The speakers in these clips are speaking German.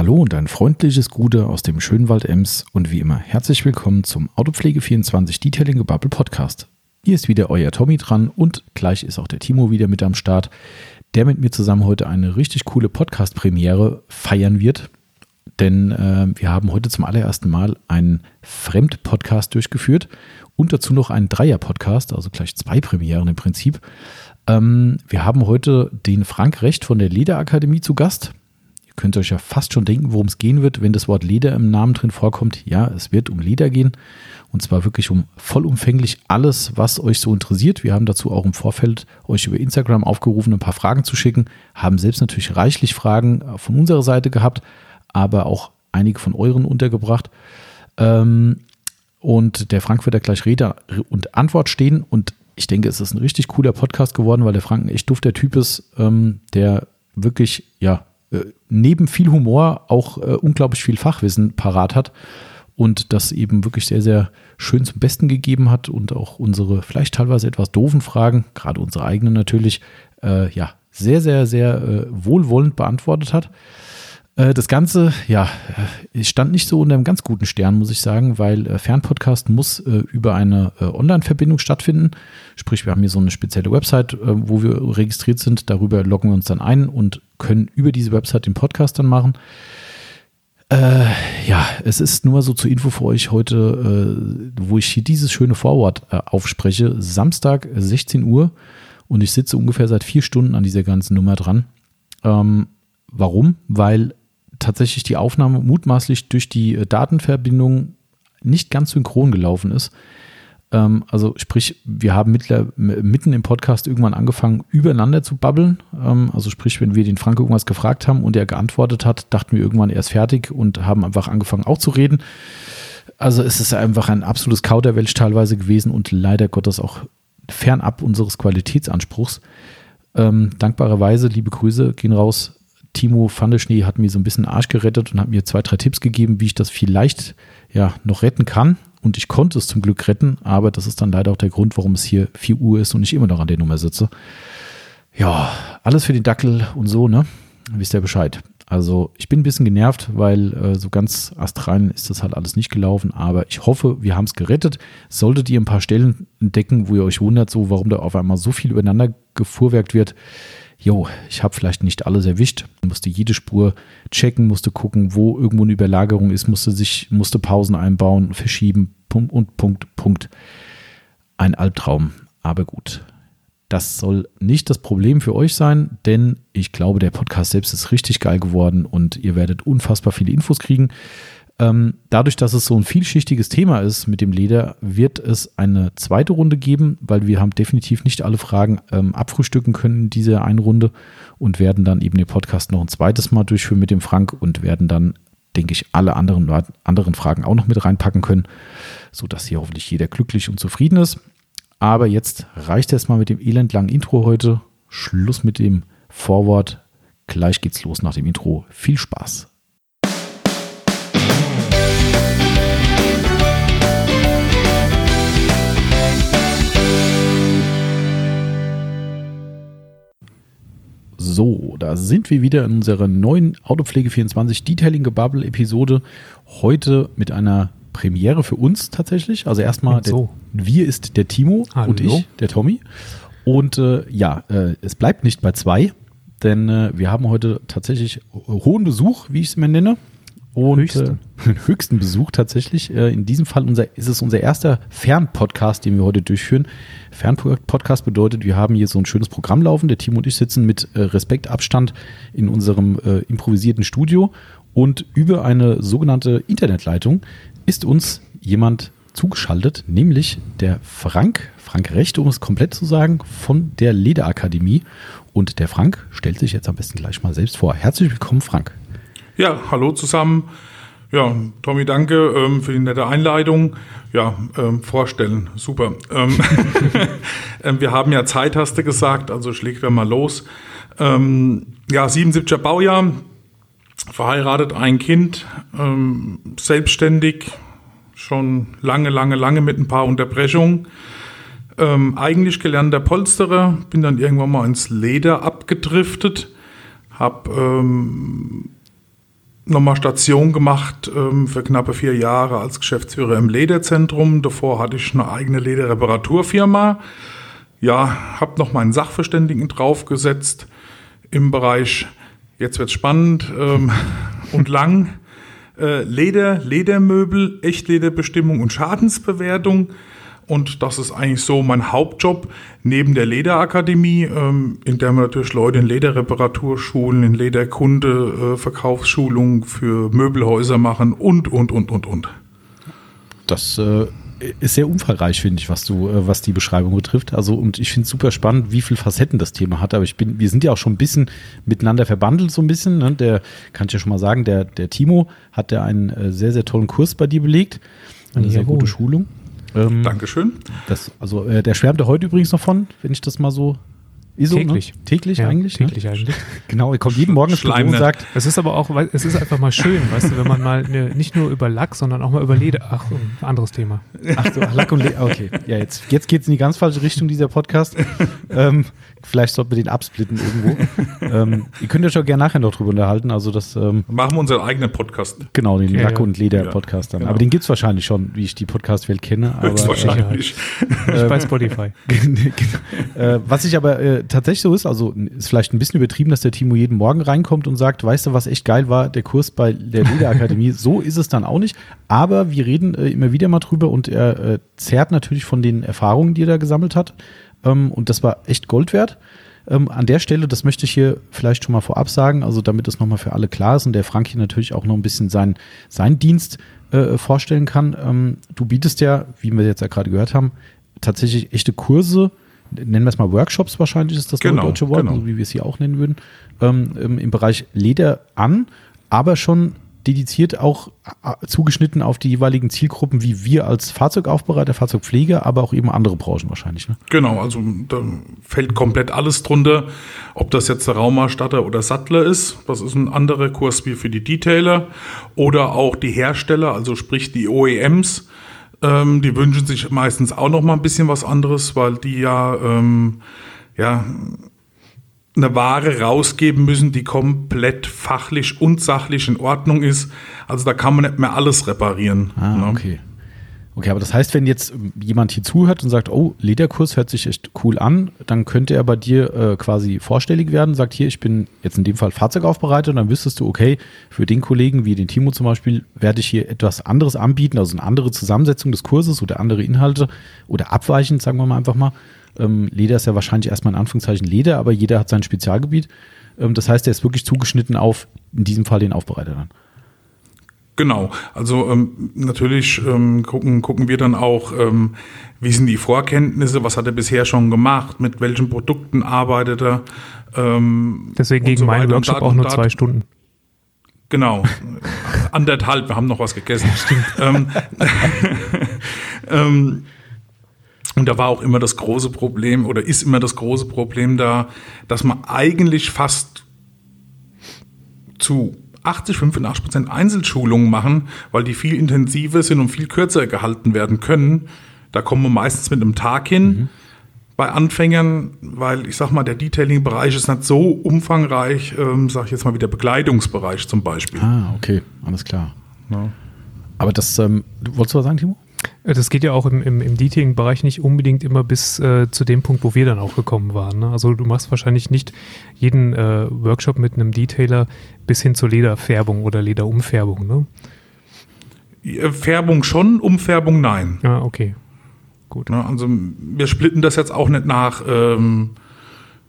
Hallo und ein freundliches Gute aus dem schönen Wald Ems und wie immer herzlich willkommen zum Autopflege24 Detailing Gebubble Podcast. Hier ist wieder euer Tommy dran und gleich ist auch der Timo wieder mit am Start, der mit mir zusammen heute eine richtig coole Podcast-Premiere feiern wird. Denn äh, wir haben heute zum allerersten Mal einen Fremd-Podcast durchgeführt und dazu noch einen Dreier-Podcast, also gleich zwei Premieren im Prinzip. Ähm, wir haben heute den Frank Recht von der Lederakademie zu Gast könnt ihr euch ja fast schon denken, worum es gehen wird, wenn das Wort Leder im Namen drin vorkommt. Ja, es wird um Leder gehen. Und zwar wirklich um vollumfänglich alles, was euch so interessiert. Wir haben dazu auch im Vorfeld euch über Instagram aufgerufen, ein paar Fragen zu schicken. Haben selbst natürlich reichlich Fragen von unserer Seite gehabt, aber auch einige von euren untergebracht. Ähm, und der Frank wird da gleich Rede und Antwort stehen. Und ich denke, es ist ein richtig cooler Podcast geworden, weil der Frank ein echt dufter Typ ist, ähm, der wirklich, ja, äh, neben viel Humor auch äh, unglaublich viel Fachwissen parat hat und das eben wirklich sehr, sehr schön zum Besten gegeben hat und auch unsere vielleicht teilweise etwas doofen Fragen, gerade unsere eigenen natürlich, äh, ja, sehr, sehr, sehr äh, wohlwollend beantwortet hat. Äh, das Ganze, ja, äh, stand nicht so unter einem ganz guten Stern, muss ich sagen, weil äh, Fernpodcast muss über eine Online-Verbindung stattfinden. Sprich, wir haben hier so eine spezielle Website, wo wir registriert sind. Darüber loggen wir uns dann ein und können über diese Website den Podcast dann machen. Äh, ja, es ist nur so zur Info für euch heute, wo ich hier dieses schöne Vorwort aufspreche. Samstag 16 Uhr und ich sitze ungefähr seit vier Stunden an dieser ganzen Nummer dran. Ähm, warum? Weil tatsächlich die Aufnahme mutmaßlich durch die äh, Datenverbindung nicht ganz synchron gelaufen ist. Ähm, also sprich, wir haben mittler, mitten im Podcast irgendwann angefangen, übereinander zu babbeln. Ähm, also sprich, wenn wir den Frank irgendwas gefragt haben und er geantwortet hat, dachten wir irgendwann, er ist fertig und haben einfach angefangen auch zu reden. Also es ist einfach ein absolutes Kauderwelsch teilweise gewesen und leider Gottes auch fernab unseres Qualitätsanspruchs. Ähm, dankbarerweise, liebe Grüße gehen raus Timo Pfandeschnee hat mir so ein bisschen Arsch gerettet und hat mir zwei, drei Tipps gegeben, wie ich das vielleicht ja noch retten kann. Und ich konnte es zum Glück retten, aber das ist dann leider auch der Grund, warum es hier 4 Uhr ist und ich immer noch an der Nummer sitze. Ja, alles für den Dackel und so, ne? Wisst ihr Bescheid. Also ich bin ein bisschen genervt, weil äh, so ganz astrein ist das halt alles nicht gelaufen, aber ich hoffe, wir haben es gerettet. Solltet ihr ein paar Stellen entdecken, wo ihr euch wundert, so warum da auf einmal so viel übereinander gefuhrwerkt wird, jo, ich habe vielleicht nicht alles erwischt, musste jede Spur checken, musste gucken, wo irgendwo eine Überlagerung ist, musste sich, musste Pausen einbauen, verschieben, Punkt und Punkt, Punkt. Ein Albtraum, aber gut. Das soll nicht das Problem für euch sein, denn ich glaube, der Podcast selbst ist richtig geil geworden und ihr werdet unfassbar viele Infos kriegen. Ähm, dadurch, dass es so ein vielschichtiges Thema ist mit dem Leder, wird es eine zweite Runde geben, weil wir haben definitiv nicht alle Fragen ähm, abfrühstücken können in dieser einen Runde und werden dann eben den Podcast noch ein zweites Mal durchführen mit dem Frank und werden dann, denke ich, alle anderen, anderen Fragen auch noch mit reinpacken können, sodass hier hoffentlich jeder glücklich und zufrieden ist. Aber jetzt reicht es mal mit dem elendlangen Intro heute. Schluss mit dem Vorwort. Gleich geht's los nach dem Intro. Viel Spaß. So, da sind wir wieder in unserer neuen Autopflege 24 Detailing Gebubble Episode. Heute mit einer Premiere für uns tatsächlich. Also erstmal, so. wir ist der Timo Hallo. und ich, der Tommy. Und äh, ja, äh, es bleibt nicht bei zwei, denn äh, wir haben heute tatsächlich hohen Besuch, wie ich es mir nenne. Und höchsten, äh, höchsten Besuch tatsächlich. Äh, in diesem Fall unser, ist es unser erster Fernpodcast, den wir heute durchführen. Fernpodcast bedeutet, wir haben hier so ein schönes Programm laufen. Der Team und ich sitzen mit äh, Respektabstand in unserem äh, improvisierten Studio und über eine sogenannte Internetleitung ist uns jemand zugeschaltet, nämlich der Frank, Frank Recht, um es komplett zu sagen, von der Lederakademie. Und der Frank stellt sich jetzt am besten gleich mal selbst vor. Herzlich willkommen, Frank. Ja, hallo zusammen. Ja, Tommy, danke ähm, für die nette Einleitung. Ja, ähm, vorstellen, super. Ähm, ähm wir haben ja Zeit, hast du gesagt, also schlägt wir mal los. Ähm, ja, 77er Baujahr, verheiratet, ein Kind, ähm, selbstständig, schon lange, lange, lange mit ein paar Unterbrechungen. eigentlich gelernter Polsterer, bin dann irgendwann mal ins Leder abgedriftet, habe nochmal Station gemacht ähm, für knappe vier Jahre als Geschäftsführer im Lederzentrum. Davor hatte ich eine eigene Lederreparaturfirma. Ja, habe noch meinen Sachverständigen draufgesetzt im Bereich, jetzt wird's spannend ähm, und lang, äh, Leder, Ledermöbel, Echtlederbestimmung und Schadensbewertung. Und das ist eigentlich so mein Hauptjob neben der Lederakademie, ähm, in der wir natürlich Leute in Lederreparaturschulen, in Lederkunde, äh, Verkaufsschulungen für Möbelhäuser machen und, und, und, und, und. Das äh, ist sehr umfangreich, finde ich, was du, äh, was die Beschreibung betrifft. Also, und ich finde es super spannend, wie viele Facetten das Thema hat. Aber ich bin, wir sind ja auch schon ein bisschen miteinander verbandelt, so ein bisschen. Ne? Der, kann ich ja schon mal sagen, der, der Timo hat ja einen äh, sehr, sehr tollen Kurs bei dir belegt. Eine Jawohl. sehr gute Schulung. Ähm, Dankeschön. Das, also äh, der schwärmte heute übrigens noch von, wenn ich das mal so ISO, täglich. Ne? Täglich ja, eigentlich? Täglich ne? eigentlich. Genau, er kommt jeden Morgen ins Büro und sagt. Es ist aber auch, es ist einfach mal schön, weißt du, wenn man mal ne, nicht nur über Lack, sondern auch mal über Leder. Ach, ein anderes Thema. Ach so, Lack und Leder. Okay, ja, jetzt, jetzt geht es in die ganz falsche Richtung, dieser Podcast. ähm, vielleicht sollten wir den absplitten irgendwo. ähm, ihr könnt euch auch gerne nachher noch drüber unterhalten. Also das, ähm, Machen wir unseren eigenen Podcast. Genau, den ja, Lack- und Leder-Podcast dann. Genau. Aber den gibt es wahrscheinlich schon, wie ich die Podcast-Welt kenne. Aber, wahrscheinlich. Äh, bei Spotify. äh, was ich aber äh, tatsächlich so ist, also ist vielleicht ein bisschen übertrieben, dass der Timo jeden Morgen reinkommt und sagt, weißt du, was echt geil war, der Kurs bei der Lederakademie. so ist es dann auch nicht. Aber wir reden äh, immer wieder mal drüber und er äh, zerrt natürlich von den Erfahrungen, die er da gesammelt hat. Ähm, und das war echt Gold wert. Ähm, an der Stelle, das möchte ich hier vielleicht schon mal vorab sagen, also damit es nochmal für alle klar ist und der Frank hier natürlich auch noch ein bisschen seinen sein Dienst äh, vorstellen kann. Ähm, du bietest ja, wie wir jetzt ja gerade gehört haben, tatsächlich echte Kurse, nennen wir es mal Workshops wahrscheinlich, ist das genau, deutsche Wort, genau. also wie wir es hier auch nennen würden, ähm, im Bereich Leder an, aber schon dediziert auch äh, zugeschnitten auf die jeweiligen Zielgruppen, wie wir als Fahrzeugaufbereiter, Fahrzeugpfleger, aber auch eben andere Branchen wahrscheinlich. Ne? Genau, also da fällt komplett alles drunter. Ob das jetzt der Raumausstatter oder Sattler ist, das ist ein anderer Kurs wie für die Detailer. Oder auch die Hersteller, also sprich die OEMs, ähm, die wünschen sich meistens auch noch mal ein bisschen was anderes, weil die ja, ähm, ja eine Ware rausgeben müssen, die komplett fachlich und sachlich in Ordnung ist. Also da kann man nicht mehr alles reparieren. Ah, ne? okay. Okay, aber das heißt, wenn jetzt jemand hier zuhört und sagt, oh, Lederkurs hört sich echt cool an, dann könnte er bei dir äh, quasi vorstellig werden, sagt hier, ich bin jetzt in dem Fall Fahrzeugaufbereiter und dann wüsstest du, okay, für den Kollegen wie den Timo zum Beispiel werde ich hier etwas anderes anbieten, also eine andere Zusammensetzung des Kurses oder andere Inhalte oder abweichend, sagen wir mal einfach mal. Ähm, Leder ist ja wahrscheinlich erstmal in Anführungszeichen Leder, aber jeder hat sein Spezialgebiet. Ähm, das heißt, er ist wirklich zugeschnitten auf, in diesem Fall den Aufbereiter dann. Genau, also ähm, natürlich ähm, gucken, gucken wir dann auch, ähm, wie sind die Vorkenntnisse, was hat er bisher schon gemacht, mit welchen Produkten arbeitet er. Ähm, Deswegen gegen so meinen Workshop auch nur zwei Stunden. Genau, anderthalb, wir haben noch was gegessen. Stimmt. und da war auch immer das große Problem oder ist immer das große Problem da, dass man eigentlich fast zu 80, 85 Prozent Einzelschulungen machen, weil die viel intensiver sind und viel kürzer gehalten werden können. Da kommen wir meistens mit einem Tag hin. Mhm. Bei Anfängern, weil ich sag mal, der Detailing-Bereich ist nicht so umfangreich, ähm, sag ich jetzt mal wie der Bekleidungsbereich zum Beispiel. Ah, okay, alles klar. Ja. Aber das, ähm, wolltest du was sagen, Timo? Äh, das geht ja auch im, im, im Detailing-Bereich nicht unbedingt immer bis äh, zu dem Punkt, wo wir dann auch gekommen waren. Ne? Also du machst wahrscheinlich nicht jeden äh, Workshop mit einem Detailer bis hin zur Lederfärbung oder Lederumfärbung. Ne? Färbung schon, Umfärbung nein. Ah, okay. Gut. Ne, also wir splitten das jetzt auch nicht nach ähm,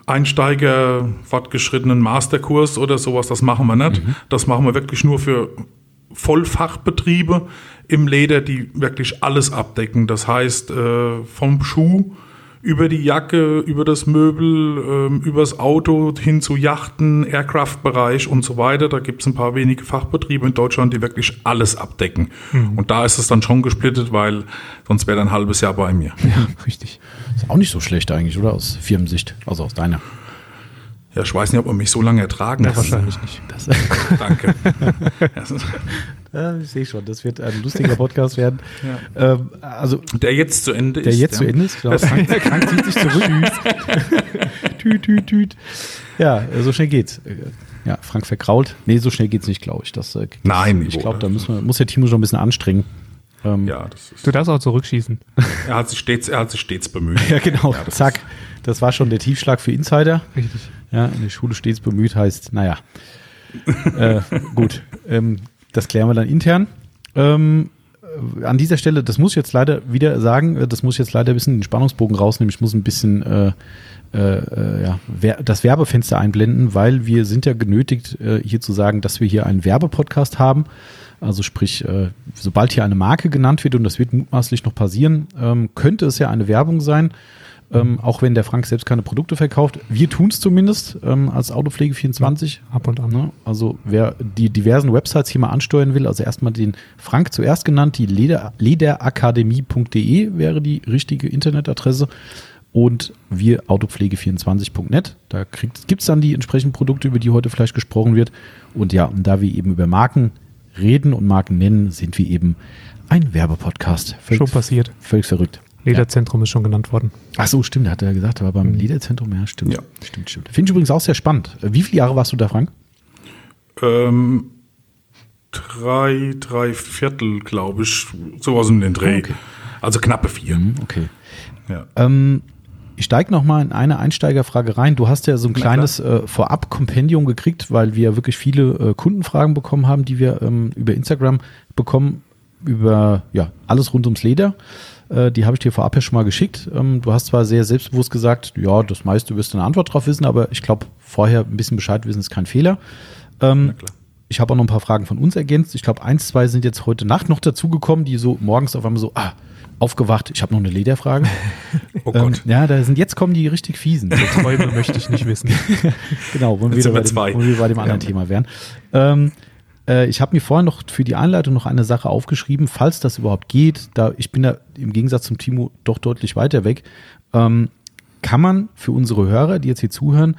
Einsteiger, fortgeschrittenen Masterkurs oder sowas, das machen wir nicht. Mhm. Das machen wir wirklich nur für Vollfachbetriebe im Leder, die wirklich alles abdecken. Das heißt, äh, vom Schuh über die Jacke, über das Möbel, ähm, übers Auto hin zu Yachten, Aircraft-Bereich und so weiter. Da gibt es ein paar wenige Fachbetriebe in Deutschland, die wirklich alles abdecken. Mhm. Und da ist es dann schon gesplittet, weil sonst wäre ein halbes Jahr bei mir. Ja, richtig. Ist auch nicht so schlecht eigentlich, oder? Aus Firmensicht, also aus deiner. Ja, ich weiß nicht, ob man mich so lange ertragen kann. Wahrscheinlich nicht. Das, danke. Ja, ich sehe schon, das wird ein lustiger Podcast werden. Ja. Ähm, also, der jetzt zu Ende der ist. Der jetzt ja. zu Ende ist, genau. Frank, Frank zieht sich zurück. tüt, tüt, tüt. Ja, so schnell geht's. Ja, Frank verkrault. Nee, so schnell geht's nicht, glaube ich. Das, das, Nein, ich glaube, da müssen wir, muss der Timo schon ein bisschen anstrengen. Ähm, ja, das ist du darfst auch zurückschießen. er, hat sich stets, er hat sich stets bemüht. ja, genau. Ja, das Zack. Das war schon der Tiefschlag für Insider. Richtig. Ja, in der Schule stets bemüht heißt, naja. äh, gut. Ähm, das klären wir dann intern. Ähm, äh, an dieser Stelle, das muss ich jetzt leider wieder sagen, äh, das muss ich jetzt leider ein bisschen den Spannungsbogen rausnehmen. Ich muss ein bisschen äh, äh, äh ja, das Werbefenster einblenden, weil wir sind ja genötigt, hier zu sagen, dass wir hier einen Werbepodcast haben. Also sprich, sobald hier eine Marke genannt wird, und das wird mutmaßlich noch passieren, ähm, könnte es ja eine Werbung sein. Ähm, auch wenn der Frank selbst keine Produkte verkauft. Wir tun es zumindest ähm, als Autopflege24. Ab und an. Ne? Also wer die diversen Websites hier mal ansteuern will, also erstmal den Frank zuerst genannt, die Leder, lederakademie.de wäre die richtige Internetadresse und wir autopflege24.net. Da gibt es dann die entsprechenden Produkte, über die heute vielleicht gesprochen wird. Und ja, und da wir eben über Marken reden und Marken nennen, sind wir eben ein Werbepodcast. Völlig, Schon passiert. Völlig verrückt. Lederzentrum ja. ist schon genannt worden. Ach so, stimmt, hat er ja gesagt, aber beim mhm. Lederzentrum, ja, stimmt. Ja. Stimmt, stimmt. Finde ich übrigens auch sehr spannend. Wie viele Jahre warst du da, Frank? Ähm, drei, drei Viertel, glaube ich, sowas um den Dreh. Okay. Also knappe vier. Mhm, okay. Ja. Ähm, ich steige nochmal in eine Einsteigerfrage rein. Du hast ja so ein Na kleines äh, Vorab-Kompendium gekriegt, weil wir wirklich viele äh, Kundenfragen bekommen haben, die wir ähm, über Instagram bekommen, über ja, alles rund ums Leder. Äh, die habe ich dir vorab ja schon mal geschickt. Ähm, du hast zwar sehr selbstbewusst gesagt, ja, das meiste wirst du eine Antwort drauf wissen, aber ich glaube, vorher ein bisschen Bescheid wissen ist kein Fehler. Ähm, ich habe auch noch ein paar Fragen von uns ergänzt. Ich glaube, eins, zwei sind jetzt heute Nacht noch dazugekommen, die so morgens auf einmal so, ah, aufgewacht, ich habe noch eine Lederfrage. oh Gott. Ähm, ja, da sind jetzt kommen die richtig fiesen. Träume möchte ich nicht wissen. genau, wollen wir, bei dem, wollen wir bei dem anderen ja. Thema wären. Ähm, äh, ich habe mir vorher noch für die Einleitung noch eine Sache aufgeschrieben, falls das überhaupt geht. Da ich bin da im Gegensatz zum Timo doch deutlich weiter weg. Ähm, kann man für unsere Hörer, die jetzt hier zuhören,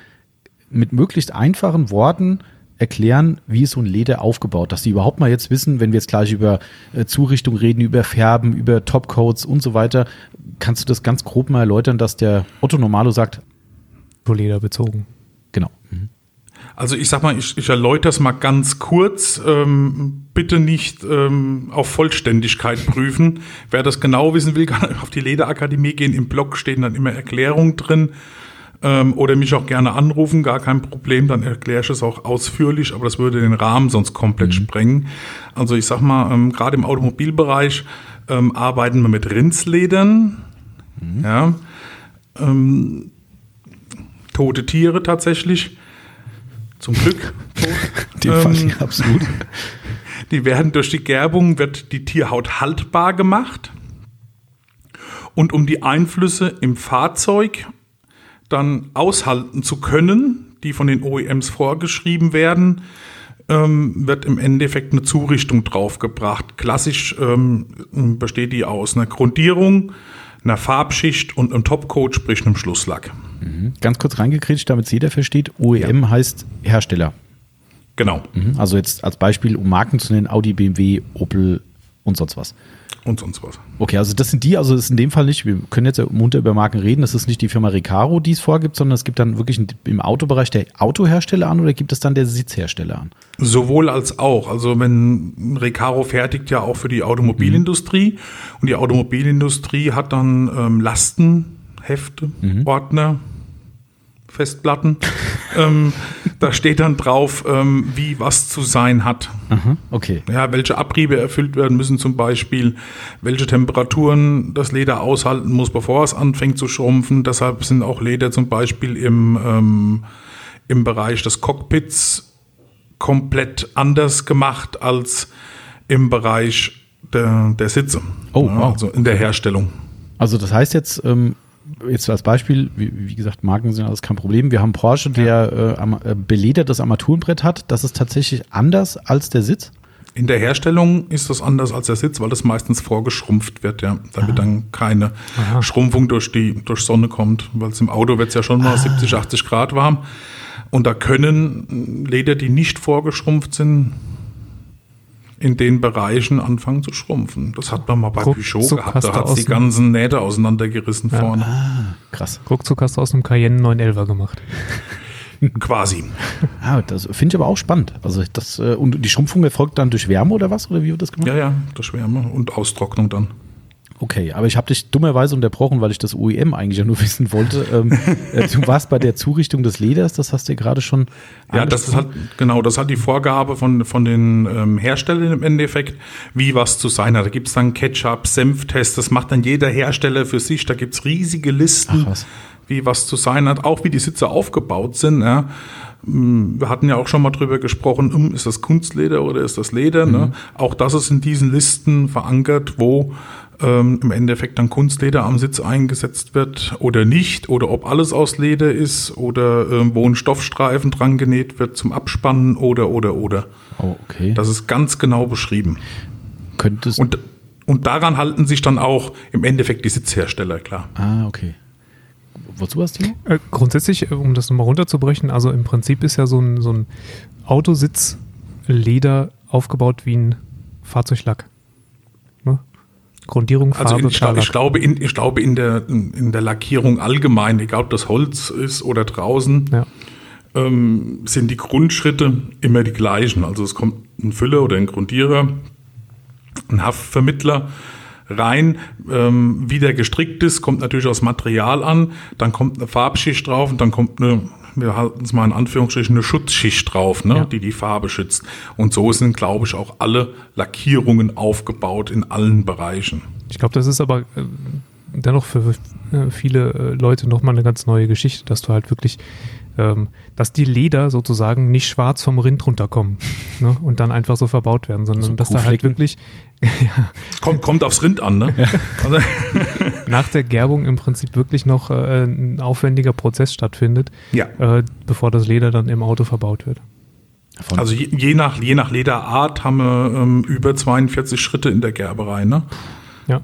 mit möglichst einfachen Worten erklären, wie ist so ein Leder aufgebaut, dass sie überhaupt mal jetzt wissen, wenn wir jetzt gleich über äh, Zurichtung reden, über Färben, über Topcoats und so weiter, kannst du das ganz grob mal erläutern, dass der Otto Normalo sagt, Leder bezogen. Genau. Mhm. Also ich sag mal, ich, ich erläutere es mal ganz kurz. Ähm, bitte nicht ähm, auf Vollständigkeit prüfen. Wer das genau wissen will, kann auf die Lederakademie gehen. Im Blog stehen dann immer Erklärungen drin. Ähm, oder mich auch gerne anrufen, gar kein Problem. Dann erkläre ich es auch ausführlich, aber das würde den Rahmen sonst komplett mhm. sprengen. Also ich sag mal, ähm, gerade im Automobilbereich ähm, arbeiten wir mit Rindsledern. Mhm. Ja. Ähm, tote Tiere tatsächlich. Zum Glück. die ähm, absolut. Die werden durch die Gerbung, wird die Tierhaut haltbar gemacht. Und um die Einflüsse im Fahrzeug dann aushalten zu können, die von den OEMs vorgeschrieben werden, ähm, wird im Endeffekt eine Zurichtung draufgebracht. Klassisch ähm, besteht die aus einer Grundierung, einer Farbschicht und einem Topcoat, sprich einem Schlusslack. Mhm. Ganz kurz reingekretscht, damit es jeder versteht. OEM ja. heißt Hersteller. Genau. Mhm. Also jetzt als Beispiel, um Marken zu nennen, Audi, BMW, Opel und sonst was. Und sonst was. Okay, also das sind die, also das ist in dem Fall nicht, wir können jetzt munter über Marken reden, das ist nicht die Firma Recaro, die es vorgibt, sondern es gibt dann wirklich im Autobereich der Autohersteller an oder gibt es dann der Sitzhersteller an? Sowohl als auch. Also wenn Recaro fertigt ja auch für die Automobilindustrie mhm. und die Automobilindustrie hat dann ähm, Lastenhefte, mhm. Ordner, Festplatten. ähm, da steht dann drauf, ähm, wie was zu sein hat. Aha, okay. Ja, welche Abriebe erfüllt werden müssen zum Beispiel, welche Temperaturen das Leder aushalten muss, bevor es anfängt zu schrumpfen. Deshalb sind auch Leder zum Beispiel im, ähm, im Bereich des Cockpits komplett anders gemacht als im Bereich der, der Sitze. Oh, wow. Also in der Herstellung. Also das heißt jetzt, ähm, jetzt als Beispiel, wie, wie, gesagt, Marken sind alles kein Problem. Wir haben Porsche, der äh, äh, beledertes Armaturenbrett hat. Das ist tatsächlich anders als der Sitz. In der Herstellung ist das anders als der Sitz, weil das meistens vorgeschrumpft wird, ja. Damit Aha. dann keine Aha. Schrumpfung durch die durch Sonne kommt, weil es im Auto wird es ja schon mal ah. 70, 80 Grad warm. Und da können Leder, die nicht vorgeschrumpft sind, in den Bereichen anfangen zu schrumpfen. Das hat man mal bei Ruckzuck Peugeot gehabt. hast Da hat die ganzen Nähte auseinandergerissen Ja. vorne. Ah, krass. Ruckzuck hast du aus einem Cayenne 911er gemacht. Quasi. Ah, das finde ich aber auch spannend. Also das, äh, und die Schrumpfung erfolgt dann durch Wärme oder was? Oder wie wird das gemacht? Ja, ja, das Wärme und Austrocknung dann. Okay, aber ich habe dich dummerweise unterbrochen, weil ich das OEM eigentlich ja nur wissen wollte. Ähm, äh, du warst bei der Zurichtung des Leders, das hast du ja gerade schon. Ja, das ist halt, angesprochen. genau, das halt die Vorgabe von, von den ähm, Herstellern im Endeffekt, wie was zu sein hat. Da gibt's dann Ketchup, Senftest, das macht dann jeder Hersteller für sich. Da gibt's riesige Listen, Ach, was. wie was zu sein hat, auch wie die Sitze aufgebaut sind. Ja. Mm, Wir hatten ja auch schon mal drüber gesprochen, ist das Kunstleder oder ist das Leder? Ne? Auch das ist in diesen Listen verankert, wo ähm, im Endeffekt dann Kunstleder am Sitz eingesetzt wird oder nicht, oder ob alles aus Leder ist oder ähm, wo ein Stoffstreifen dran genäht wird zum Abspannen oder oder oder. Oh, okay. Das ist ganz genau beschrieben. Könntest. Und, und daran halten sich dann auch im Endeffekt die Sitzhersteller, klar. ah, okay. Wozu was, Timo? Äh, grundsätzlich, äh, um das nochmal runterzubrechen, also im Prinzip ist ja so ein, so ein Autositz Leder aufgebaut wie ein Fahrzeuglack. Grundierung, Also Farbe, in, ich, glaub- ich glaube, in, ich glaube in, der, in der Lackierung allgemein, egal ob das Holz ist oder draußen, Ja. ähm, sind die Grundschritte immer die gleichen. Also es kommt ein Füller oder ein Grundierer, ein Haftvermittler rein, ähm, wie der gestrickt ist, kommt natürlich aus Material an, dann kommt eine Farbschicht drauf und dann kommt eine, wir halten es mal in Anführungsstrichen, eine Schutzschicht drauf, ne, Ja. die die Farbe schützt. Und so sind, glaube ich, auch alle Lackierungen aufgebaut in allen Bereichen. Ich glaube, das ist aber äh, dennoch für äh, viele äh, Leute nochmal eine ganz neue Geschichte, dass du halt wirklich, ähm, dass die Leder sozusagen nicht schwarz vom Rind runterkommen ne? und dann einfach so verbaut werden, sondern So dass da halt wirklich ja, Kommt, kommt aufs Rind an, ne? Also, nach der Gerbung im Prinzip wirklich noch äh, ein aufwendiger Prozess stattfindet, ja. äh, bevor das Leder dann im Auto verbaut wird. Von, Also je, je, nach, je nach Lederart haben wir ähm, über 42 Schritte in der Gerberei, ne? Ja.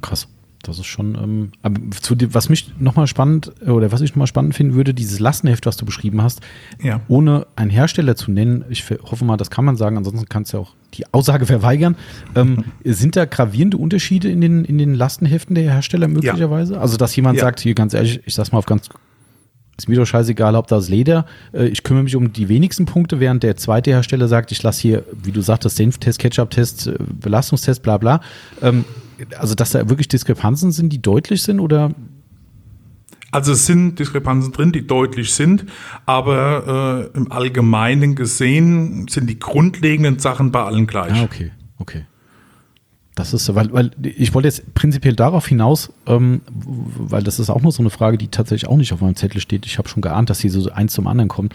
krass. Das ist schon. Ähm, aber zu dem, was mich nochmal spannend äh, oder was ich nochmal spannend finden würde, dieses Lastenheft, was du beschrieben hast, Ja. ohne einen Hersteller zu nennen, ich hoffe mal, das kann man sagen, ansonsten kannst du ja auch die Aussage verweigern. Ähm, sind da gravierende Unterschiede in den, in den Lastenheften der Hersteller möglicherweise? Also, dass jemand Ja. sagt, hier ganz ehrlich, ich sag's mal auf ganz, ist mir doch scheißegal, ob das Leder, äh, ich kümmere mich um die wenigsten Punkte, während der zweite Hersteller sagt, ich lasse hier, wie du sagtest, Senftest, Ketchup-Test, äh, Belastungstest, bla bla. Also, dass da wirklich Diskrepanzen sind, die deutlich sind oder Also es sind Diskrepanzen drin, die deutlich sind, aber äh, im Allgemeinen gesehen sind die grundlegenden Sachen bei allen gleich. Ah, okay, okay. Das ist, weil, weil ich wollte jetzt prinzipiell darauf hinaus, ähm, weil das ist auch nur so eine Frage, die tatsächlich auch nicht auf meinem Zettel steht. Ich habe schon geahnt, dass sie so eins zum anderen kommt.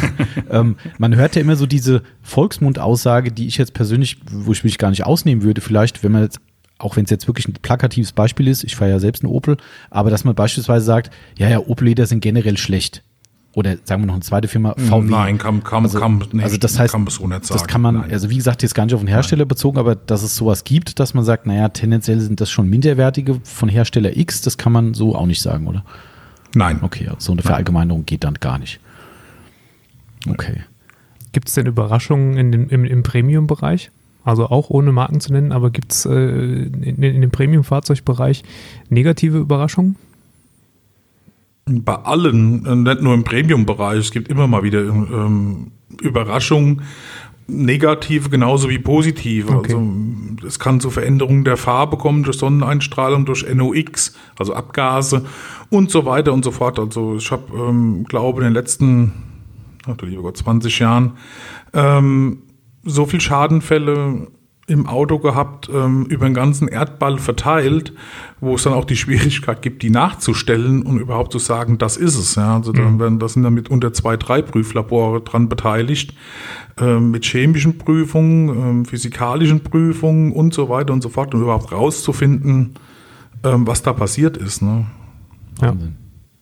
ähm, man hört ja immer so diese Volksmund-Aussage, die ich jetzt persönlich, wo ich mich gar nicht ausnehmen würde, vielleicht, wenn man jetzt, auch wenn es jetzt wirklich ein plakatives Beispiel ist, ich fahre ja selbst einen Opel, aber dass man beispielsweise sagt, ja, ja, Opel-Leder sind generell schlecht. Oder sagen wir noch eine zweite Firma, VW. Nein, kann, kann, Also, kann, nee, also das heißt, kann man so nicht sagen. das kann man, Nein. also wie gesagt, jetzt gar nicht auf den Hersteller bezogen, aber dass es sowas gibt, dass man sagt, naja, tendenziell sind das schon minderwertige von Hersteller X, das kann man so auch nicht sagen, oder? Nein. Okay, so eine Verallgemeinerung geht dann gar nicht. Okay. Gibt es denn Überraschungen in den, im, im Premium-Bereich? Also auch ohne Marken zu nennen, aber gibt es äh, in, in dem Premium-Fahrzeugbereich negative Überraschungen? Bei allen, äh, nicht nur im Premium-Bereich, es gibt immer mal wieder ähm, Überraschungen, negative genauso wie positive. Okay. Also es kann zu Veränderungen der Farbe kommen durch Sonneneinstrahlung, durch NOx, also Abgase und so weiter und so fort. Also ich habe, ähm, glaube in den letzten, ach du lieber Gott, 20 Jahren ähm, so viel Schadenfälle im Auto gehabt, ähm, über den ganzen Erdball verteilt, wo es dann auch die Schwierigkeit gibt, die nachzustellen und überhaupt zu sagen, das ist es. Ja. Also dann werden, da sind damit unter zwei, drei Prüflabore dran beteiligt, ähm, mit chemischen Prüfungen, ähm, physikalischen Prüfungen und so weiter und so fort, um überhaupt rauszufinden, ähm, was da passiert ist. Ne. Ja.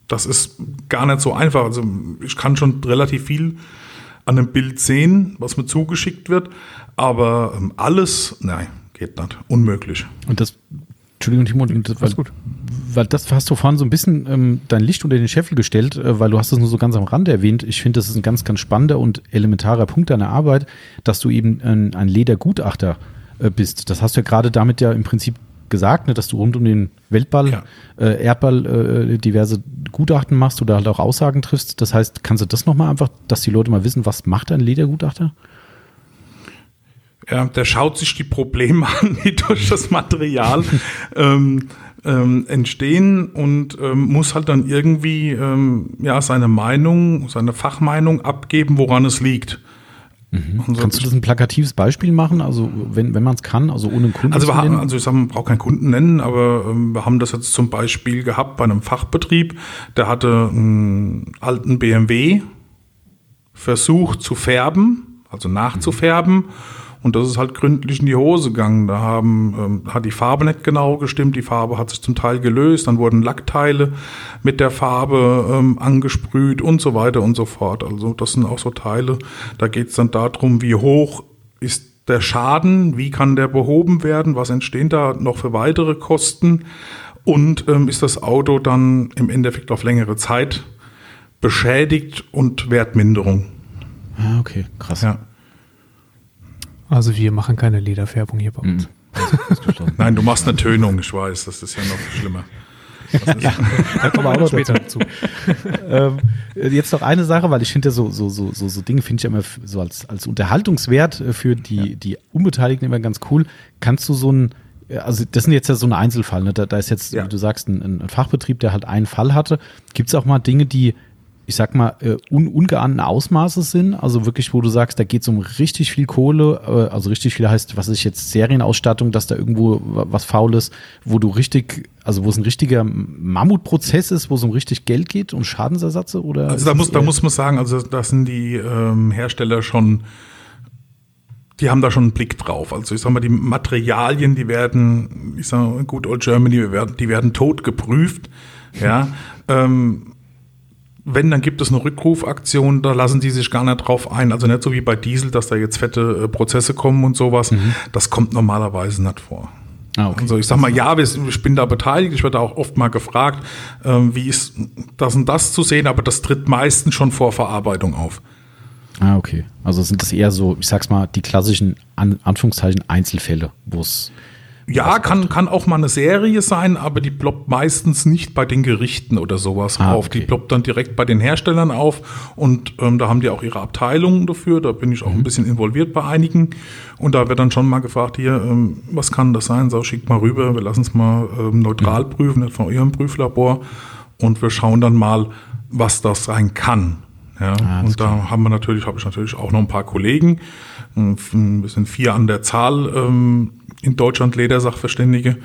Das ist gar nicht so einfach. Also ich kann schon relativ viel an einem Bild sehen, was mir zugeschickt wird, aber ähm, alles, nein, geht nicht. Unmöglich. Und das Entschuldigung, Timo, das, weil, gut. weil das hast du vorhin so ein bisschen ähm, dein Licht unter den Scheffel gestellt, äh, weil du hast es nur so ganz am Rande erwähnt. Ich finde, das ist ein ganz, ganz spannender und elementarer Punkt deiner Arbeit, dass du eben ein, ein Ledergutachter äh, bist. Das hast du ja gerade damit ja im Prinzip gesagt, ne, dass du rund um den Weltball, ja. äh, Erdball äh, diverse Gutachten machst oder halt auch Aussagen triffst. Das heißt, kannst du das nochmal einfach, dass die Leute mal wissen, was macht ein Ledergutachter? Ja, der schaut sich die Probleme an, die durch das Material ähm, ähm, entstehen und ähm, muss halt dann irgendwie ähm, ja seine Meinung, seine Fachmeinung abgeben, woran es liegt. Mhm. Kannst du das ein plakatives Beispiel machen? Also wenn, wenn man es kann, also ohne Kunden also wir haben, Also ich sage, man braucht keinen Kunden nennen, aber ähm, wir haben das jetzt zum Beispiel gehabt bei einem Fachbetrieb, der hatte einen alten BMW versucht zu färben, also nachzufärben. Mhm und das ist halt gründlich in die Hose gegangen. Da haben, ähm, hat die Farbe nicht genau gestimmt, die Farbe hat sich zum Teil gelöst, dann wurden Lackteile mit der Farbe ähm, angesprüht und so weiter und so fort. Also das sind auch so Teile, da geht es dann darum, wie hoch ist der Schaden, wie kann der behoben werden, was entstehen da noch für weitere Kosten und ähm, ist das Auto dann im Endeffekt auf längere Zeit beschädigt und Wertminderung. Ah, okay, krass. Ja. Also wir machen keine Lederfärbung hier bei uns. Mhm. Nein, du machst eine Tönung, ich weiß, das ist ja noch schlimmer. ja, da kommen wir auch noch später dazu. ähm, jetzt noch eine Sache, weil ich finde so, so, so, so, so Dinge finde ich immer so als, als Unterhaltungswert für die, ja. die Unbeteiligten immer ganz cool. Kannst du so ein, also das sind jetzt ja so ein Einzelfall, ne? da, da ist jetzt, ja. wie du sagst, ein, ein Fachbetrieb, der halt einen Fall hatte. Gibt es auch mal Dinge, die ich sag mal, äh, un ungeahnten Ausmaßes sind. Also wirklich, wo du sagst, da geht es um richtig viel Kohle, äh, also richtig viel heißt, was ist jetzt Serienausstattung, dass da irgendwo was faul ist, wo du richtig, also wo es ein richtiger Mammutprozess ist, wo es um richtig Geld geht und Schadensersätze oder? Also da muss, da muss man sagen, also das sind die ähm, Hersteller schon die haben da schon einen Blick drauf. Also ich sag mal, die Materialien, die werden, ich sag gut, Old Germany, die werden, die werden tot geprüft. Ja, ähm, wenn, dann gibt es eine Rückrufaktion, da lassen die sich gar nicht drauf ein. Also nicht so wie bei Diesel, dass da jetzt fette äh, Prozesse kommen und sowas. Mhm. Das kommt normalerweise nicht vor. Ah, okay. Also ich sag mal, ja, ich bin da beteiligt, ich werde auch oft mal gefragt, ähm, wie ist das und das zu sehen, aber das tritt meistens schon vor Verarbeitung auf. Ah, okay. Also sind das eher so, ich sag's mal, die klassischen An Anführungszeichen Einzelfälle, wo es ja, kann, kann auch mal eine Serie sein, aber die ploppt meistens nicht bei den Gerichten oder sowas ah, auf. Okay. Die ploppt dann direkt bei den Herstellern auf und ähm, da haben die auch ihre Abteilungen dafür. Da bin ich auch mhm. ein bisschen involviert bei einigen. Und da wird dann schon mal gefragt, hier, ähm, was kann das sein? So, schickt mal rüber, wir lassen es mal ähm, neutral mhm. prüfen, nicht von eurem Prüflabor. Und wir schauen dann mal, was das sein kann. Ja, ah, und da haben wir natürlich, habe ich natürlich auch noch ein paar Kollegen. Wir sind vier an der Zahl, ähm, in Deutschland Ledersachverständige.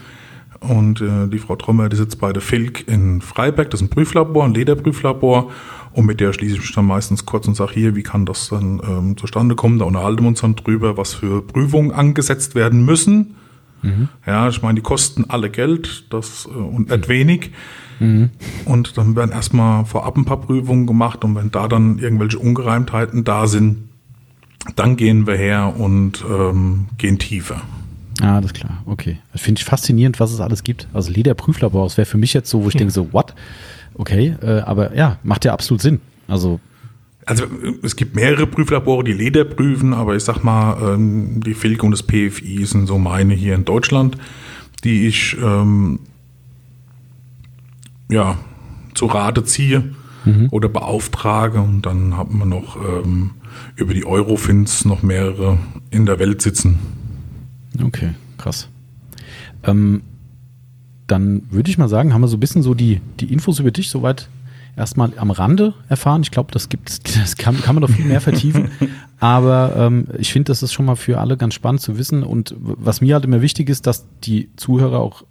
Und äh, die Frau Trommer, die sitzt bei der FILK in Freiberg, das ist ein Prüflabor, ein Lederprüflabor. Und mit der schließe ich mich dann meistens kurz und sage, hier, wie kann das dann ähm, zustande kommen? Da unterhalten wir uns dann drüber, was für Prüfungen angesetzt werden müssen. Mhm. Ja, ich meine, die kosten alle Geld das, äh, und nicht wenig. Mhm. Und dann werden erstmal vorab ein paar Prüfungen gemacht und wenn da dann irgendwelche Ungereimtheiten da sind, dann gehen wir her und ähm, gehen tiefer. Ah, das ist klar. Okay. Das finde ich faszinierend, was es alles gibt. Also Lederprüflabor, das wäre für mich jetzt so, wo ich ja. denke so, what? Okay, äh, aber ja, macht ja absolut Sinn. Also also es gibt mehrere Prüflabore, die Leder prüfen, aber ich sag mal, ähm, die Filke und das PFI sind so meine hier in Deutschland, die ich ähm, ja zu Rate ziehe mhm. oder beauftrage. Und dann haben wir noch ähm, über die Eurofins noch mehrere in der Welt sitzen. Okay, krass. Ähm, dann würde ich mal sagen, haben wir so ein bisschen so die, die Infos über dich soweit erstmal am Rande erfahren. Ich glaube, das gibt das kann, kann man noch viel mehr vertiefen. Aber ähm, ich finde, das ist schon mal für alle ganz spannend zu wissen. Und was mir halt immer wichtig ist, dass die Zuhörer auch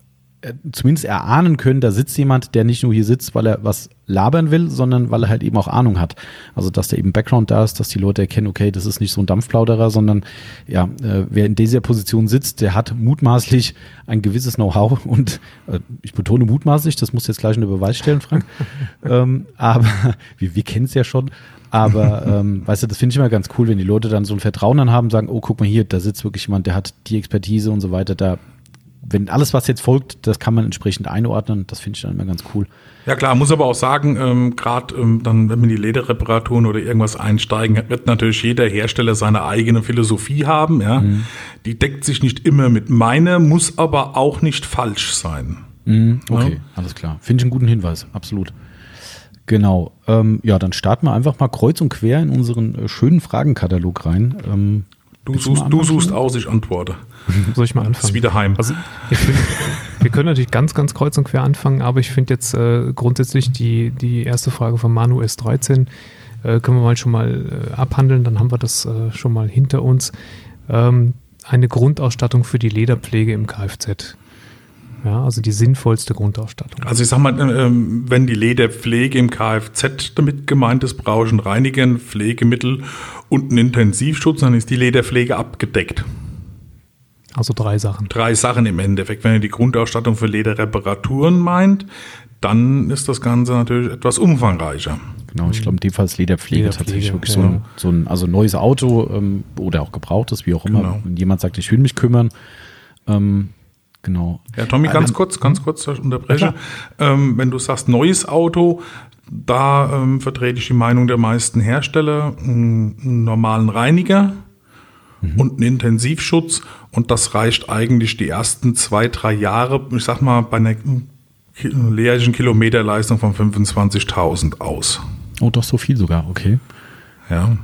zumindest erahnen können, da sitzt jemand, der nicht nur hier sitzt, weil er was labern will, sondern weil er halt eben auch Ahnung hat. Also dass da eben Background da ist, dass die Leute erkennen, okay, das ist nicht so ein Dampfplauderer, sondern ja, äh, wer in dieser Position sitzt, der hat mutmaßlich ein gewisses Know-how und äh, ich betone mutmaßlich, das muss jetzt gleich unter Beweis stellen, Frank. ähm, aber wir, wir kennen es ja schon. Aber ähm, weißt du, das finde ich immer ganz cool, wenn die Leute dann so ein Vertrauen dann haben, sagen, oh, guck mal hier, da sitzt wirklich jemand, der hat die Expertise und so weiter, da wenn alles, was jetzt folgt, das kann man entsprechend einordnen. Das finde ich dann immer ganz cool. Ja klar, muss aber auch sagen, ähm, gerade ähm, dann, wenn wir in die Lederreparaturen oder irgendwas einsteigen, wird natürlich jeder Hersteller seine eigene Philosophie haben. Ja? Mhm. Die deckt sich nicht immer mit meiner, muss aber auch nicht falsch sein. Mhm, okay, ja? alles klar. Finde ich einen guten Hinweis, absolut. Genau. Ähm, ja, dann starten wir einfach mal kreuz und quer in unseren äh, schönen Fragenkatalog rein. Ähm, du suchst, du suchst aus, ich antworte. Soll ich mal anfangen? Das ist wieder heim. Also, find, wir können natürlich ganz, ganz kreuz und quer anfangen, aber ich finde jetzt äh, grundsätzlich die, die erste Frage von Manu S13 äh, können wir mal schon mal äh, abhandeln, dann haben wir das äh, schon mal hinter uns. Ähm, eine Grundausstattung für die Lederpflege im Kfz. Ja, also die sinnvollste Grundausstattung. Also ich sag mal, ähm, wenn die Lederpflege im Kfz damit gemeint ist, brauche ich ein Reinigen, Pflegemittel und einen Intensivschutz, dann ist die Lederpflege abgedeckt. Also drei Sachen. Drei Sachen im Endeffekt. Wenn ihr die Grundausstattung für Lederreparaturen meint, dann ist das Ganze natürlich etwas umfangreicher. Genau, ich glaube, in dem Fall ist Lederpflege, Lederpflege tatsächlich wirklich ja. so, ein, so ein, also neues Auto ähm, oder auch gebrauchtes, wie auch immer. Genau. Wenn jemand sagt, ich will mich kümmern, ähm, genau. Ja, Tommy, ganz ähm, kurz, ganz kurz unterbreche. Ähm, wenn du sagst neues Auto, da ähm, vertrete ich die Meinung der meisten Hersteller, einen normalen Reiniger mhm. und einen Intensivschutz und das reicht eigentlich die ersten zwei, drei Jahre, ich sag mal, bei einer jährlichen Kilometerleistung von 25.000 aus. Oh, doch so viel sogar, okay. Ja.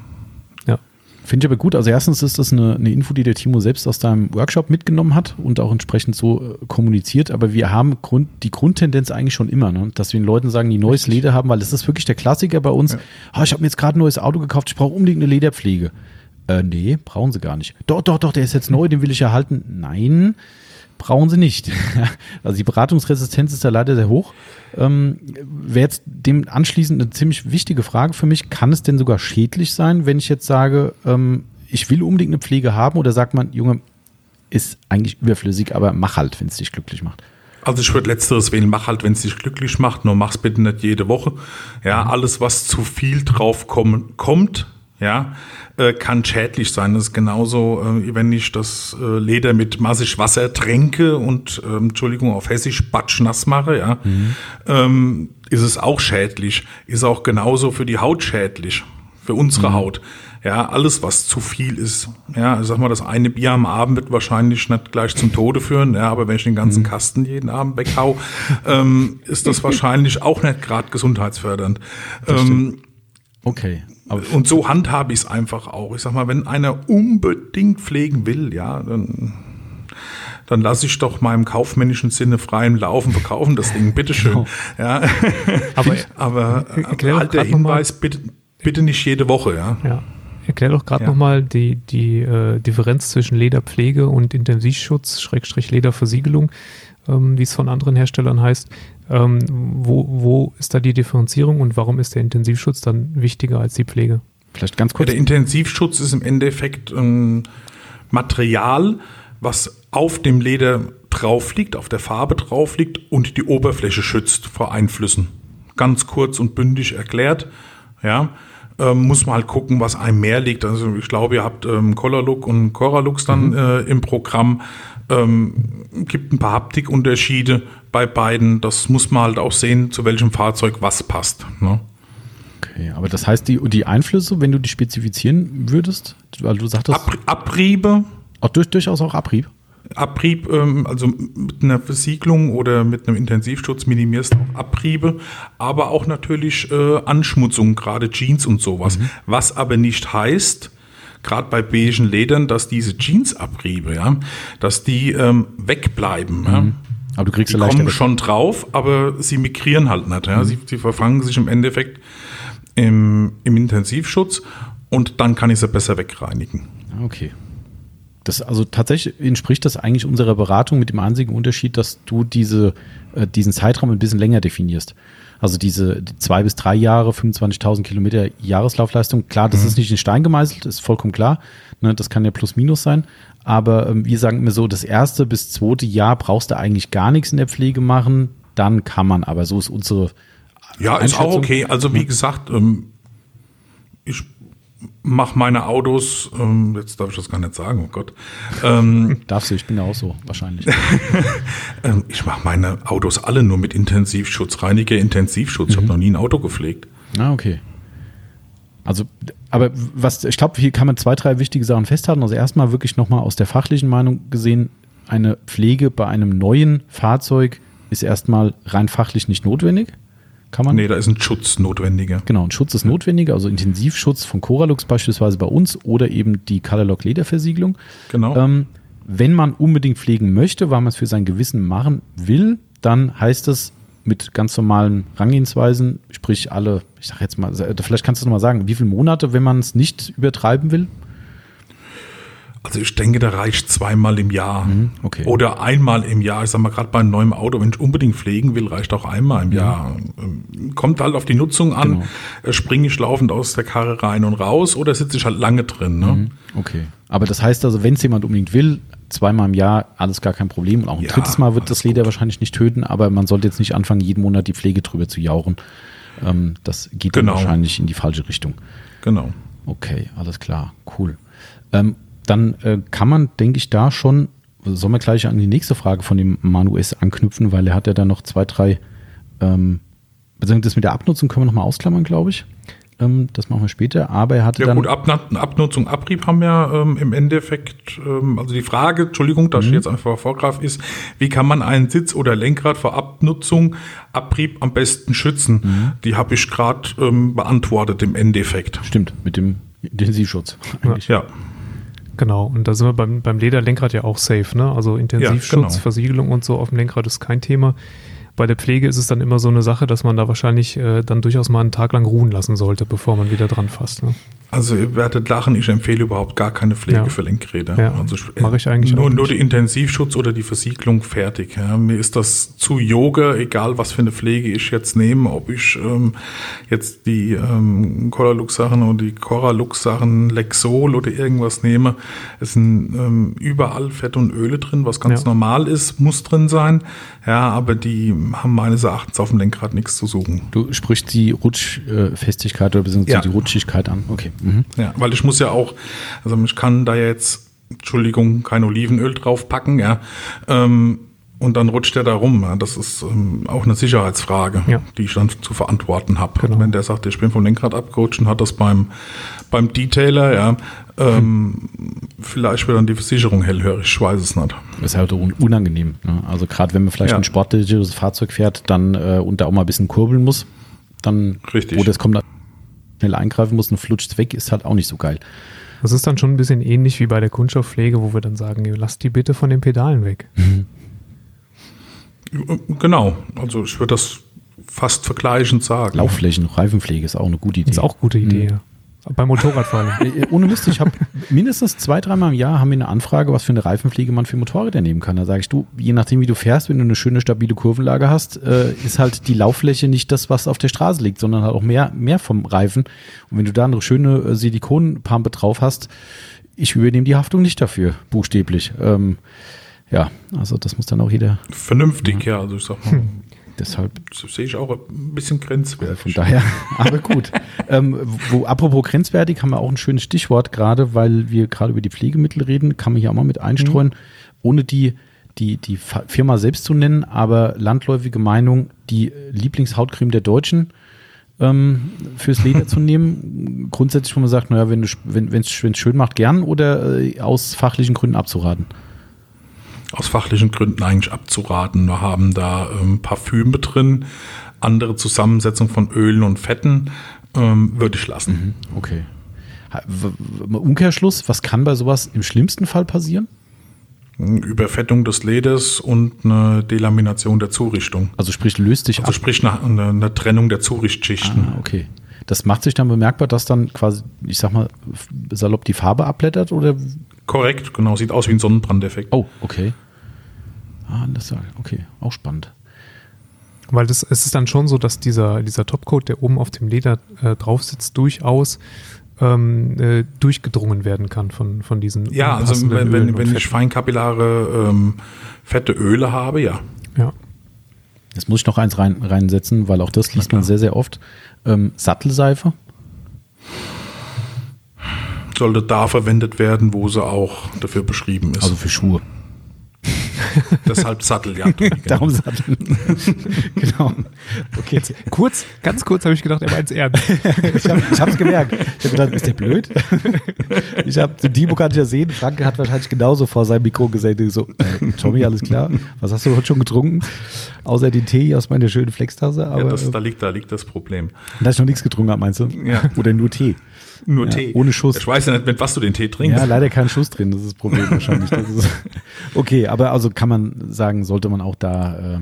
Finde ich aber gut. Also erstens ist das eine, eine, Info, die der Timo selbst aus deinem Workshop mitgenommen hat und auch entsprechend so äh, kommuniziert. Aber wir haben Grund, die Grundtendenz eigentlich schon immer, ne? dass wir den Leuten sagen, die neues Leder haben, weil das ist wirklich der Klassiker bei uns. Ja. Oh, ich habe mir jetzt gerade ein neues Auto gekauft, ich brauche unbedingt eine Lederpflege. Äh, nee, brauchen sie gar nicht. Doch, doch, doch, der ist jetzt neu, den will ich erhalten. Nein, brauchen sie nicht. also die Beratungsresistenz ist da leider sehr hoch. Ähm, Wäre jetzt dem anschließend eine ziemlich wichtige Frage für mich. Kann es denn sogar schädlich sein, wenn ich jetzt sage, ähm, ich will unbedingt eine Pflege haben oder sagt man, Junge, ist eigentlich überflüssig, aber mach halt, wenn es dich glücklich macht. Also ich würde letzteres wählen, mach halt, wenn es dich glücklich macht, nur mach's bitte nicht jede Woche. Ja, mhm. alles, was zu viel drauf kommen, kommt, ja, äh, kann schädlich sein. Das ist genauso, äh, wenn ich das äh, Leder mit massig Wasser tränke und, ähm, Entschuldigung, auf Hessisch nass mache, ja, mhm. ähm, ist es auch schädlich. Ist auch genauso für die Haut schädlich, für unsere mhm. Haut. Ja, alles, was zu viel ist. Ja, ich sag mal, das eine Bier am Abend wird wahrscheinlich nicht gleich zum Tode führen, ja, aber wenn ich den ganzen mhm. Kasten jeden Abend weghau, ähm, ist das wahrscheinlich auch nicht gerade gesundheitsfördernd. Ähm, okay. Aber und so handhabe ich es einfach auch. Ich sag mal, wenn einer unbedingt pflegen will, ja, dann, dann lasse ich doch meinem kaufmännischen Sinne freien Laufen verkaufen, das Ding, bitteschön. Genau. Ja. Aber, aber halt der Hinweis, bitte, bitte nicht jede Woche, ja. ja. Erklär doch gerade ja. nochmal die, die äh, Differenz zwischen Lederpflege und Intensivschutz, Schrägstrich Lederversiegelung, ähm, wie es von anderen Herstellern heißt. Ähm, wo, wo ist da die Differenzierung und warum ist der Intensivschutz dann wichtiger als die Pflege? Vielleicht ganz kurz. Der Intensivschutz ist im Endeffekt ein Material, was auf dem Leder drauf liegt, auf der Farbe drauf liegt und die Oberfläche schützt vor Einflüssen. Ganz kurz und bündig erklärt. Ja, ähm, muss man halt gucken, was einem mehr liegt. Also ich glaube, ihr habt ähm, Colorlook und Coralux dann mhm. äh, im Programm. Ähm, gibt ein paar Haptikunterschiede bei beiden. Das muss man halt auch sehen, zu welchem Fahrzeug was passt. Ne? Okay, aber das heißt, die, die Einflüsse, wenn du die spezifizieren würdest, weil du sagtest. Ab, Abriebe. Auch durch, durchaus auch Abrieb. Abrieb, ähm, also mit einer Versiegelung oder mit einem Intensivschutz minimierst du auch Abriebe, aber auch natürlich äh, Anschmutzung, gerade Jeans und sowas. Mhm. Was aber nicht heißt, gerade bei beigen Ledern, dass diese Jeansabriebe, ja, dass die ähm, wegbleiben. Mhm. Ja. Aber du kriegst die kommen schon drauf, aber sie migrieren halt nicht. Ja. Mhm. Sie, sie verfangen sich im Endeffekt im, im Intensivschutz und dann kann ich sie besser wegreinigen. Okay. Das, also tatsächlich entspricht das eigentlich unserer Beratung mit dem einzigen Unterschied, dass du diese, äh, diesen Zeitraum ein bisschen länger definierst. Also diese die zwei bis drei Jahre, 25.000 Kilometer Jahreslaufleistung, klar, das mhm. ist nicht in Stein gemeißelt, ist vollkommen klar. Ne, das kann ja plus minus sein. Aber ähm, wir sagen mir so, das erste bis zweite Jahr brauchst du eigentlich gar nichts in der Pflege machen. Dann kann man, aber so ist unsere. Ja, ist auch okay. Also wie gesagt, ähm, mache meine Autos, ähm, jetzt darf ich das gar nicht sagen, oh Gott. Ähm, Darfst du, ich bin ja auch so, wahrscheinlich. ähm, ich mache meine Autos alle nur mit Intensivschutz, Reiniger Intensivschutz. Ich habe noch nie ein Auto gepflegt. Ah, okay. Also, aber was, ich glaube, hier kann man zwei, drei wichtige Sachen festhalten. Also erstmal wirklich nochmal aus der fachlichen Meinung gesehen, eine Pflege bei einem neuen Fahrzeug ist erstmal rein fachlich nicht notwendig. Kann man? Nee, da ist ein Schutz notwendiger. Genau, ein Schutz ist notwendiger, also Intensivschutz von Coralux beispielsweise bei uns oder eben die Colorlock Lederversiegelung. Genau. Ähm, wenn man unbedingt pflegen möchte, weil man es für sein Gewissen machen will, dann heißt es mit ganz normalen Rangehensweisen, sprich alle, ich sag jetzt mal, vielleicht kannst du noch mal sagen, wie viele Monate, wenn man es nicht übertreiben will? Also ich denke, da reicht zweimal im Jahr. Mhm, okay. Oder einmal im Jahr. Ich sag mal, gerade bei einem neuen Auto, wenn ich unbedingt pflegen will, reicht auch einmal im Jahr. Ähm, Kommt halt auf die Nutzung an. Genau. Äh, Springe ich laufend aus der Karre rein und raus oder sitze ich halt lange drin. Ne? Mhm, Okay. Aber das heißt also, wenn es jemand unbedingt will, zweimal im Jahr, alles gar kein Problem. Und auch ein Ja, drittes Mal wird das Leder wahrscheinlich nicht töten, aber man sollte jetzt nicht anfangen, jeden Monat die Pflege drüber zu jauchen. Ähm, das geht dann Genau. wahrscheinlich in die falsche Richtung. Genau. Okay, alles klar, cool. Ähm, dann äh, kann man, denke ich, da schon, sollen wir gleich an die nächste Frage von dem Manu S. anknüpfen, weil er hat ja da noch zwei, drei, ähm, beziehungsweise das mit der Abnutzung können wir nochmal ausklammern, glaube ich. Ähm, das machen wir später, aber er hatte Ja dann. gut, Abna- Abnutzung, Abrieb haben wir ähm, im Endeffekt, ähm, also die Frage, Entschuldigung, dass Mhm. ich jetzt einfach vorgreife, ist, wie kann man einen Sitz oder Lenkrad vor Abnutzung, Abrieb am besten schützen? Mhm. Die habe ich gerade ähm, beantwortet im Endeffekt. Stimmt, mit dem Intensivschutz. eigentlich. Ja, Genau, und da sind wir beim, beim Lederlenkrad ja auch safe, ne? Also Intensivschutz, genau. Versiegelung und so auf dem Lenkrad ist kein Thema. Bei der Pflege ist es dann immer so eine Sache, dass man da wahrscheinlich äh, dann durchaus mal einen Tag lang ruhen lassen sollte, bevor man wieder dran fasst. Ne? also ihr werdet lachen, ich empfehle überhaupt gar keine Pflege Ja. für Lenkräder. Ja, also mache ich eigentlich nur, nur die Intensivschutz oder die Versiegelung fertig. Ja. Mir ist das zu Yoga, egal was für eine Pflege ich jetzt nehme, ob ich ähm, jetzt die ähm, Coralux-Sachen oder die Coralux-Sachen Lexol oder irgendwas nehme. Es sind ähm, überall Fett und Öle drin, was ganz normal ist, muss drin sein. Ja, aber die haben meines Erachtens auf dem Lenkrad nichts zu suchen. Du sprichst die Rutschfestigkeit oder beziehungsweise Ja. die Rutschigkeit an. Okay. Mhm. Ja, weil ich muss ja auch, also ich kann da jetzt, Entschuldigung, kein Olivenöl draufpacken, ja. Ähm, und dann rutscht der da rum. Das ist ähm, auch eine Sicherheitsfrage, Ja. die ich dann zu verantworten habe. Genau. Wenn der sagt, ich bin vom Lenkrad abgerutscht und hat das beim, beim Detailer, ja, ähm, vielleicht wird dann die Versicherung hellhörig, ich weiß es nicht. Das ist halt un- unangenehm. Ne? Also gerade wenn man vielleicht Ja. ein sportliches Fahrzeug fährt, dann äh, und da auch mal ein bisschen kurbeln muss, dann Richtig. oder es kommt schnell eingreifen muss und flutscht weg, ist halt auch nicht so geil. Das ist dann schon ein bisschen ähnlich wie bei der Kunststoffpflege, wo wir dann sagen, lass die bitte von den Pedalen weg. Genau, also ich würde das fast vergleichend sagen. Laufflächen, Reifenpflege ist auch eine gute Idee. Ist auch eine gute Idee, Mhm. ja. Beim Motorradfahren. Äh, Ohne Mist, ich habe mindestens zwei, dreimal im Jahr haben wir eine Anfrage, was für eine Reifenpflege man für Motorräder nehmen kann. Da sage ich, du, je nachdem wie du fährst, wenn du eine schöne, stabile Kurvenlage hast, äh, ist halt die Lauffläche nicht das, was auf der Straße liegt, sondern halt auch mehr, mehr vom Reifen. Und wenn du da eine schöne äh, Silikonpampe drauf hast, ich übernehme die Haftung nicht dafür, buchstäblich. Ähm, ja, also das muss dann auch jeder, Vernünftig, ja, also ich sag mal, deshalb das sehe ich auch ein bisschen grenzwertig. Von daher, aber gut. ähm, wo, apropos grenzwertig, haben wir auch ein schönes Stichwort, gerade weil wir gerade über die Pflegemittel reden, kann man hier auch mal mit einstreuen, ohne die, die, die Firma selbst zu nennen, aber landläufige Meinung, die Lieblingshautcreme der Deutschen ähm, fürs Leder zu nehmen. Grundsätzlich, wo man sagt, naja, wenn es wenn, wenn's schön macht, gern oder äh, aus fachlichen Gründen abzuraten. Aus fachlichen Gründen eigentlich abzuraten. Wir haben da ähm, Parfüme drin, andere Zusammensetzung von Ölen und Fetten ähm, würde ich lassen. Okay. W- w- Umkehrschluss, was kann bei sowas im schlimmsten Fall passieren? Überfettung des Leders und eine Delamination der Zurichtung. Also sprich, löst sich Also ab. sprich eine, eine, Trennung der Zurichtschichten. Ah, okay. Das macht sich dann bemerkbar, dass dann quasi, ich sag mal, salopp die Farbe abblättert oder? Korrekt, genau, sieht aus wie ein Sonnenbrandeffekt. Oh, okay. Ah, das okay, auch spannend. Weil das, es ist dann schon so, dass dieser, dieser Topcoat, der oben auf dem Leder äh, drauf sitzt, durchaus ähm, äh, durchgedrungen werden kann von, von diesen Ja, also passenden wenn, wenn, wenn ich feinkapillare ähm, fette Öle habe, ja. Ja. Jetzt muss ich noch eins rein, reinsetzen, weil auch das liest man sehr, sehr oft. Ähm, Sattelseife. Sollte da verwendet werden, wo sie auch dafür beschrieben ist. Also für Schuhe. Deshalb Satteljagd. Genau. Darum Sattel. genau. Okay, jetzt kurz, ganz kurz habe ich gedacht, er meint es ernst. ich habe es gemerkt. Ich habe gedacht, ist der blöd? ich habe, den Dimo kann ich ja sehen. Franke hat wahrscheinlich genauso vor seinem Mikro gesagt, so, äh, Tommy, alles klar? Was hast du heute schon getrunken? Außer den Tee aus meiner schönen Flextasse. Aber, ja, das, da, liegt, da liegt das Problem. Dass ich noch nichts getrunken habe, meinst du? Ja. Oder nur Tee? Nur Ja, Tee. ohne Schuss. Ich weiß ja nicht, mit was du den Tee trinkst. Ja, leider kein Schuss drin, das ist das Problem wahrscheinlich. Das ist, okay, aber also kann man sagen, sollte man auch da äh,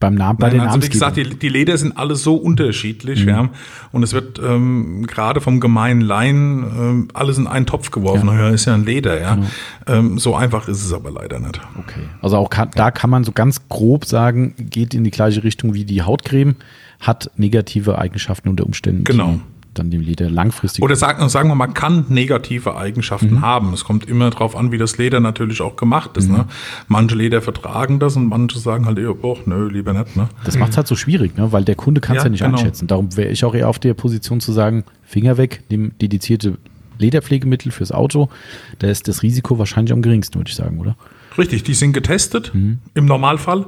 beim Namen, bei Nein, den also wie gesagt, die, die Leder sind alle so unterschiedlich, Mhm. ja. Und es wird ähm, gerade vom gemeinen Laien ähm, alles in einen Topf geworfen. Ja. Ja. ist ja ein Leder, ja. Genau. Ähm, so einfach ist es aber leider nicht. Okay. Also auch kann, da kann man so ganz grob sagen, geht in die gleiche Richtung wie die Hautcreme, hat negative Eigenschaften unter Umständen, Genau. Dann dem Leder langfristig. Oder sagen, sagen wir mal, kann negative Eigenschaften Mhm. haben. Es kommt immer darauf an, wie das Leder natürlich auch gemacht ist. Mhm. Ne? Manche Leder vertragen das und manche sagen halt, eher, boah, nö, lieber nicht. Ne? das macht es halt so schwierig, ne? weil der Kunde kann es ja, Ja, nicht genau. einschätzen. Darum wäre ich auch eher auf der Position zu sagen, Finger weg, nimm dedizierte Lederpflegemittel fürs Auto. Da ist das Risiko wahrscheinlich am geringsten, würde ich sagen, oder? Richtig, die sind getestet Mhm. im Normalfall.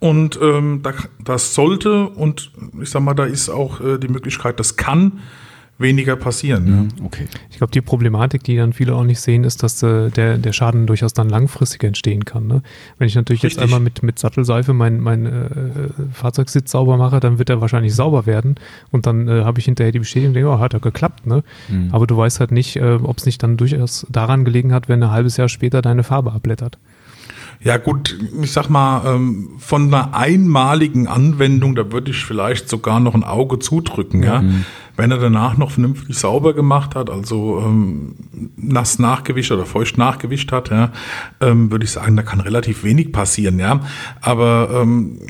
Und ähm, da, das sollte und ich sag mal, da ist auch äh, die Möglichkeit, das kann weniger passieren. Mhm. Okay. Ich glaube, die Problematik, die dann viele auch nicht sehen, ist, dass äh, der, der Schaden durchaus dann langfristig entstehen kann. Ne? Wenn ich natürlich jetzt Richtig. einmal mit, mit Sattelseife mein, mein äh, äh, Fahrzeugsitz sauber mache, dann wird er wahrscheinlich sauber werden und dann äh, habe ich hinterher die Bestätigung, denke, oh, hat er geklappt. Ne? Mhm. Aber du weißt halt nicht, äh, ob es nicht dann durchaus daran gelegen hat, wenn ein halbes Jahr später deine Farbe abblättert. Ja gut, ich sag mal, ähm, von einer einmaligen Anwendung, da würde ich vielleicht sogar noch ein Auge zudrücken, ja. Wenn er danach noch vernünftig sauber gemacht hat, also ähm, nass nachgewischt oder feucht nachgewischt hat, ja, ähm, würde ich sagen, da kann relativ wenig passieren, ja. Aber ähm,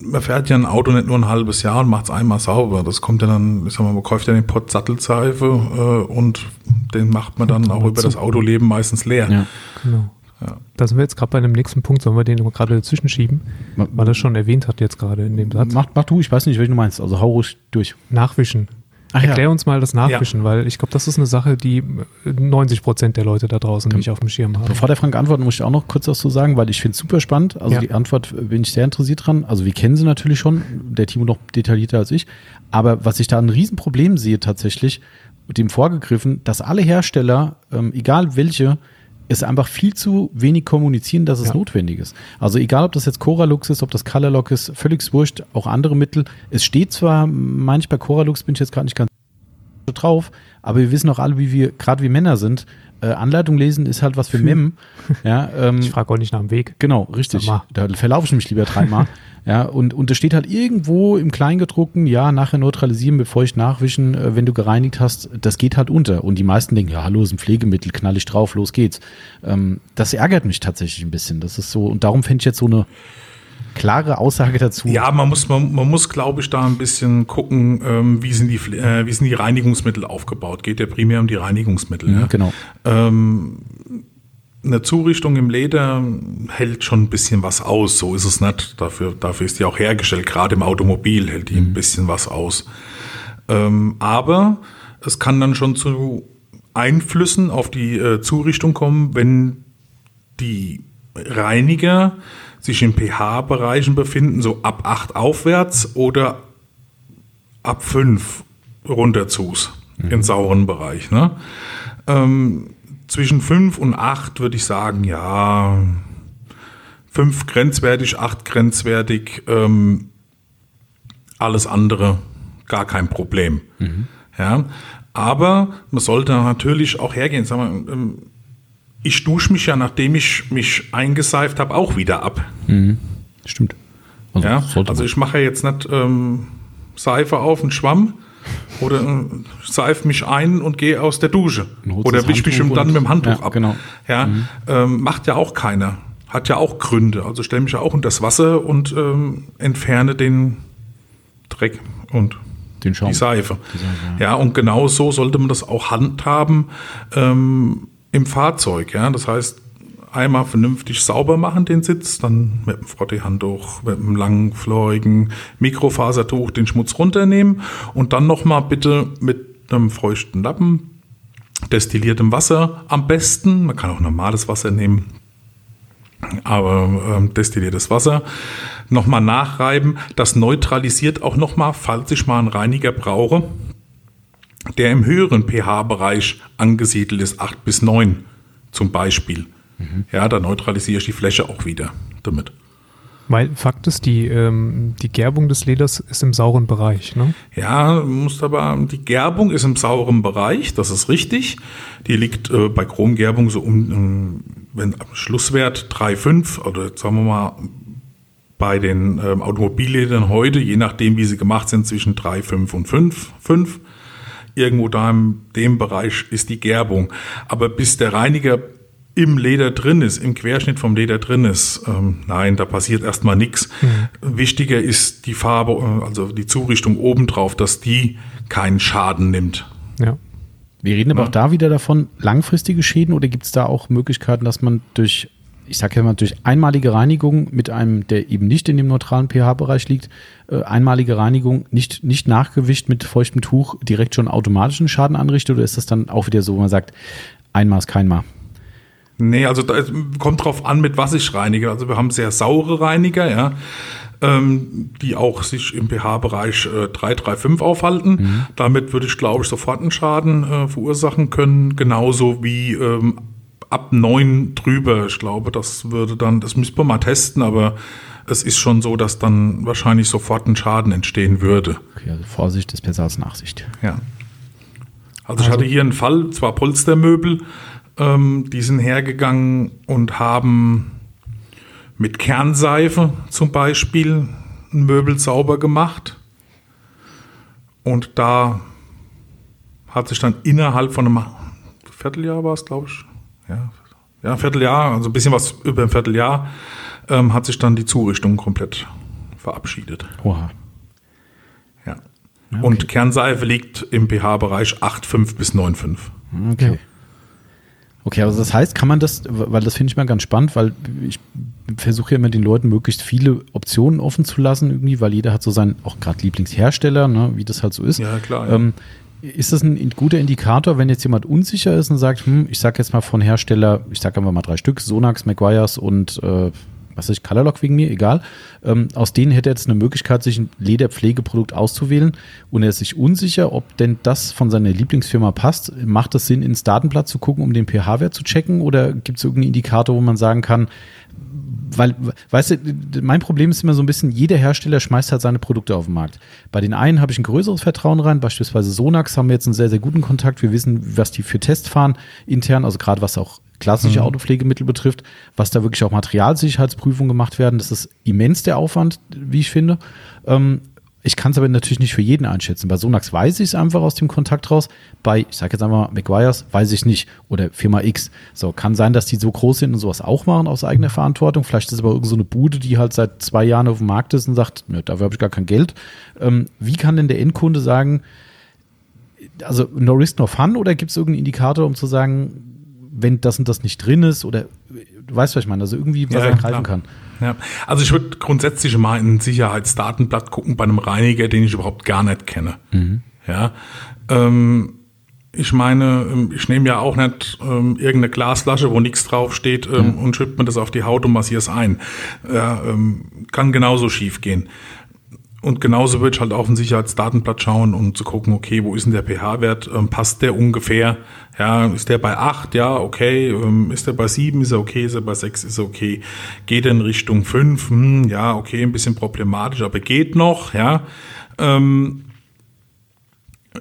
man fährt ja ein Auto nicht nur ein halbes Jahr und macht es einmal sauber. Das kommt ja dann, ich sag mal, man kauft ja den Pott Sattelseife äh, und den macht man dann auch über das Autoleben meistens leer. Ja. Genau. Ja. Da sind wir jetzt gerade bei dem nächsten Punkt, sollen wir den gerade dazwischen schieben, weil er schon erwähnt hat jetzt gerade in dem Satz. Mach, mach du, ich weiß nicht, welchen du meinst. Also hau ruhig durch. Nachwischen. Ach ja. Erklär uns mal das Nachwischen, weil ich glaube, das ist eine Sache, die 90 Prozent der Leute da draußen nicht auf dem Schirm haben. Bevor der Frank antwortet, muss ich auch noch kurz was zu sagen, weil ich finde es super spannend. Also Ja. die Antwort äh, bin ich sehr interessiert dran. Also wir kennen sie natürlich schon, der Timo noch detaillierter als ich. Aber was ich da ein Riesenproblem sehe tatsächlich, mit dem vorgegriffen, dass alle Hersteller, ähm, egal welche, es einfach viel zu wenig kommunizieren, dass es Ja. notwendig ist. Also egal, ob das jetzt Coralux ist, ob das Colorlock ist, völlig wurscht, auch andere Mittel. Es steht zwar, manchmal bei Coralux bin ich jetzt gerade nicht ganz drauf, aber wir wissen auch alle, wie wir, gerade wie Männer sind, äh, Anleitung lesen ist halt was für Mem. Ja, ähm, Ich frage auch nicht nach dem Weg. genau, richtig. Da verlaufe ich mich lieber dreimal. ja, und, und es steht halt irgendwo im Kleingedruckten, ja, nachher neutralisieren, bevor ich nachwischen, äh, wenn du gereinigt hast, das geht halt unter. Und die meisten denken, ja, hallo, ist ein Pflegemittel, knall ich drauf, los geht's. Ähm, das ärgert mich tatsächlich ein bisschen. Das ist so, und darum fände ich jetzt so eine klare Aussage dazu. Ja, man muss, man, man muss, glaube ich, da ein bisschen gucken, ähm, wie, sind die, äh, wie sind die Reinigungsmittel aufgebaut. Geht ja primär um die Reinigungsmittel. Ja, ja. genau. Ähm, eine Zurichtung im Leder hält schon ein bisschen was aus. So ist es nicht. Dafür, dafür ist die auch hergestellt. Gerade im Automobil hält die ein bisschen was aus. Ähm, aber es kann dann schon zu Einflüssen auf die äh, Zurichtung kommen, wenn die Reiniger sich in pH-Bereichen befinden, so ab 8 aufwärts oder ab 5 runter zus, im sauren Bereich. Ne? Ähm, zwischen 5 und 8 würde ich sagen, ja, 5 grenzwertig, 8 grenzwertig, ähm, alles andere gar kein Problem. Ja, aber man sollte natürlich auch hergehen. Sag mal, ähm, ich dusche mich ja, nachdem ich mich eingeseift habe, auch wieder ab. Stimmt. Also, Ja? Also ich mache jetzt nicht ähm, Seife auf einen Schwamm oder äh, seife mich ein und gehe aus der Dusche. Oder wisch mich dann mit dem Handtuch Ja, ab. genau. Ja? Ähm, macht ja auch keiner. Hat ja auch Gründe. Also stelle mich ja auch unter das Wasser und ähm, entferne den Dreck und Den Schaum. die Seife. Die Seife, ja. und genau so sollte man das auch handhaben ähm, im Fahrzeug. Ja? Das heißt, einmal vernünftig sauber machen den Sitz, dann mit dem Frotteehandtuch, mit einem langen, florigen Mikrofasertuch den Schmutz runternehmen und dann nochmal bitte mit einem feuchten Lappen destilliertem Wasser am besten. Man kann auch normales Wasser nehmen, aber ähm, destilliertes Wasser nochmal nachreiben. Das neutralisiert auch nochmal, falls ich mal einen Reiniger brauche, der im höheren pH-Bereich angesiedelt ist, 8 bis 9 zum Beispiel. Mhm. Ja, da neutralisiere ich die Fläche auch wieder damit. Weil Fakt ist, die, ähm, die Gerbung des Leders ist im sauren Bereich, ne? Ja, musst aber, die Gerbung ist im sauren Bereich, das ist richtig. Die liegt äh, bei Chromgerbung so um, um wenn Schlusswert 3,5 oder sagen wir mal bei den ähm, Automobilledern heute, je nachdem wie sie gemacht sind, zwischen 3,5 und 5, 5. Irgendwo da in dem Bereich ist die Gerbung. Aber bis der Reiniger im Leder drin ist, im Querschnitt vom Leder drin ist, ähm, nein, da passiert erstmal nichts. Mhm. Wichtiger ist die Farbe, äh, also die Zurichtung obendrauf, dass die keinen Schaden nimmt. Ja. Wir reden aber ja. auch da wieder davon, langfristige Schäden oder gibt es da auch Möglichkeiten, dass man durch, ich sage ja mal, durch einmalige Reinigung mit einem, der eben nicht in dem neutralen pH-Bereich liegt, äh, einmalige Reinigung, nicht, nicht nachgewischt mit feuchtem Tuch direkt schon automatischen Schaden anrichtet oder ist das dann auch wieder so, wo man sagt, einmal ist kein Mal? Nee, also da kommt drauf an, mit was ich reinige. Also wir haben sehr saure Reiniger, ja, ähm, die auch sich im pH-Bereich äh, 3, 3, 5 aufhalten. Mhm. Damit würde ich, glaube ich, sofort einen Schaden äh, verursachen können. Genauso wie ähm, ab 9 drüber. Ich glaube, das würde dann, das müsste man mal testen, aber es ist schon so, dass dann wahrscheinlich sofort ein Schaden entstehen würde. Okay, also Vorsicht ist besser als Nachsicht. Ja. Also, also ich hatte hier einen Fall, zwar Polstermöbel, ähm, die sind hergegangen und haben mit Kernseife zum Beispiel ein Möbel sauber gemacht. Und da hat sich dann innerhalb von einem Vierteljahr war es, glaube ich, ja, ja, ein Vierteljahr, also ein bisschen was über ein Vierteljahr, ähm, hat sich dann die Zurichtung komplett verabschiedet. Oha. Ja. Okay. Und Kernseife liegt im pH-Bereich 8,5 bis 9,5. Okay. Okay, also das heißt, kann man das, weil das finde ich mal ganz spannend, weil ich versuche ja immer den Leuten möglichst viele Optionen offen zu lassen, irgendwie, weil jeder hat so seinen, auch gerade Lieblingshersteller, ne, wie das halt so ist. Ja, klar. Ja. Ähm, ist das ein guter Indikator, wenn jetzt jemand unsicher ist und sagt, hm, ich sage jetzt mal von Hersteller, ich sage einfach mal drei Stück, Sonax, Maguires und äh, was weiß ich, Colorlock wegen mir, egal. Ähm, aus denen hätte er jetzt eine Möglichkeit, sich ein Lederpflegeprodukt auszuwählen und er ist sich unsicher, ob denn das von seiner Lieblingsfirma passt. Macht es Sinn, ins Datenblatt zu gucken, um den pH-Wert zu checken oder gibt es irgendeinen Indikator, wo man sagen kann, weil, weißt du, mein Problem ist immer so ein bisschen, jeder Hersteller schmeißt halt seine Produkte auf den Markt. Bei den einen habe ich ein größeres Vertrauen rein, beispielsweise Sonax haben wir jetzt einen sehr, sehr guten Kontakt. Wir wissen, was die für Tests fahren intern, also gerade was auch klassische mhm. Autopflegemittel betrifft, was da wirklich auch Materialsicherheitsprüfungen gemacht werden. Das ist immens der Aufwand, wie ich finde. Ähm, ich kann es aber natürlich nicht für jeden einschätzen. Bei Sonax weiß ich es einfach aus dem Kontakt raus. Bei, ich sage jetzt einfach McGuire's, weiß ich nicht. Oder Firma X. So, kann sein, dass die so groß sind und sowas auch machen aus eigener Verantwortung. Vielleicht ist es aber irgendeine so eine Bude, die halt seit zwei Jahren auf dem Markt ist und sagt, nö, dafür habe ich gar kein Geld. Ähm, wie kann denn der Endkunde sagen, also no risk, no fun? Oder gibt es irgendeinen Indikator, um zu sagen, wenn das und das nicht drin ist oder du weißt, was ich meine, also irgendwie was ja, er greifen kann. Ja, also ich würde grundsätzlich mal in ein Sicherheitsdatenblatt gucken bei einem Reiniger, den ich überhaupt gar nicht kenne. Mhm. Ja, ähm, ich meine, ähm, ich nehme ja auch nicht ähm, irgendeine Glasflasche, wo nichts draufsteht ähm, mhm. und schütte mir das auf die Haut und massiere es ein. Ja, ähm, kann genauso schief gehen. Und genauso würde ich halt auf ein Sicherheitsdatenblatt schauen, um zu gucken, okay, wo ist denn der pH-Wert? Ähm, passt der ungefähr? Ja, ist der bei 8? Ja, okay. Ähm, ist der bei 7? Ist er okay? Ist er bei 6? Ist er okay? Geht er in Richtung 5? Hm, ja, okay, ein bisschen problematisch, aber geht noch, ja. Ähm,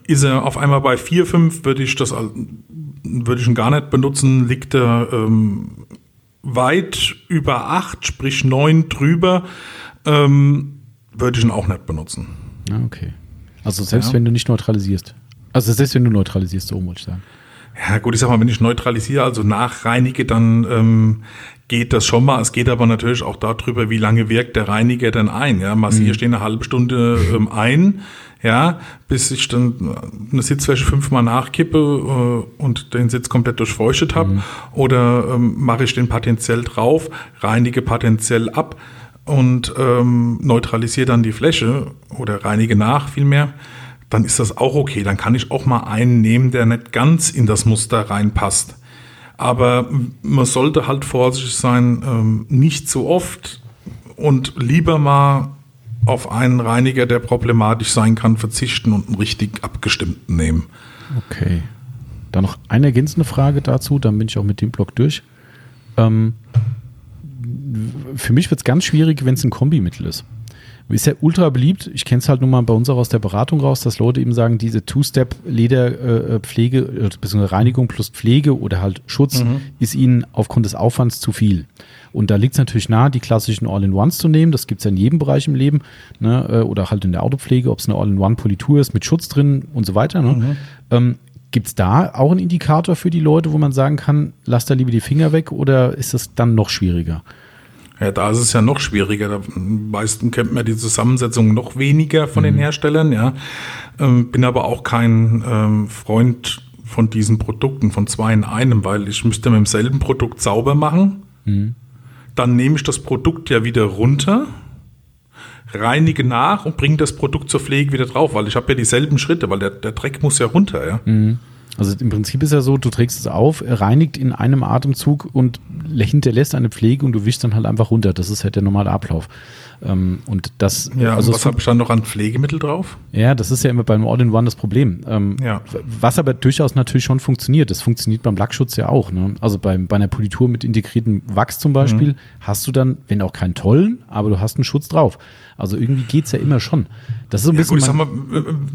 ist er auf einmal bei 4, 5, würde ich das, würde ich ihn gar nicht benutzen. Liegt er ähm, weit über 8, sprich 9 drüber, ähm, würde ich ihn auch nicht benutzen. Ah, okay. Also selbst ja. wenn du nicht neutralisierst. Also selbst wenn du neutralisierst, so muss ich sagen. Ja, gut, ich sag mal, wenn ich neutralisiere, also nachreinige, dann ähm, geht das schon mal. Es geht aber natürlich auch darüber, wie lange wirkt der Reiniger denn ein. Ja, massiere mhm. ich eine halbe Stunde ähm, ein, ja, bis ich dann eine Sitzfläche fünfmal nachkippe äh, und den Sitz komplett durchfeuchtet habe. Mhm. Oder ähm, mache ich den partiell drauf, reinige partiell ab und ähm, neutralisiere dann die Fläche oder reinige nach vielmehr, dann ist das auch okay. Dann kann ich auch mal einen nehmen, der nicht ganz in das Muster reinpasst. Aber man sollte halt vorsichtig sein, ähm, nicht zu oft und lieber mal auf einen Reiniger, der problematisch sein kann, verzichten und einen richtig abgestimmten nehmen. Okay. Dann noch eine ergänzende Frage dazu, dann bin ich auch mit dem Block durch. Ähm, für mich wird es ganz schwierig, wenn es ein Kombimittel ist. Ist ja ultra beliebt. Ich kenne es halt nun mal bei uns auch aus der Beratung raus, dass Leute eben sagen, diese Two-Step-Lederpflege, äh, äh bzw. Reinigung plus Pflege oder halt Schutz mhm. ist ihnen aufgrund des Aufwands zu viel. Und da liegt es natürlich nahe, die klassischen All-in-Ones zu nehmen. Das gibt es ja in jedem Bereich im Leben. Ne? Äh, oder halt in der Autopflege, ob es eine All-in-One-Politur ist mit Schutz drin und so weiter. Ne? Mhm. Ähm, Gibt es da auch einen Indikator für die Leute, wo man sagen kann, lass da lieber die Finger weg oder ist das dann noch schwieriger? Ja, da ist es ja noch schwieriger. Da meisten kennt man die Zusammensetzung noch weniger von mhm. den Herstellern. Ja, ähm, bin aber auch kein ähm, Freund von diesen Produkten, von zwei in einem, weil ich müsste mit demselben Produkt sauber machen. Mhm. Dann nehme ich das Produkt ja wieder runter, reinige nach und bringe das Produkt zur Pflege wieder drauf, weil ich habe ja dieselben Schritte, weil der, der Dreck muss ja runter. Ja. Mhm. Also im Prinzip ist ja so, du trägst es auf, reinigt in einem Atemzug und hinterlässt eine Pflege und du wischst dann halt einfach runter. Das ist halt der normale Ablauf. Ähm, und das, ja, also was habe ich dann noch an Pflegemittel drauf? Ja, das ist ja immer beim All-in-One das Problem. Ähm, ja. Was aber durchaus natürlich schon funktioniert. Das funktioniert beim Lackschutz ja auch. Ne? Also bei, bei einer Politur mit integriertem Wachs zum Beispiel mhm. hast du dann, wenn auch keinen tollen, aber du hast einen Schutz drauf. Also irgendwie geht es ja immer schon. Das ist so ein ja, bisschen. Gut, sag mal,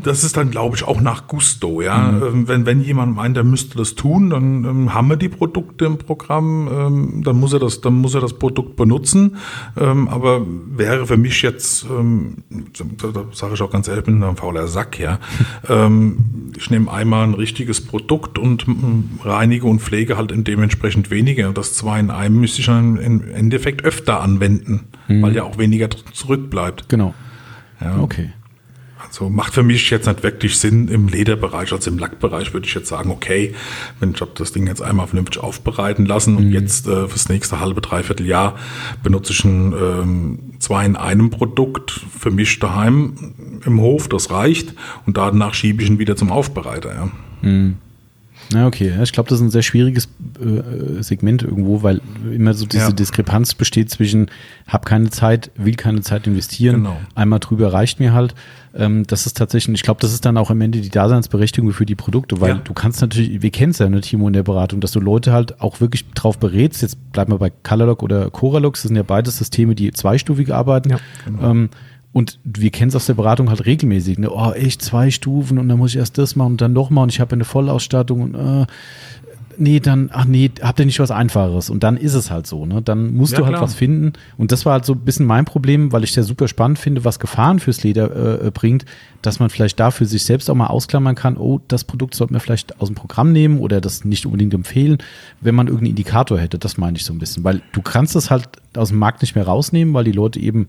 das ist dann, glaube ich, auch nach Gusto, ja. Mhm. Ähm, wenn, wenn jemand meint, er müsste das tun, dann ähm, haben wir die Produkte im Programm, ähm, dann muss er das, dann muss er das Produkt benutzen. Ähm, aber wäre für mich jetzt, ähm, da sage ich auch ganz ehrlich, bin ein fauler Sack, ja. ähm, ich nehme einmal ein richtiges Produkt und reinige und pflege halt dementsprechend weniger. Das zwei in einem müsste ich dann im Endeffekt öfter anwenden, mhm. weil ja auch weniger zurückbleibt. Genau. Ja. Okay. Also macht für mich jetzt nicht wirklich Sinn im Lederbereich, also im Lackbereich würde ich jetzt sagen, okay, wenn ich habe das Ding jetzt einmal vernünftig aufbereiten lassen und mhm. jetzt äh, fürs nächste halbe, dreiviertel Jahr benutze ich ein ähm, zwei in einem Produkt für mich daheim im Hof, das reicht und danach schiebe ich ihn wieder zum Aufbereiter. Ja. Mhm. Ja, okay. Ich glaube, das ist ein sehr schwieriges äh, Segment irgendwo, weil immer so diese ja. Diskrepanz besteht zwischen, hab keine Zeit, will keine Zeit investieren, genau. einmal drüber reicht mir halt. Ähm, das ist tatsächlich, ich glaube, das ist dann auch am Ende die Daseinsberechtigung für die Produkte, weil ja. du kannst natürlich, wir kennen es ja, ne, Timo, in der Beratung, dass du Leute halt auch wirklich drauf berätst. Jetzt bleiben wir bei Colorlock oder Coralox, das sind ja beides Systeme, die zweistufig arbeiten. Ja, genau. ähm, und wir kennen es aus der Beratung halt regelmäßig. Ne? Oh, echt zwei Stufen und dann muss ich erst das machen und dann nochmal und ich habe eine Vollausstattung und äh, nee, dann, ach nee, habt ihr nicht was Einfaches? Und dann ist es halt so, ne? Dann musst ja, du halt klar. was finden. Und das war halt so ein bisschen mein Problem, weil ich sehr super spannend finde, was Gefahren fürs Leder äh, bringt, dass man vielleicht dafür sich selbst auch mal ausklammern kann, oh, das Produkt sollte man vielleicht aus dem Programm nehmen oder das nicht unbedingt empfehlen, wenn man irgendeinen Indikator hätte. Das meine ich so ein bisschen. Weil du kannst es halt aus dem Markt nicht mehr rausnehmen, weil die Leute eben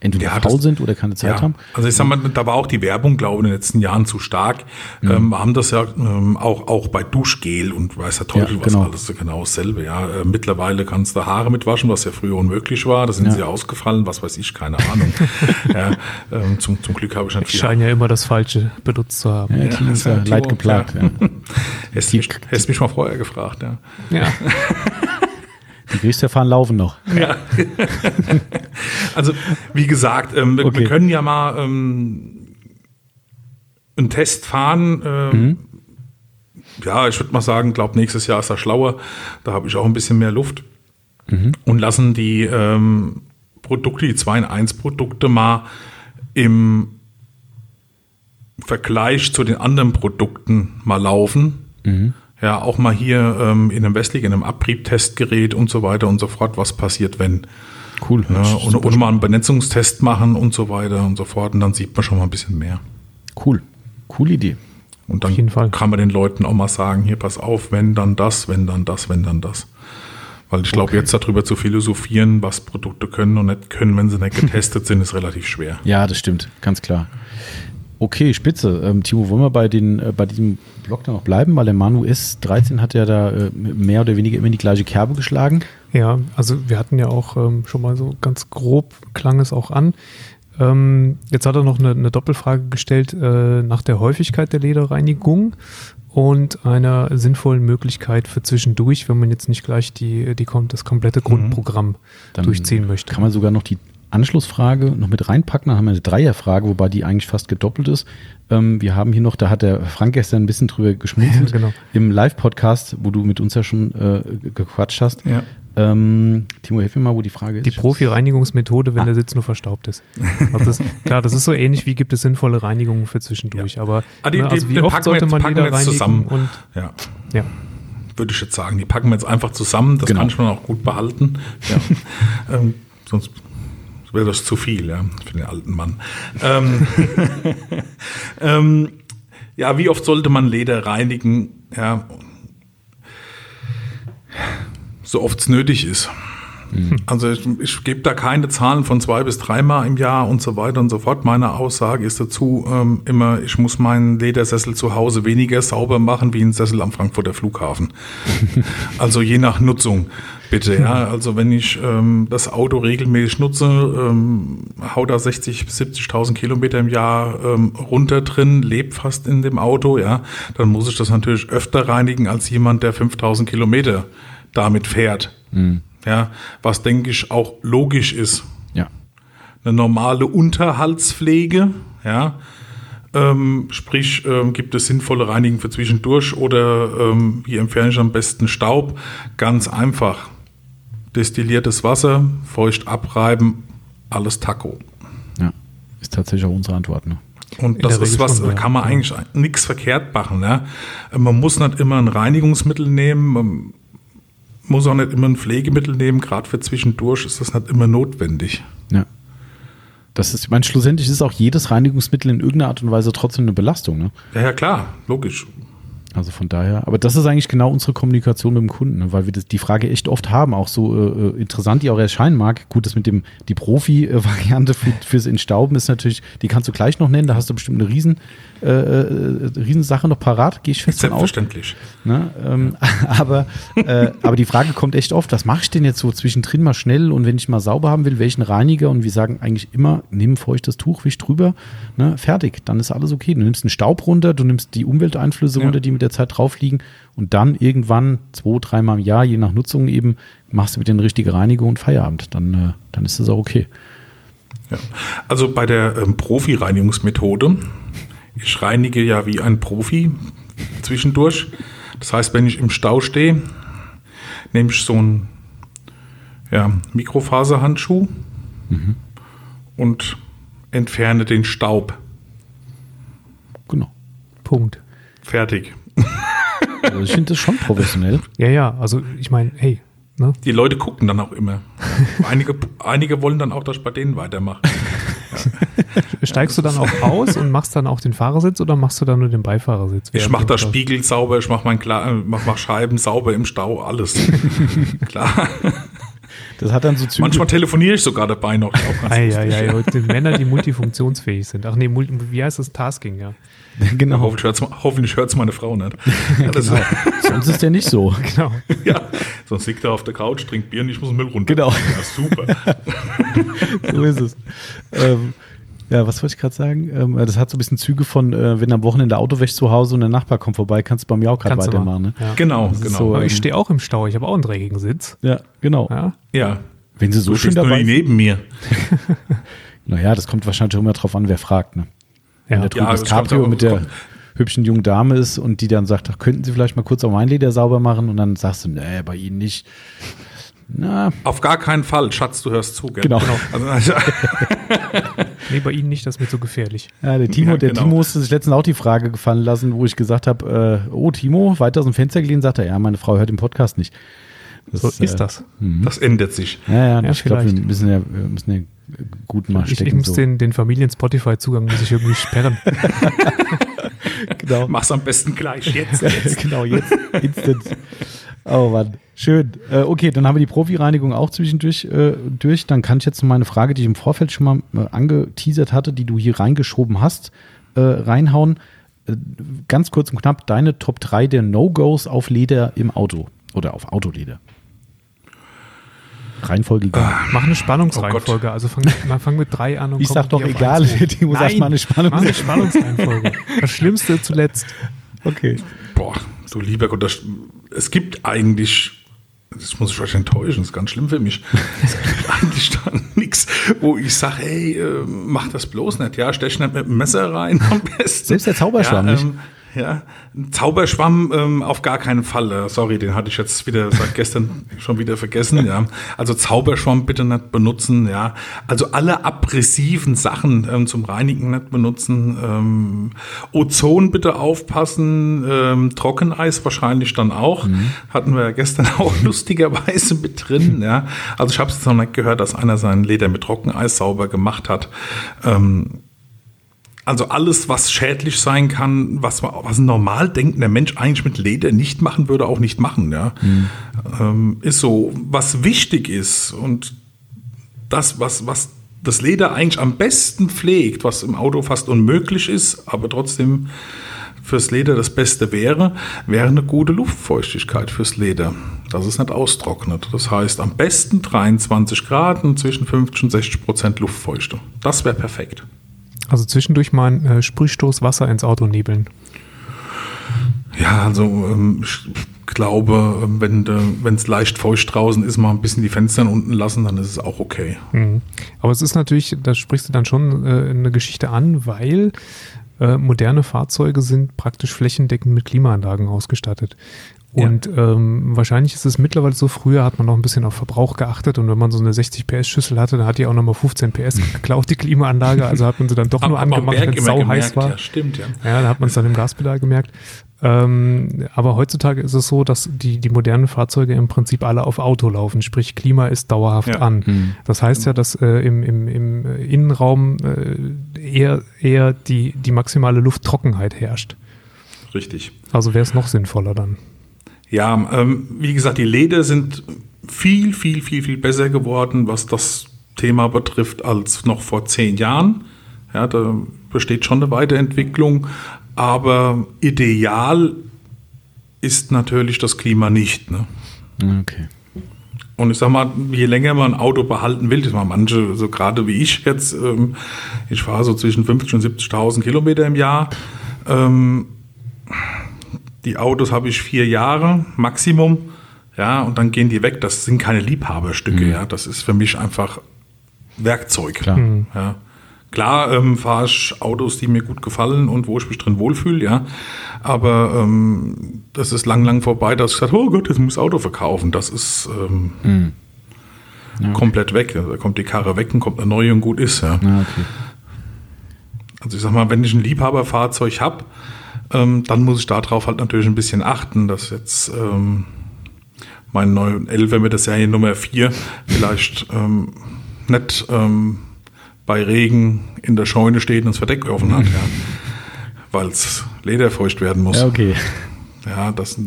entweder ja, faul sind oder keine Zeit ja. haben. Also ich sag mal, da war auch die Werbung, glaube ich, in den letzten Jahren zu stark. Mhm. Ähm, haben das ja ähm, auch, auch bei Duschgel und weiß der Teufel ja, was genau. alles genau dasselbe. Ja, äh, mittlerweile kannst du Haare mitwaschen, was ja früher unmöglich war. Da sind sie ausgefallen, was weiß ich, keine Ahnung. ja, ähm, zum, zum Glück habe ich nicht. Ich scheine ja immer das Falsche benutzt zu haben. Ja, ja, ist ja leid geplagt. Ja. Hättest, mich, mich mal vorher gefragt, ja. Ja. Die Gerichtsverfahren laufen noch. Ja. also, wie gesagt, ähm, okay. wir können ja mal ähm, einen Test fahren. Ähm, mhm. Ja, ich würde mal sagen, glaube nächstes Jahr ist er schlauer. Da habe ich auch ein bisschen mehr Luft. Mhm. Und lassen die ähm, Produkte, die 2 in 1 Produkte mal im Vergleich zu den anderen Produkten mal laufen. Mhm ja auch mal hier ähm, in einem Westlich, in einem Abriebtestgerät und so weiter und so fort, was passiert, wenn. Cool. Ja, und, und mal einen Benetzungstest machen und so weiter und so fort. Und dann sieht man schon mal ein bisschen mehr. Cool. Coole Idee. Und dann kann man den Leuten auch mal sagen, hier pass auf, wenn dann das, wenn dann das, wenn dann das. Weil ich glaube, okay. jetzt darüber zu philosophieren, was Produkte können und nicht können, wenn sie nicht getestet sind, ist relativ schwer. Ja, das stimmt, ganz klar. Okay, spitze. Ähm, Timo, wollen wir bei, den, äh, bei diesem Block da noch bleiben? Weil der Manu S13 hat ja da äh, mehr oder weniger immer in die gleiche Kerbe geschlagen. Ja, also wir hatten ja auch ähm, schon mal so ganz grob, klang es auch an. Ähm, jetzt hat er noch eine, eine Doppelfrage gestellt äh, nach der Häufigkeit der Lederreinigung und einer sinnvollen Möglichkeit für zwischendurch, wenn man jetzt nicht gleich die, die, das komplette Grundprogramm Dann durchziehen möchte. Kann man sogar noch die Anschlussfrage noch mit reinpacken. Dann haben wir eine Dreierfrage, wobei die eigentlich fast gedoppelt ist. Ähm, wir haben hier noch, da hat der Frank gestern ein bisschen drüber geschmunzelt, Ja, genau. im Live-Podcast, wo du mit uns ja schon äh, gequatscht hast. Ja. Ähm, Timo, hilf mir mal, wo die Frage ist. Die Profi-Reinigungsmethode, wenn der Sitz nur verstaubt ist. Also das, klar, das ist so ähnlich wie gibt es sinnvolle Reinigungen für zwischendurch. Aber Ah, die- ne, also die- wie oft packen wir sollte man jetzt reinigen? zusammen. Und Ja, ja, würde ich jetzt sagen. Die packen wir jetzt einfach zusammen. Das Genau. kann ich man auch gut behalten. Ja. ähm, sonst wäre das zu viel, ja, für den alten Mann. Ähm, ähm, ja, wie oft sollte man Leder reinigen? Ja, so oft es nötig ist. Also ich, ich gebe da keine Zahlen von zwei bis dreimal im Jahr und so weiter und so fort. Meine Aussage ist dazu ähm, immer, ich muss meinen Ledersessel zu Hause weniger sauber machen wie ein Sessel am Frankfurter Flughafen. also je nach Nutzung bitte. Ja, also wenn ich ähm, das Auto regelmäßig nutze, ähm, hau da 60 bis 70.000 Kilometer im Jahr ähm, runter drin, lebe fast in dem Auto, ja, dann muss ich das natürlich öfter reinigen als jemand, der 5.000 Kilometer damit fährt. Ja, was denke ich auch logisch ist. Ja. Eine normale Unterhaltspflege, ja, ähm, sprich, ähm, gibt es sinnvolle Reinigen für zwischendurch oder ähm, wie entferne ich am besten Staub? Ganz einfach. Destilliertes Wasser, feucht abreiben, alles Taco. ja. Ist tatsächlich auch unsere Antwort. Ne? Und In das ist was, da kann man Ja. eigentlich nichts verkehrt machen. Ja? Man muss nicht immer ein Reinigungsmittel nehmen, man muss auch nicht immer ein Pflegemittel nehmen, gerade für zwischendurch ist das nicht immer notwendig. Ja. Das ist, ich meine, schlussendlich ist auch jedes Reinigungsmittel in irgendeiner Art und Weise trotzdem eine Belastung. Ne? Ja, ja klar, logisch. Also von daher, aber das ist eigentlich genau unsere Kommunikation mit dem Kunden, ne? weil wir das, die Frage echt oft haben, auch so äh, äh, interessant, die auch erscheinen mag. Gut, das mit dem, die Profi-Variante für, fürs Entstauben ist natürlich, die kannst du gleich noch nennen, da hast du bestimmt eine riesen, äh, äh, Riesensache noch parat, gehe ich fest. Selbstverständlich. Ne? Ähm, aber, äh, aber die Frage kommt echt oft, was mache ich denn jetzt so zwischendrin mal schnell und wenn ich mal sauber haben will, welchen Reiniger? Und wir sagen eigentlich immer, nimm feuchtes Tuch, wisch drüber, ne? fertig, dann ist alles okay. Du nimmst den Staub runter, du nimmst die Umwelteinflüsse Ja. runter, die mit der Zeit drauf liegen und dann irgendwann, zwei, dreimal im Jahr, je nach Nutzung eben, machst du mit den richtige Reinigung und Feierabend. Dann, äh, dann ist das auch okay. Ja. Also bei der ähm, Profi-Reinigungsmethode, ich reinige ja wie ein Profi zwischendurch. Das heißt, wenn ich im Stau stehe, nehme ich so einen ja, Mikrofaserhandschuh und entferne den Staub. Genau. Punkt. Fertig. Also ich finde das schon professionell. Ja, ja, also ich meine, hey, ne? Die Leute gucken dann auch immer. Einige, einige wollen dann auch, dass ich bei denen weitermache. Steigst du dann auch aus und machst dann auch den Fahrersitz oder machst du dann nur den Beifahrersitz? Ich mache das? Spiegel sauber, ich mache mach, mach Scheiben sauber im Stau, alles. Klar. Das hat dann so Züge. Manchmal telefoniere ich sogar dabei noch. Ei, ei, ei, heute sind Männer, die multifunktionsfähig sind. Ach nee, multi, wie heißt das? Tasking, ja. genau. Hoffentlich hört es hoffentlich hört's meine Frau nicht. Ja, genau. Sonst ist der nicht so. Genau. ja, sonst liegt er auf der Couch, trinkt Bier und ich muss den Müll runter. Genau. Ja, super. so ist es. Ähm, ja, was wollte ich gerade sagen? Ähm, das hat so ein bisschen Züge von, äh, wenn am Wochenende Auto wäschst zu Hause und der Nachbar kommt vorbei, kannst du bei mir auch gerade weitermachen. Ne? Ja. Genau, genau. so, Aber ähm, ich stehe auch im Stau, ich habe auch einen dreckigen Sitz. Ja, genau. Ja. ja. Wenn sie so Du schön nur dabei sind. neben mir. Naja, das kommt wahrscheinlich auch immer drauf an, wer fragt. Ne? Wenn Ja. der drüben Ja, das das Cabrio mit der hübschen jungen Dame ist und die dann sagt, ach, könnten Sie vielleicht mal kurz auch mein Leder sauber machen? Und dann sagst du, nee, bei Ihnen nicht. Na, Auf gar keinen Fall, Schatz, du hörst zu, gell? Genau. Also, also, Nee, bei Ihnen nicht, das ist mir zu gefährlich. Ja, der Timo, Ja, der genau. Timo musste sich letztens auch die Frage gefallen lassen, wo ich gesagt habe, äh, oh Timo, weiter aus dem Fenster gelehnt, sagt er, ja, meine Frau hört den Podcast nicht. Das, So ist äh, das. das ändert sich. Ja, ja, Ja, ich glaube, wir müssen ja, wir müssen ja gut mal Ich, ich stecken. muss so. den, den Familien-Spotify-Zugang muss ich irgendwie sperren. genau. Mach's am besten gleich jetzt. jetzt. genau, jetzt instant. Oh Mann, schön. Äh, okay, dann haben wir die Profi-Reinigung auch zwischendurch äh, durch. Dann kann ich jetzt noch meine Frage, die ich im Vorfeld schon mal äh, angeteasert hatte, die du hier reingeschoben hast, äh, reinhauen. Äh, ganz kurz und knapp, deine Top 3 der No-Gos auf Leder im Auto oder auf Autoleder. Reihenfolge egal. Mach eine Spannungsreihenfolge. also fang, mal fang mit drei an und Ich sag doch egal, eins hoch. Timo, sag mal eine Spannung- Mach eine Spannungsreihenfolge. Das Schlimmste zuletzt. Okay. Boah, du lieber Gott, das, es gibt eigentlich, das muss ich euch enttäuschen, das ist ganz schlimm für mich. Es gibt eigentlich dann nichts, wo ich sage, hey, äh, mach das bloß nicht. Ja, stech nicht mit dem Messer rein am besten. Selbst der Zauberschwamm ja, nicht? Ja, ein Zauberschwamm ähm, auf gar keinen Fall. Äh, sorry, den hatte ich jetzt wieder seit gestern schon wieder vergessen. Ja, also Zauberschwamm bitte nicht benutzen. Ja, also alle aggressiven Sachen ähm, zum Reinigen nicht benutzen. Ähm, Ozon bitte aufpassen. Ähm, Trockeneis wahrscheinlich dann auch. Hatten wir ja gestern auch lustigerweise mit drin. Ja, also ich habe es noch nicht gehört, dass einer sein Leder mit Trockeneis sauber gemacht hat. Ähm, also alles, was schädlich sein kann, was, was ein normal denkender Mensch eigentlich mit Leder nicht machen würde, auch nicht machen. Ja? Ähm, ist so, was wichtig ist und das, was, was das Leder eigentlich am besten pflegt, was im Auto fast unmöglich ist, aber trotzdem fürs Leder das Beste wäre, wäre eine gute Luftfeuchtigkeit fürs Leder, dass es nicht austrocknet. Das heißt, am besten 23 Grad und zwischen 50 und 60 Prozent Luftfeuchte. Das wäre perfekt. Also zwischendurch mal ein äh, Sprühstoß Wasser ins Auto nebeln. Ja, also ähm, ich glaube, ähm, wenn es leicht feucht draußen ist, mal ein bisschen die Fenster unten lassen, dann ist es auch okay. Mhm. Aber es ist natürlich, da sprichst du dann schon äh, eine Geschichte an, weil äh, moderne Fahrzeuge sind praktisch flächendeckend mit Klimaanlagen ausgestattet. Ja. Und ähm, wahrscheinlich ist es mittlerweile so, früher hat man noch ein bisschen auf Verbrauch geachtet und wenn man so eine 60 PS Schüssel hatte, dann hat die auch nochmal 15 PS geklaut, die Klimaanlage. Also hat man sie dann doch nur angemacht, wenn es sau heiß war. Ja, stimmt, ja. Ja, da hat man es dann im Gaspedal gemerkt. Ähm, aber heutzutage ist es so, dass die, die modernen Fahrzeuge im Prinzip alle auf Auto laufen, sprich Klima ist dauerhaft Ja. an. Das heißt ja, dass äh, im, im, im äh, Innenraum äh, eher, eher die, die maximale Lufttrockenheit herrscht. Richtig. Also wäre es noch sinnvoller dann. Ja, ähm, wie gesagt, die Leder sind viel, viel, viel, viel besser geworden, was das Thema betrifft, als noch vor zehn Jahren. Ja, da besteht schon eine Weiterentwicklung, aber ideal ist natürlich das Klima nicht. Ne? Okay. Und ich sag mal, je länger man ein Auto behalten will, das mal manche, so gerade wie ich jetzt, ähm, ich fahre so zwischen 50.000 und 70.000 Kilometer im Jahr. Ähm, die Autos habe ich vier Jahre Maximum, ja, und dann gehen die weg. Das sind keine Liebhaberstücke, ja. Das ist für mich einfach Werkzeug. Klar. Ja. Klar ähm, fahre ich Autos, die mir gut gefallen und wo ich mich drin wohlfühle, ja. Aber ähm, das ist lang, lang vorbei, dass ich sage, oh Gott, jetzt muss ich das Auto verkaufen. Das ist ähm, komplett weg. Da kommt die Karre weg und kommt eine neue und gut ist, ja. Ja, okay. Also ich sag mal, wenn ich ein Liebhaberfahrzeug habe, ähm, dann muss ich darauf halt natürlich ein bisschen achten, dass jetzt ähm, mein neuen 11 mit der Serie Nummer 4 vielleicht ähm, nicht ähm, bei Regen in der Scheune steht und das Verdeck offen hat, ja. weil es lederfeucht werden muss. Ja, okay. Ja, das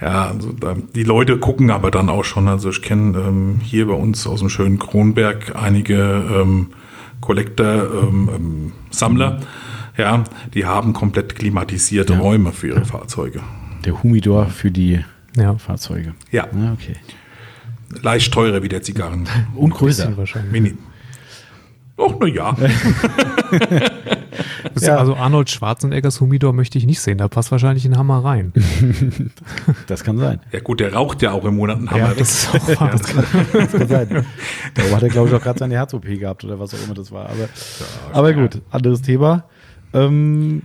ja, also da, die Leute gucken aber dann auch schon. Also ich kenne ähm, hier bei uns aus dem schönen Kronberg einige ähm, Collector, ähm, ähm, Sammler, ja, die haben komplett klimatisierte Ja. Räume für ihre Fahrzeuge. Der Humidor für die Ja. Fahrzeuge. Ja, Ja, okay. leicht teurer wie der Zigarren. Und größer. wahrscheinlich. Mini. Och, na ja. Ja. Also Arnold Schwarzeneggers Humidor möchte ich nicht sehen. Da passt wahrscheinlich ein Hammer rein. Das kann sein. Ja gut, der raucht ja auch im Monat einen Hammer Ja, weg. das ist auch wahr. Das kann sein. Darum hat er, glaube ich, auch gerade seine Herz-OP gehabt oder was auch immer das war. Aber, aber gut, anderes Thema. Ähm,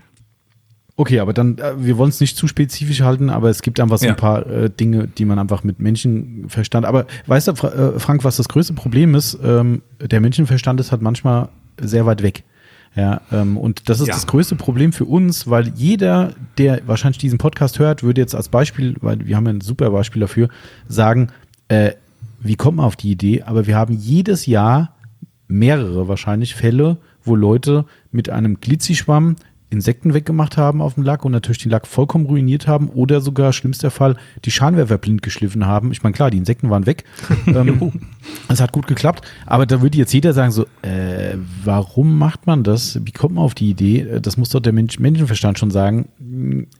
okay, aber dann, äh, wir wollen es nicht zu spezifisch halten, aber es gibt einfach so Ja. ein paar äh, Dinge, die man einfach mit Menschenverstand. Aber weißt du, Fra äh, Frank, was das größte Problem ist? Ähm, der Menschenverstand ist halt manchmal sehr weit weg. Ja, ähm, und das ist Ja. das größte Problem für uns, weil jeder, der wahrscheinlich diesen Podcast hört, würde jetzt als Beispiel, weil wir haben ja ein super Beispiel dafür, sagen, äh, wie kommt man auf die Idee? Aber wir haben jedes Jahr mehrere wahrscheinlich Fälle, wo Leute mit einem Glitzischwamm Insekten weggemacht haben auf dem Lack und natürlich den Lack vollkommen ruiniert haben oder sogar, schlimmster Fall, die Scheinwerfer blind geschliffen haben. Ich meine, klar, die Insekten waren weg. ähm, es hat gut geklappt, aber da würde jetzt jeder sagen so, äh, äh, warum macht man das? Wie kommt man auf die Idee? Das muss doch der Mensch, Menschenverstand schon sagen.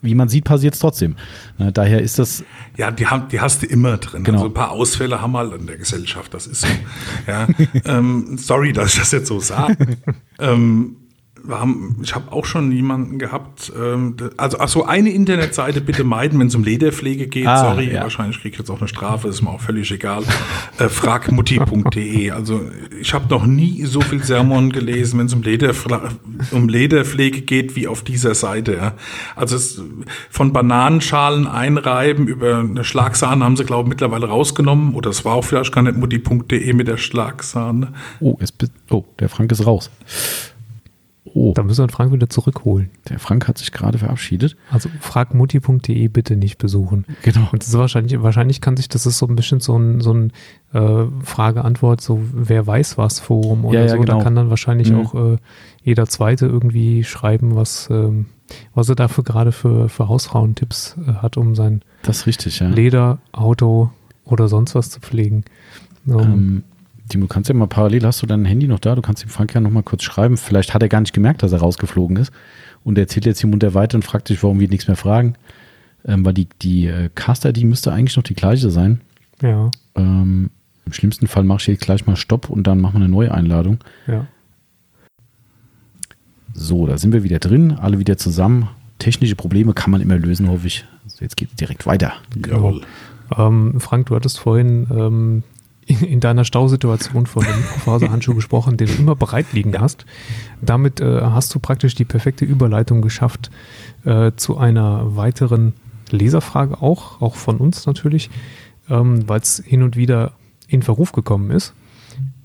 Wie man sieht, passiert es trotzdem. Na, daher ist das. Ja, die, haben, die hast du immer drin. Genau. Also ein paar Ausfälle haben wir halt in der Gesellschaft, das ist so. ja, ähm, sorry, dass ich das jetzt so sage. ähm, haben, ich habe auch schon jemanden gehabt, ähm, also ach so eine Internetseite bitte meiden, wenn es um Lederpflege geht. Ah, Sorry, ja. wahrscheinlich kriege ich jetzt auch eine Strafe, ist mir auch völlig egal. Äh, fragmutti.de. Also ich habe noch nie so viel Sermon gelesen, wenn es um, Lederfla- um Lederpflege geht, wie auf dieser Seite. Ja. Also es, von Bananenschalen einreiben über eine Schlagsahne haben sie, glaube ich, mittlerweile rausgenommen. Oder es war auch vielleicht gar nicht mutti.de mit der Schlagsahne. Oh, bi- oh, der Frank ist raus. Oh, Da müssen wir den Frank wieder zurückholen. der Frank hat sich gerade verabschiedet. Also fragmutti.de bitte nicht besuchen. Genau. Und das ist wahrscheinlich, wahrscheinlich kann sich, das ist so ein bisschen so ein, so ein äh, Frage-Antwort, so wer weiß was Forum oder Ja, ja, so. genau. Da kann dann wahrscheinlich Mhm. auch äh, jeder Zweite irgendwie schreiben, was, ähm, was er dafür gerade für, für Hausfrauentipps äh, hat, um sein richtig, ja. Leder, Auto oder sonst was zu pflegen. Ähm, Ähm, Timo, du kannst ja mal parallel, hast du dein Handy noch da? Du kannst dem Frank ja noch mal kurz schreiben. Vielleicht hat er gar nicht gemerkt, dass er rausgeflogen ist. Und er erzählt jetzt hier munter weiter und fragt sich, warum wir nichts mehr fragen. Ähm, weil die, die äh, Cast-ID müsste eigentlich noch die gleiche sein. ja, Ähm, Im schlimmsten Fall mache ich jetzt gleich mal Stopp und dann machen wir eine neue Einladung. ja. So, da sind wir wieder drin, alle wieder zusammen. Technische Probleme kann man immer lösen, hoffe ich. So, jetzt geht es direkt weiter. Jawohl. Ähm, Frank, du hattest vorhin ähm, in, in deiner Stausituation von dem Mikrofaserhandschuh gesprochen, den du immer bereit liegen hast. Damit äh, hast du praktisch die perfekte Überleitung geschafft äh, zu einer weiteren Leserfrage auch, auch von uns natürlich, ähm, weil es hin und wieder in Verruf gekommen ist.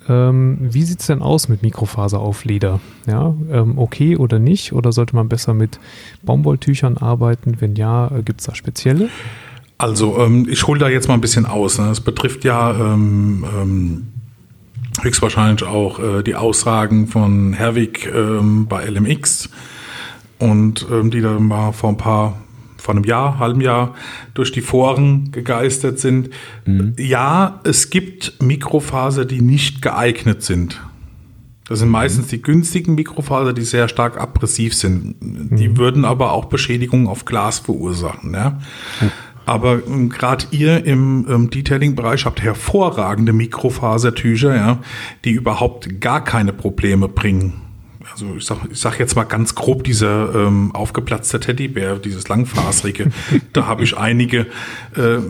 Ähm, wie sieht es denn aus mit Mikrofaser auf Leder? Ja, ähm, okay oder nicht? Oder sollte man besser mit Baumwolltüchern arbeiten? Wenn ja, gibt es da spezielle? Also ähm, ich hole da jetzt mal ein bisschen aus. Ne? Das betrifft ja ähm, ähm, höchstwahrscheinlich auch äh, die Aussagen von Herwig ähm, bei LMX und ähm, die da mal vor ein paar, vor einem Jahr, halben Jahr durch die Foren gegeistert sind. Ja, es gibt Mikrofaser, die nicht geeignet sind. Das sind meistens die günstigen Mikrofaser, die sehr stark abrasiv sind. Die würden aber auch Beschädigungen auf Glas verursachen. Ja? Aber ähm, gerade ihr im ähm, Detailing-Bereich habt hervorragende Mikrofasertücher, ja, die überhaupt gar keine Probleme bringen. Also ich sag, ich sag jetzt mal ganz grob, dieser ähm, aufgeplatzte Teddybär, dieses langfaserige, da habe ich einige äh,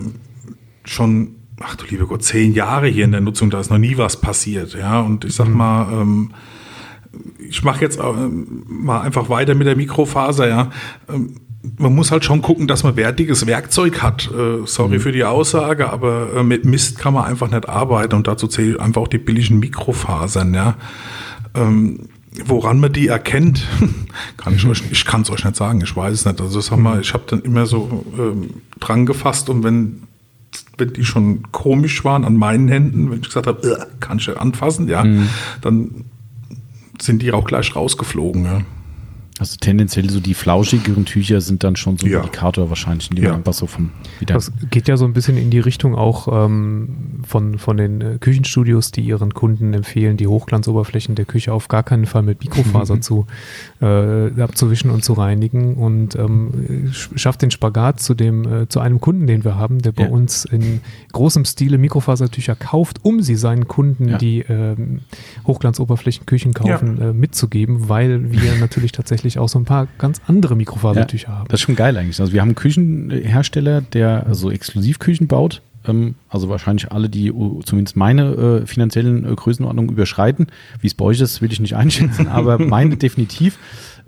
schon, ach du liebe Gott, zehn Jahre hier in der Nutzung, da ist noch nie was passiert. Ja, und ich sag mal, ähm, ich mache jetzt ähm, mal einfach weiter mit der Mikrofaser, ja. Ähm, man muss halt schon gucken, dass man wertiges Werkzeug hat. Äh, sorry für die Aussage, aber äh, mit Mist kann man einfach nicht arbeiten und dazu zählen einfach auch die billigen Mikrofasern, ja. Ähm, woran man die erkennt, kann ich euch, ich kann es euch nicht sagen, ich weiß es nicht. Also sag mal, ich habe dann immer so ähm, dran gefasst und wenn wenn die schon komisch waren an meinen Händen, wenn ich gesagt habe, "Ugh, kann ich anfassen, ja, dann sind die auch gleich rausgeflogen. Ja. Also tendenziell so die flauschigeren Tücher sind dann schon so ein Ja. Indikator wahrscheinlich, die Ja. man einfach so vom wieder. Das geht ja so ein bisschen in die Richtung auch ähm, von, von den äh, Küchenstudios, die ihren Kunden empfehlen, die Hochglanzoberflächen der Küche auf gar keinen Fall mit Mikrofaser zu äh, abzuwischen und zu reinigen und ähm, sch- schafft den Spagat zu dem äh, zu einem Kunden, den wir haben, der bei Ja. uns in großem Stile Mikrofasertücher kauft, um sie seinen Kunden, Ja. die ähm, Hochglanzoberflächen Küchen kaufen, äh, mitzugeben, weil wir natürlich tatsächlich auch so ein paar ganz andere Mikrofasertücher haben. Das ist schon geil eigentlich. Also wir haben einen Küchenhersteller, der so Exklusivküchen baut. Ähm, also wahrscheinlich alle, die zumindest meine äh, finanziellen äh, Größenordnungen überschreiten. Wie es bei euch ist, will ich nicht einschätzen, aber meine definitiv.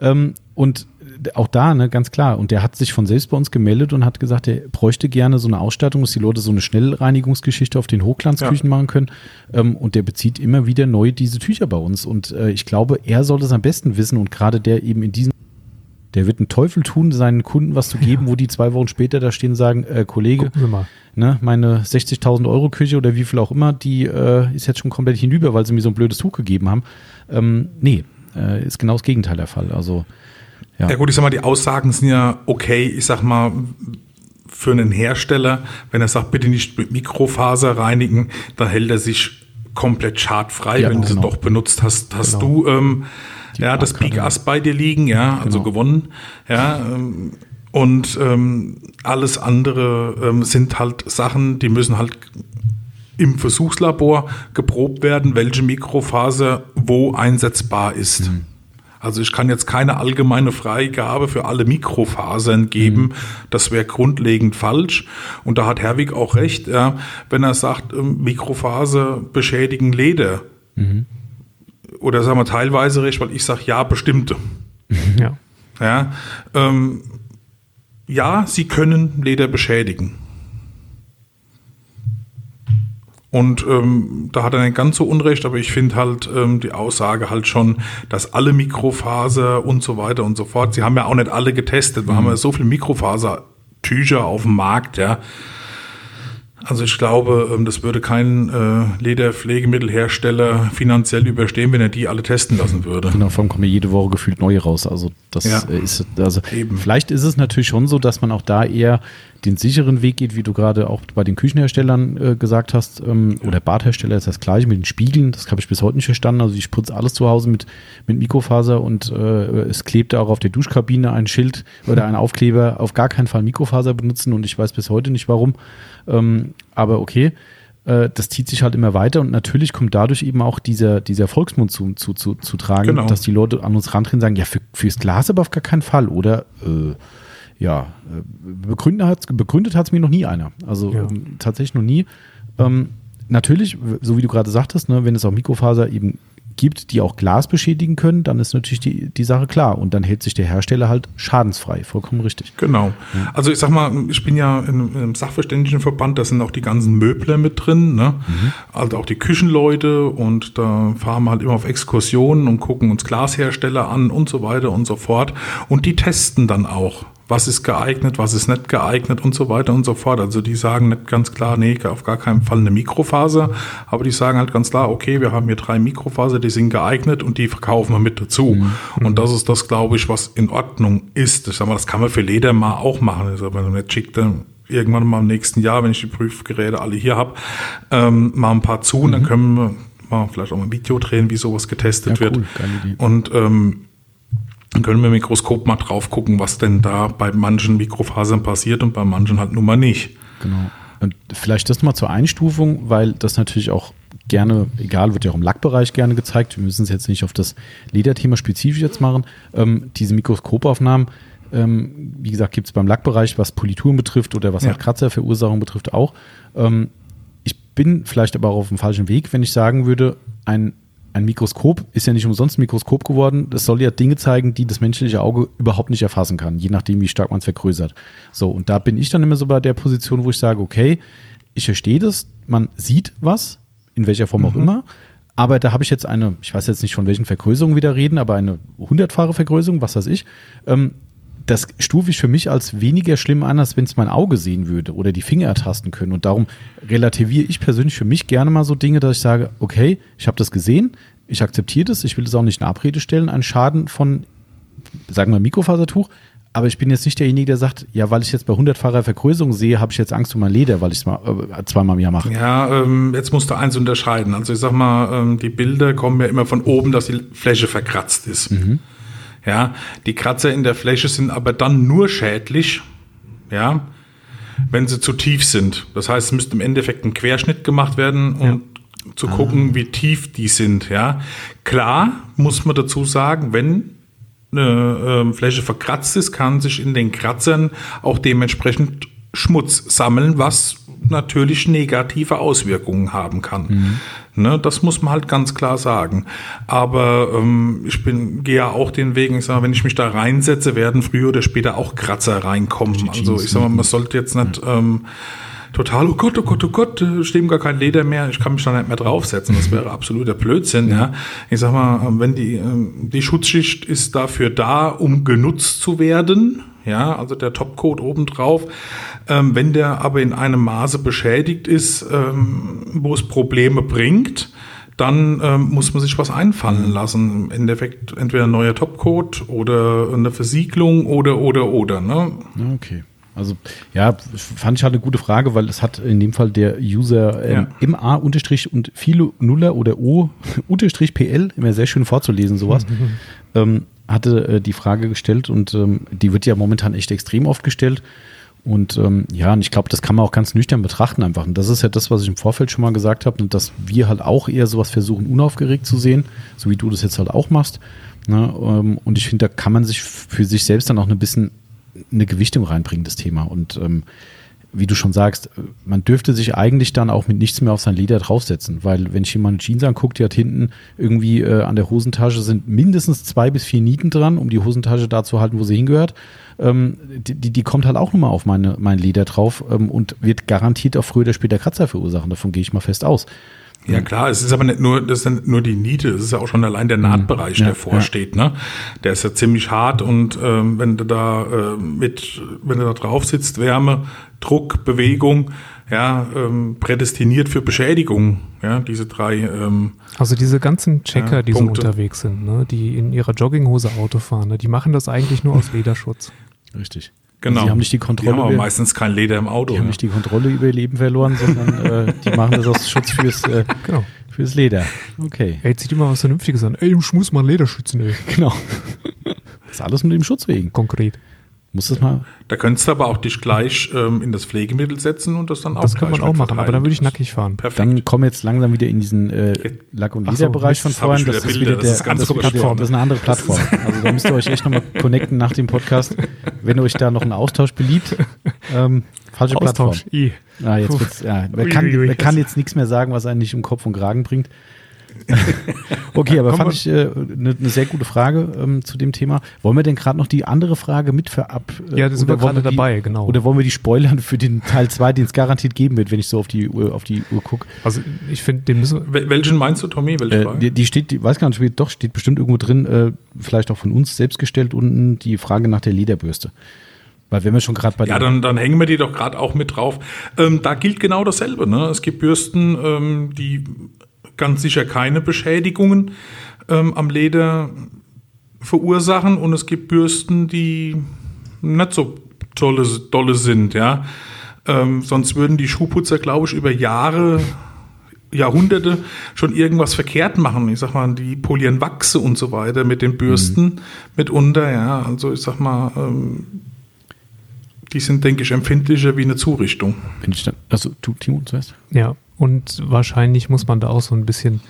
Ähm, und auch da, ne, ganz klar. Und der hat sich von selbst bei uns gemeldet und hat gesagt, er bräuchte gerne so eine Ausstattung, dass die Leute so eine Schnellreinigungsgeschichte auf den Hochglanzküchen machen können. Ähm, und der bezieht immer wieder neu diese Tücher bei uns. Und äh, ich glaube, er soll das am besten wissen. Und gerade der eben in diesem der wird einen Teufel tun, seinen Kunden was zu geben, wo die zwei Wochen später da stehen und sagen, äh, Kollege, ne, meine 60.000 Euro Küche oder wie viel auch immer, die äh, ist jetzt schon komplett hinüber, weil sie mir so ein blödes Tuch gegeben haben. Ähm, nee, äh, ist genau das Gegenteil der Fall. Also, ja. Ja gut, ich sag mal, die Aussagen sind ja okay, ich sag mal, für einen Hersteller, wenn er sagt, bitte nicht mit Mikrofaser reinigen, dann hält er sich komplett schadfrei, Ja, wenn du genau. sie doch benutzt hast. Hast Genau. du ähm, ja, das. Big Ass bei dir liegen, ja, also Genau. gewonnen, ja, ähm, und ähm, alles andere ähm, sind halt Sachen, die müssen halt im Versuchslabor geprobt werden, welche Mikrofaser wo einsetzbar ist. Mhm. Also ich kann jetzt keine allgemeine Freigabe für alle Mikrofasern geben. Mhm. Das wäre grundlegend falsch. Und da hat Herwig auch recht, ja, wenn er sagt, ähm, Mikrofaser beschädigen Leder. Mhm. Oder sagen wir teilweise recht, weil ich sage, ja, bestimmte. Ja. Ja, ähm, ja, sie können Leder beschädigen. Und ähm, da hat er nicht ganz so Unrecht, aber ich finde halt ähm, die Aussage halt schon, dass alle Mikrofaser und so weiter und so fort, sie haben ja auch nicht alle getestet, wir haben ja so viele Mikrofasertücher auf dem Markt, ja. Also ich glaube, ähm, das würde kein äh, Lederpflegemittelhersteller finanziell überstehen, wenn er die alle testen lassen würde. Genau, vor allem kommen ja jede Woche gefühlt neue raus. Also das Ja. äh, ist, also Eben. vielleicht ist es natürlich schon so, dass man auch da eher den sicheren Weg geht, wie du gerade auch bei den Küchenherstellern äh, gesagt hast, ähm, oder Badhersteller ist das gleiche mit den Spiegeln. Das habe ich bis heute nicht verstanden. Also ich putze alles zu Hause mit, mit Mikrofaser und äh, es klebt auch auf der Duschkabine ein Schild oder ein Aufkleber, auf gar keinen Fall Mikrofaser benutzen und ich weiß bis heute nicht warum. Ähm, aber okay. Äh, Das zieht sich halt immer weiter und natürlich kommt dadurch eben auch dieser, dieser Volksmund zu, zu, zu, zu tragen, Genau. dass die Leute an uns rantreten und sagen, ja, für, fürs Glas aber auf gar keinen Fall, oder? Äh, ja, äh, begründet hat es begründet hat's mir noch nie einer. Also Ja. ähm, tatsächlich noch nie. Ähm, natürlich, so wie du gerade sagtest, ne, wenn es auch Mikrofaser eben gibt, die auch Glas beschädigen können, dann ist natürlich die, die Sache klar. Und dann hält sich der Hersteller halt schadensfrei. Vollkommen richtig. Genau. Also ich sag mal, ich bin ja in einem Sachverständigenverband, da sind auch die ganzen Möbler mit drin, ne? Also auch die Küchenleute und da fahren wir halt immer auf Exkursionen und gucken uns Glashersteller an und so weiter und so fort. Und die testen dann auch. Was ist geeignet, was ist nicht geeignet und so weiter und so fort. Also die sagen nicht ganz klar, nee, auf gar keinen Fall eine Mikrofaser, aber die sagen halt ganz klar, okay, wir haben hier drei Mikrofaser, die sind geeignet und die verkaufen wir mit dazu. Und das ist das, glaube ich, was in Ordnung ist. Ich sag mal, das kann man für Leder mal auch machen. Das ist aber nicht schick, dann irgendwann mal im nächsten Jahr, wenn ich die Prüfgeräte alle hier habe, ähm, mal ein paar zu und dann können wir mal vielleicht auch mal ein Video drehen, wie sowas getestet Ja, wird. cool, geile Idee. Und ähm, dann können wir im Mikroskop mal drauf gucken, was denn da bei manchen Mikrofasern passiert und bei manchen halt nun mal nicht. Genau. Und vielleicht das mal zur Einstufung, weil das natürlich auch gerne, egal, wird ja auch im Lackbereich gerne gezeigt. Wir müssen es jetzt nicht auf das Lederthema spezifisch jetzt machen. Ähm, diese Mikroskopaufnahmen, ähm, wie gesagt, gibt es beim Lackbereich, was Polituren betrifft oder was Ja. halt Kratzerverursachung betrifft, auch. Ähm, ich bin vielleicht aber auch auf dem falschen Weg, wenn ich sagen würde, ein, ein Mikroskop ist ja nicht umsonst ein Mikroskop geworden. Das soll ja Dinge zeigen, die das menschliche Auge überhaupt nicht erfassen kann, je nachdem, wie stark man es vergrößert. So, und da bin ich dann immer so bei der Position, wo ich sage, okay, ich verstehe das, man sieht was, in welcher Form auch immer, aber da habe ich jetzt eine, ich weiß jetzt nicht von welchen Vergrößerungen wir da reden, aber eine hundertfache Vergrößerung, was weiß ich, ähm, das stufe ich für mich als weniger schlimm an, als wenn es mein Auge sehen würde oder die Finger ertasten können. Und darum relativiere ich persönlich für mich gerne mal so Dinge, dass ich sage, okay, ich habe das gesehen, ich akzeptiere das, ich will es auch nicht in Abrede stellen, einen Schaden von, sagen wir, Mikrofasertuch, aber ich bin jetzt nicht derjenige, der sagt, ja, weil ich jetzt bei hundertfacher Vergrößerung sehe, habe ich jetzt Angst um mein Leder, weil ich es mal, äh, zweimal im Jahr mache. Ja, ähm, jetzt musst du eins unterscheiden. Also ich sag mal, ähm, die Bilder kommen ja immer von oben, dass die Fläche verkratzt ist. Ja, die Kratzer in der Fläche sind aber dann nur schädlich, ja, wenn sie zu tief sind. Das heißt, es müsste im Endeffekt ein Querschnitt gemacht werden, um zu gucken, wie tief die sind. Ja, klar muss man dazu sagen, wenn eine ähm, Fläche verkratzt ist, kann sich in den Kratzern auch dementsprechend Schmutz sammeln, was natürlich negative Auswirkungen haben kann. Ne, das muss man halt ganz klar sagen. Aber ähm, ich bin gehe ja auch den Weg, ich sage, wenn ich mich da reinsetze, werden früher oder später auch Kratzer reinkommen. Also ich sage mal, man sollte jetzt nicht ähm, total, oh Gott, oh Gott, oh Gott, äh, steht gar kein Leder mehr, ich kann mich da nicht mehr draufsetzen. Das wäre absoluter Blödsinn. Ja. Ich sag mal, ähm, wenn die, ähm, die Schutzschicht ist dafür da, um genutzt zu werden, ja, also der Topcoat obendrauf, ähm, wenn der aber in einem Maße beschädigt ist, ähm, wo es Probleme bringt, dann ähm, muss man sich was einfallen lassen. Im Endeffekt entweder ein neuer Topcoat oder eine Versiegelung oder, oder, oder. Ne? Okay. Also ja, fand ich halt eine gute Frage, weil es hat in dem Fall der User ähm, ja. MA unterstrich und Philo Nuller oder O unterstrich PL, immer sehr schön vorzulesen, sowas, mhm. ähm, hatte äh, die Frage gestellt und ähm, die wird ja momentan echt extrem oft gestellt. Und ähm, ja, und ich glaube, das kann man auch ganz nüchtern betrachten einfach. Und das ist ja das, was ich im Vorfeld schon mal gesagt habe, dass wir halt auch eher sowas versuchen, unaufgeregt zu sehen, so wie du das jetzt halt auch machst. Ne? Ähm, und ich finde, da kann man sich für sich selbst dann auch ein bisschen eine Gewichtung reinbringen, das Thema. Und ähm, wie du schon sagst, man dürfte sich eigentlich dann auch mit nichts mehr auf sein Leder draufsetzen, weil wenn ich jemanden Jeans angucke, die hat hinten irgendwie äh, an der Hosentasche sind mindestens zwei bis vier Nieten dran, um die Hosentasche da zu halten, wo sie hingehört. Ähm, die, die kommt halt auch nochmal auf meine, mein Leder drauf ähm, und wird garantiert auch früher oder später Kratzer verursachen. Davon gehe ich mal fest aus. Ja klar, es ist aber nicht nur, das sind nur die Niete, es ist ja auch schon allein der mhm. Nahtbereich, ja, der vorsteht. Ja. Ne? Der ist ja ziemlich hart und ähm, wenn du da äh, mit, wenn du da drauf sitzt, Wärme, Druck, Bewegung, ja, ähm, prädestiniert für Beschädigung, ja, diese drei. Ähm, also diese ganzen Checker, ja, die so unterwegs sind, ne, die in ihrer Jogginghose Auto fahren, ne, die machen das eigentlich nur aus Lederschutz. Richtig. Genau. Sie haben nicht die Kontrolle. Die haben aber meistens kein Leder im Auto. Die haben nicht die Kontrolle über ihr Leben verloren, sondern äh, die machen das aus Schutz fürs, äh, genau. fürs Leder. Okay. Ey, zieh dir mal was Vernünftiges an. Ey, ich muss mal Leder schützen, ey. Genau. Das ist alles mit dem Schutz wegen. Konkret. Muss das mal. Da könntest du aber auch dich gleich ähm, in das Pflegemittel setzen und das dann auch Das kann man auch machen, aber dann würde ich nackig fahren. Perfekt. Dann kommen wir jetzt langsam wieder in diesen äh, Lack- und Lederbereich so, von vorhin. Das, ist wieder der, das, das, ist Plattform, das ist eine andere Plattform. Also da müsst ihr euch echt nochmal connecten nach dem Podcast, wenn euch da noch ein Austausch beliebt. Ähm, falsche Austausch. Plattform. I. Ah, jetzt wird's, ja, wer, kann, wer kann jetzt nichts mehr sagen, was einen nicht um Kopf und Kragen bringt. okay, aber fand ich eine äh, ne, ne sehr gute Frage ähm, zu dem Thema. Wollen wir denn gerade noch die andere Frage mit verab? Äh, ja, das sind wir gerade dabei, genau. Oder wollen wir die spoilern für den Teil 2, den es garantiert geben wird, wenn ich so auf die Uhr, auf die Uhr gucke? Also ich finde, den müssen wir Welchen meinst du, Tommy? Welche äh, die, die, steht, die weiß gar nicht, doch, steht bestimmt irgendwo drin, äh, vielleicht auch von uns selbst gestellt unten, die Frage nach der Lederbürste. Weil wenn wir schon gerade bei Ja, dann, dann hängen wir die doch gerade auch mit drauf. Ähm, da gilt genau dasselbe. Ne? Es gibt Bürsten, ähm, die ganz sicher keine Beschädigungen ähm, am Leder verursachen und es gibt Bürsten, die nicht so tolle, tolle sind, ja. Ähm, sonst würden die Schuhputzer, glaube ich, über Jahre, Jahrhunderte schon irgendwas verkehrt machen. Ich sag mal, die polieren Wachse und so weiter mit den Bürsten mhm. mitunter, ja. Also ich sag mal, ähm, die sind, denke ich, empfindlicher wie eine Zurichtung. Bin ich dann, also du, Timo, zuerst? Ja, und wahrscheinlich muss man da auch so ein bisschen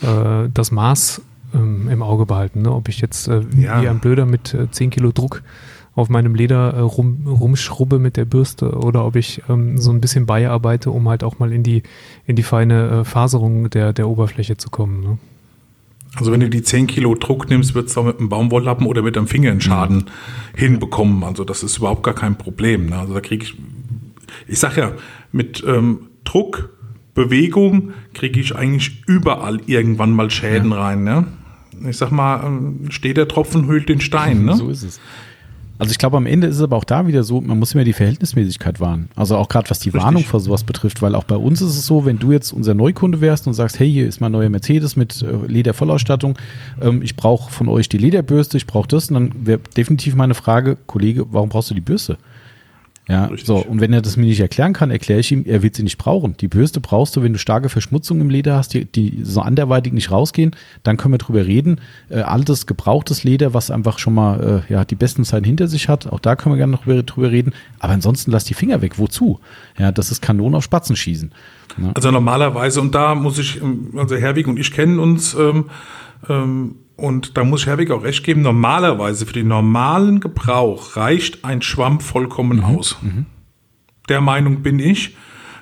äh, das Maß ähm, im Auge behalten. Ne? Ob ich jetzt äh, ja. wie ein Blöder mit äh, 10 Kilo Druck auf meinem Leder äh, rum, rumschrubbe mit der Bürste oder ob ich ähm, so ein bisschen beiarbeite, um halt auch mal in die, in die feine äh, Faserung der, der Oberfläche zu kommen. Ne? Also wenn du die 10 Kilo Druck nimmst, wird es auch mit einem Baumwolllappen oder mit einem Finger einen Schaden mhm. hinbekommen. Also das ist überhaupt gar kein Problem. Ne? Also da kriege ich, ich sag ja, mit ähm, Druck Bewegung kriege ich eigentlich überall irgendwann mal Schäden ja. rein. Ne? Ich sag mal, ähm, steht der Tropfen, hüllt den Stein. Ne? So ist es. Also ich glaube, am Ende ist es aber auch da wieder so, man muss immer die Verhältnismäßigkeit wahren. Also auch gerade was die Richtig. Warnung vor sowas betrifft, weil auch bei uns ist es so, wenn du jetzt unser Neukunde wärst und sagst, hey, hier ist mein neuer Mercedes mit äh, Ledervollausstattung, ähm, ich brauche von euch die Lederbürste, ich brauche das, und dann wäre definitiv meine Frage, Kollege, warum brauchst du die Bürste? Ja, Richtig. so. Und wenn er das mir nicht erklären kann, erkläre ich ihm, er wird sie nicht brauchen. Die Bürste brauchst du, wenn du starke Verschmutzung im Leder hast, die, die so anderweitig nicht rausgehen. Dann können wir drüber reden. Äh, altes, gebrauchtes Leder, was einfach schon mal äh, ja, die besten Zeiten hinter sich hat. Auch da können wir gerne noch drüber, drüber reden. Aber ansonsten lass die Finger weg. Wozu? Ja, das ist Kanonen auf Spatzen schießen. Ja. Also normalerweise, und da muss ich, also Herwig und ich kennen uns, ähm, ähm, und da muss ich Herwig auch recht geben, normalerweise für den normalen Gebrauch reicht ein Schwamm vollkommen mhm. aus. Mhm. Der Meinung bin ich.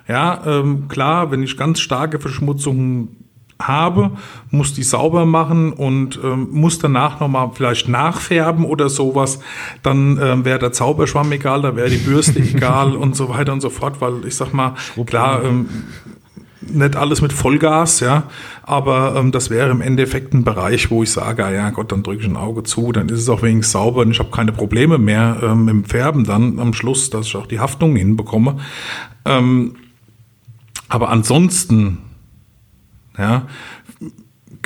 Ja, ähm, klar, wenn ich ganz starke Verschmutzungen habe, muss die sauber machen und ähm, muss danach nochmal vielleicht nachfärben oder sowas, dann ähm, wäre der Zauberschwamm egal, da wäre die Bürste egal und so weiter und so fort, weil ich sag mal, klar, ähm, nicht alles mit Vollgas, ja, aber ähm, das wäre im Endeffekt ein Bereich, wo ich sage, ah ja Gott, dann drücke ich ein Auge zu, dann ist es auch wenigstens sauber und ich habe keine Probleme mehr ähm, im Färben dann am Schluss, dass ich auch die Haftung hinbekomme. Ähm, aber ansonsten, ja,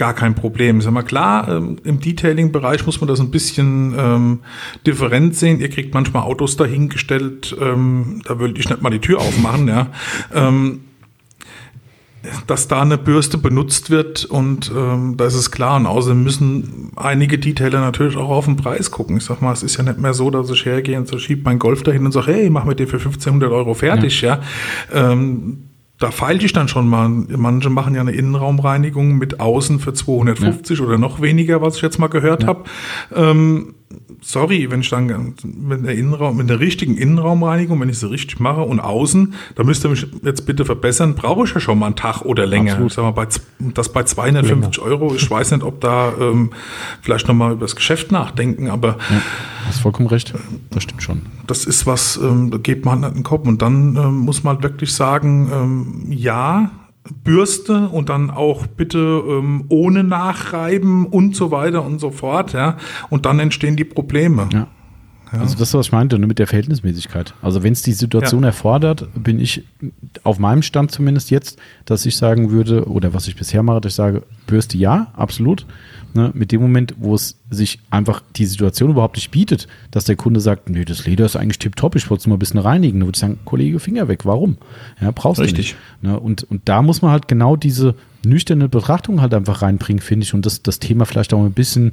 gar kein Problem. Ist mal klar, ähm, im Detailing-Bereich muss man das ein bisschen ähm, different sehen. Ihr kriegt manchmal Autos dahingestellt, ähm, da würde ich nicht mal die Tür aufmachen, ja. Ähm, dass da eine Bürste benutzt wird und ähm, da ist es klar. Und außerdem müssen einige Detailer natürlich auch auf den Preis gucken. Ich sag mal, es ist ja nicht mehr so, dass ich hergehe und so schiebe mein Golf dahin und sage, hey, mach mit dir für 1500 Euro fertig, ja. ja. Ähm, da feilte ich dann schon mal. Manche machen ja eine Innenraumreinigung mit außen für 250 ja. oder noch weniger, was ich jetzt mal gehört ja. habe. Ähm, sorry, wenn ich dann mit der Innenraum, mit der richtigen Innenraumreinigung, wenn ich sie richtig mache und außen, da müsst ihr mich jetzt bitte verbessern, brauche ich ja schon mal einen Tag oder länger. Absolut. Ich sag mal, bei, das bei 250 länger. Euro, ich weiß nicht, ob da ähm, vielleicht nochmal über das Geschäft nachdenken, aber ja, hast vollkommen recht, das stimmt schon. Das ist was, ähm, da geht man halt in den Kopf und dann ähm, muss man halt wirklich sagen, ähm, ja, Bürste und dann auch bitte ähm, ohne Nachreiben und so weiter und so fort, ja. Und dann entstehen die Probleme. Ja. Ja. Also das, was ich meinte, ne, mit der Verhältnismäßigkeit. Also wenn es die Situation ja. erfordert, bin ich auf meinem Stand zumindest jetzt, dass ich sagen würde, oder was ich bisher mache, dass ich sage, Bürste ja, absolut. Ne, mit dem Moment, wo es sich einfach die Situation überhaupt nicht bietet, dass der Kunde sagt, nee, das Leder ist eigentlich tipptopp, ich wollte es nur ein bisschen reinigen, dann würde ich sagen, Kollege, Finger weg, warum? Ja, brauchst Richtig. du nicht. Ne, und, und da muss man halt genau diese nüchterne Betrachtung halt einfach reinbringen, finde ich, und das, das Thema vielleicht auch ein bisschen,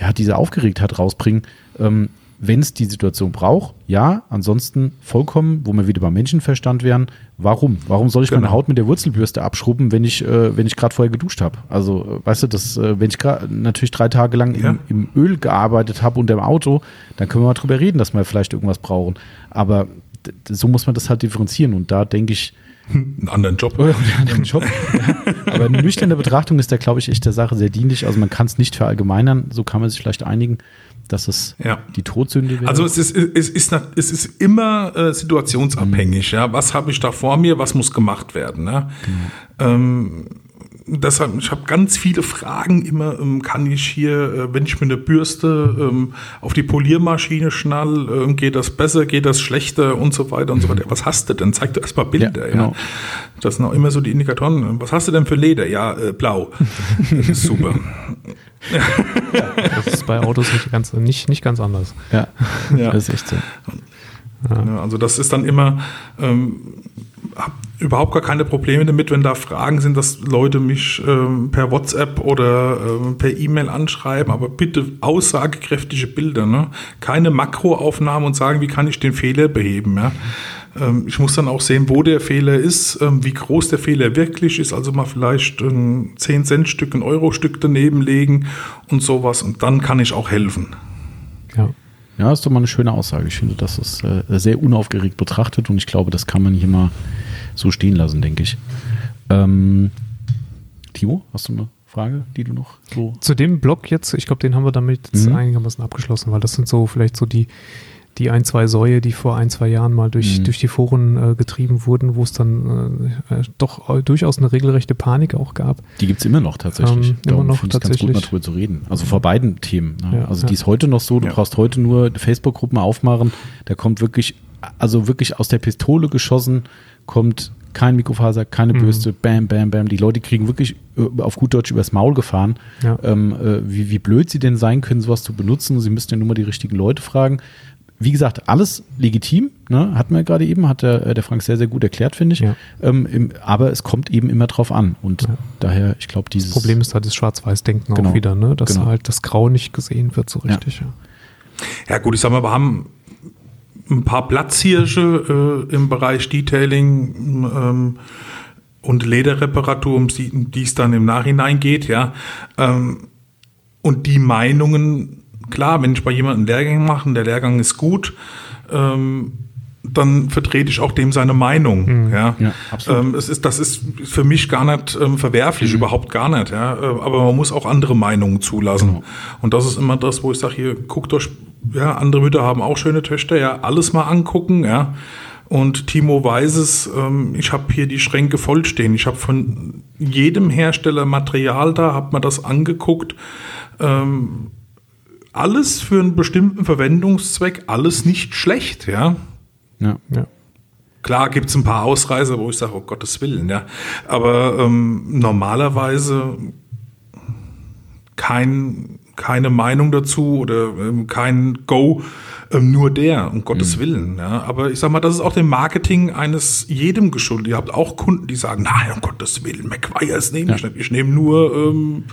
ja, diese Aufgeregtheit rausbringen. Ähm, wenn es die Situation braucht, ja, ansonsten vollkommen, wo wir wieder beim Menschenverstand wären, warum? Warum soll ich genau. meine Haut mit der Wurzelbürste abschrubben, wenn ich, äh, wenn ich gerade vorher geduscht habe? Also, äh, weißt du, das, äh, wenn ich gerade natürlich drei Tage lang ja. im, im, Öl gearbeitet habe und im Auto, dann können wir mal drüber reden, dass wir vielleicht irgendwas brauchen. Aber so muss man das halt differenzieren und da denke ich, einen anderen Job. einen anderen Job. ja. Aber eine nüchterne Betrachtung ist da, glaube ich, echt der Sache sehr dienlich. Also man kann es nicht verallgemeinern, so kann man sich vielleicht einigen dass es ja. die Todsünde wäre? Also es ist, es ist, es ist immer äh, situationsabhängig. Mhm. Ja? Was habe ich da vor mir? Was muss gemacht werden? Ne? Genau. Ähm, deshalb, ich habe ganz viele Fragen immer, ähm, kann ich hier, äh, wenn ich mir eine Bürste ähm, auf die Poliermaschine schnall, äh, geht das besser, geht das schlechter und so weiter und so weiter. Was hast du denn? Zeig dir erstmal Bilder. Ja, genau. ja. Das sind auch immer so die Indikatoren. Was hast du denn für Leder? Ja, äh, blau. Das ist super. Ja, das ist bei Autos nicht ganz, nicht, nicht ganz anders. Ja, ja. das ist echt so. Ja. Also das ist dann immer, ähm, habe überhaupt gar keine Probleme damit, wenn da Fragen sind, dass Leute mich ähm, per WhatsApp oder ähm, per E-Mail anschreiben, aber bitte aussagekräftige Bilder, ne? keine Makroaufnahmen und sagen, wie kann ich den Fehler beheben. Ja? Ähm, ich muss dann auch sehen, wo der Fehler ist, ähm, wie groß der Fehler wirklich ist, also mal vielleicht ein 10-Cent-Stück, ein Euro-Stück daneben legen und sowas und dann kann ich auch helfen. Ja. Ja, ist doch mal eine schöne Aussage. Ich finde, das ist äh, sehr unaufgeregt betrachtet und ich glaube, das kann man hier mal so stehen lassen, denke ich. Ähm, Timo, hast du eine Frage, die du noch so. Zu dem Blog jetzt, ich glaube, den haben wir damit mhm. einigermaßen abgeschlossen, weil das sind so vielleicht so die, die ein, zwei Säue, die vor ein, zwei Jahren mal durch, mhm. durch die Foren äh, getrieben wurden, wo es dann äh, äh doch äh, durchaus eine regelrechte Panik auch gab. Die gibt es immer noch tatsächlich. Ähm, immer noch tatsächlich. ganz gut mal drüber zu reden. Also vor beiden Themen. Ne? Ja, also ja. die ist heute noch so, du ja. brauchst heute nur Facebook-Gruppen aufmachen, da kommt wirklich, also wirklich aus der Pistole geschossen, kommt kein Mikrofaser, keine mhm. Bürste, bam, bam, bam. Die Leute kriegen wirklich äh, auf gut Deutsch übers Maul gefahren, ja. ähm, äh, wie, wie blöd sie denn sein können, sowas zu benutzen. Sie müssten ja nur mal die richtigen Leute fragen wie gesagt, alles legitim, ne? hatten wir gerade eben, hat der, der Frank sehr, sehr gut erklärt, finde ich. Ja. Ähm, im, aber es kommt eben immer drauf an. Und ja. daher, ich glaube, dieses. Das Problem ist halt das Schwarz-Weiß-Denken genau. auch wieder, ne? dass genau. halt das Grau nicht gesehen wird so richtig. Ja, ja gut, ich sag mal, wir haben ein paar Platzhirsche äh, im Bereich Detailing ähm, und Lederreparatur, um die es dann im Nachhinein geht, ja. Ähm, und die Meinungen klar, wenn ich bei jemandem Lehrgang mache, der Lehrgang ist gut, ähm, dann vertrete ich auch dem seine Meinung. Mhm. Ja, ja. Ähm, es ist, das ist für mich gar nicht ähm, verwerflich, mhm. überhaupt gar nicht. Ja, äh, aber man muss auch andere Meinungen zulassen. Genau. Und das ist immer das, wo ich sage, hier guckt euch, ja, andere Mütter haben auch schöne Töchter, ja, alles mal angucken, ja. Und Timo weiß es, ähm, ich habe hier die Schränke vollstehen. Ich habe von jedem Hersteller Material da, habe mir das angeguckt. Ähm, alles für einen bestimmten Verwendungszweck, alles nicht schlecht, ja. Ja, ja. Klar gibt es ein paar Ausreißer, wo ich sage, oh Gottes Willen, ja. Aber ähm, normalerweise kein, keine Meinung dazu oder ähm, kein Go, ähm, nur der, um Gottes Willen. Ja. Aber ich sag mal, das ist auch dem Marketing eines jedem geschuldet. Ihr habt auch Kunden, die sagen, nein, um Gottes Willen, McGuire's nehme ich nicht. Ich nehme nur, ähm,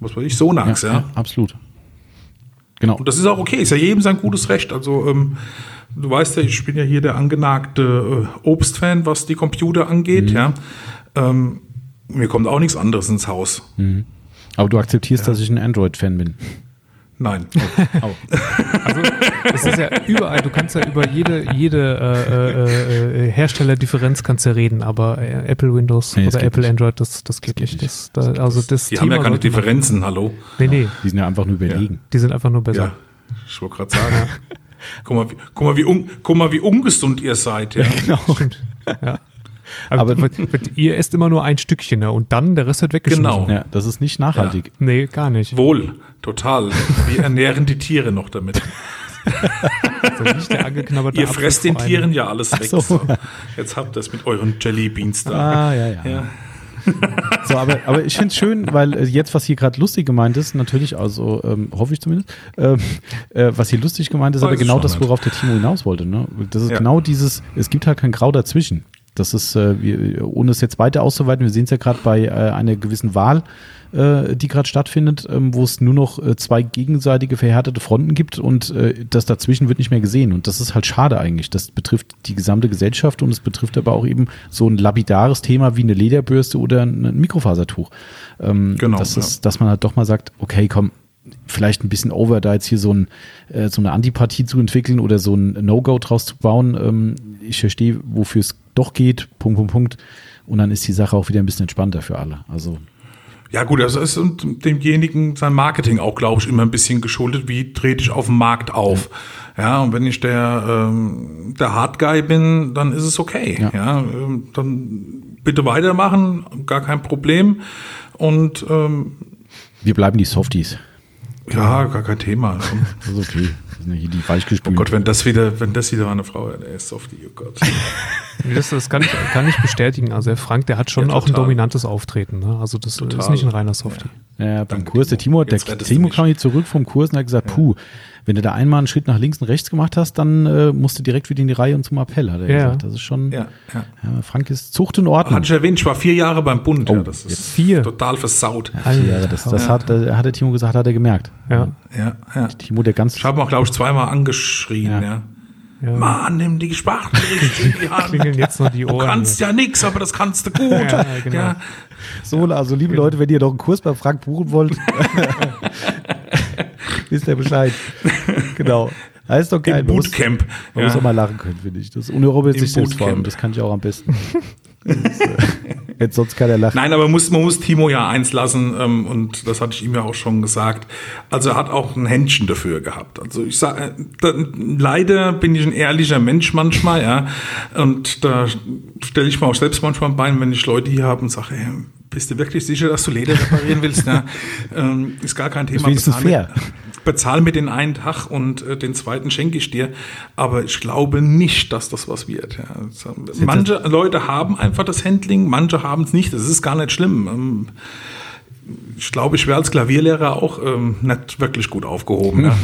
was weiß ich, Sonax, ja. absolut. Genau. Und das ist auch okay, ist ja jedem sein gutes Recht. Also ähm, du weißt ja, ich bin ja hier der angenagte äh, Obstfan, was die Computer angeht, ja. Ähm, mir kommt auch nichts anderes ins Haus. Aber du akzeptierst, dass ich ein Android-Fan bin. Nein. Au. Also es ist ja überall, du kannst ja über jede, jede äh, äh, äh, Herstellerdifferenz kannst ja reden, aber äh, Apple Windows Nee, oder geht Apple nicht. Android, das, das geht nicht. Das, da, also das Die haben ja keine Differenzen, hallo. Nee, nee, Die sind ja einfach nur überlegen. die sind einfach nur besser. Ja, ich wollte gerade sagen. guck, mal, wie, guck, mal, wie un, guck mal, wie ungesund ihr seid. Ja. Genau. Ja. Aber, Aber- ihr esst immer nur ein Stückchen ne? und dann der Rest wird weggeschmissen. Genau. Ja, das ist nicht nachhaltig. Nee, gar nicht. Wohl, total. Wir ernähren die Tiere noch damit. Also nicht der angeknabberte Ihr fresst den Tieren ja alles weg. so. So. Jetzt habt ihr es mit euren Jellybeans da. Ah, ja, ja. Ja. So, aber, aber ich finde es schön, weil äh, jetzt, was hier gerade lustig gemeint ist, natürlich, also ähm, hoffe ich zumindest, ähm, äh, was hier lustig gemeint ist, Weiß aber genau das, nicht. worauf der Timo hinaus wollte. Ne? Das ist Ja. genau dieses, es gibt halt kein Grau dazwischen. Das ist, äh, wir, ohne es jetzt weiter auszuweiten, wir sehen es ja gerade bei äh, einer gewissen Wahl, äh, die gerade stattfindet, ähm, wo es nur noch äh, zwei gegenseitige verhärtete Fronten gibt und äh, das dazwischen wird nicht mehr gesehen. Und das ist halt schade eigentlich. Das betrifft die gesamte Gesellschaft und es betrifft aber auch eben so ein lapidares Thema wie eine Lederbürste oder ein ein Mikrofasertuch. Ähm, Genau, Das ja. ist, dass man halt doch mal sagt, okay, komm, vielleicht ein bisschen over, da jetzt hier so, ein, äh, so eine Antipathie zu entwickeln oder so ein No-Go draus zu bauen. Ähm, ich verstehe, wofür es doch geht, Punkt, Punkt, Punkt. Und dann ist die Sache auch wieder ein bisschen entspannter für alle. Also, Ja gut, das ist demjenigen sein Marketing auch, glaube ich, immer ein bisschen geschuldet. Wie trete ich auf dem Markt auf? Ja, und wenn ich der, ähm, der Hard Guy bin, dann ist es okay. Ja. Ja, ähm, dann bitte weitermachen, gar kein Problem. Und ähm, wir bleiben die Softies. Ja, gar kein Thema. Das ist okay. Das sind ja hier die Oh weichgespült. Gott, wenn das wieder, wenn das wieder eine Frau, der ist auf die, oh Gott. Das, das kann, ich, kann ich bestätigen. Also der Frank, der hat schon Ja, auch ein dominantes Auftreten. Ne? Also das ist Total. nicht ein reiner Softie. Ja, beim Danke, Kurs, der Timo, der Jetzt du Timo kam hier zurück vom Kurs und hat gesagt, puh, wenn du da einmal einen Schritt nach links und rechts gemacht hast, dann äh, musst du direkt wieder in die Reihe und zum Appell, hat er Ja. gesagt. Das ist schon, Ja, ja. ja, Frank ist Zucht und Ordnung. Hatte ich erwähnt, ich war vier Jahre beim Bund. Oh, ja, das ist vier. total versaut. Ja, das, das hat, äh, hat der Timo gesagt, hat er gemerkt. Ja. Ja, ja. Timo, der ganz, Ich habe auch, glaube ich, zweimal angeschrien. Ja. Ja. Ja. Mann, nimm die Sprache richtig in die Hand. Klingeln jetzt noch die Du Ohren. kannst ja nichts, aber das kannst du gut. Ja, genau. Ja. So, also liebe Leute, wenn ihr doch einen Kurs bei Frank buchen wollt, wisst ihr Bescheid. Genau. Das ist doch geil. Im Man muss- Bootcamp. Man muss Ja. auch mal lachen können, finde ich. Das ohne Robert Im sich selbst vor allem. Das kann ich auch am besten. Das ist, äh, Jetzt sonst keiner lachen. Nein, aber muss, man muss Timo ja eins lassen, ähm, und das hatte ich ihm ja auch schon gesagt. Also er hat auch ein Händchen dafür gehabt. Also ich sage, leider bin ich ein ehrlicher Mensch manchmal, ja. Und da stelle ich mir auch selbst manchmal ein Bein, wenn ich Leute hier habe und sage, hey, bist du wirklich sicher, dass du Leder reparieren willst? ja, ähm, ist gar kein Thema. wenigstens Bezahl fair. Mir, bezahl mir den einen Tag und äh, den zweiten schenke ich dir. Aber ich glaube nicht, dass das was wird. Ja. Also, manche Leute haben einfach das Handling, manche haben es nicht. Das ist gar nicht schlimm. Ähm, ich glaube, ich wäre als Klavierlehrer auch ähm, nicht wirklich gut aufgehoben. Ja.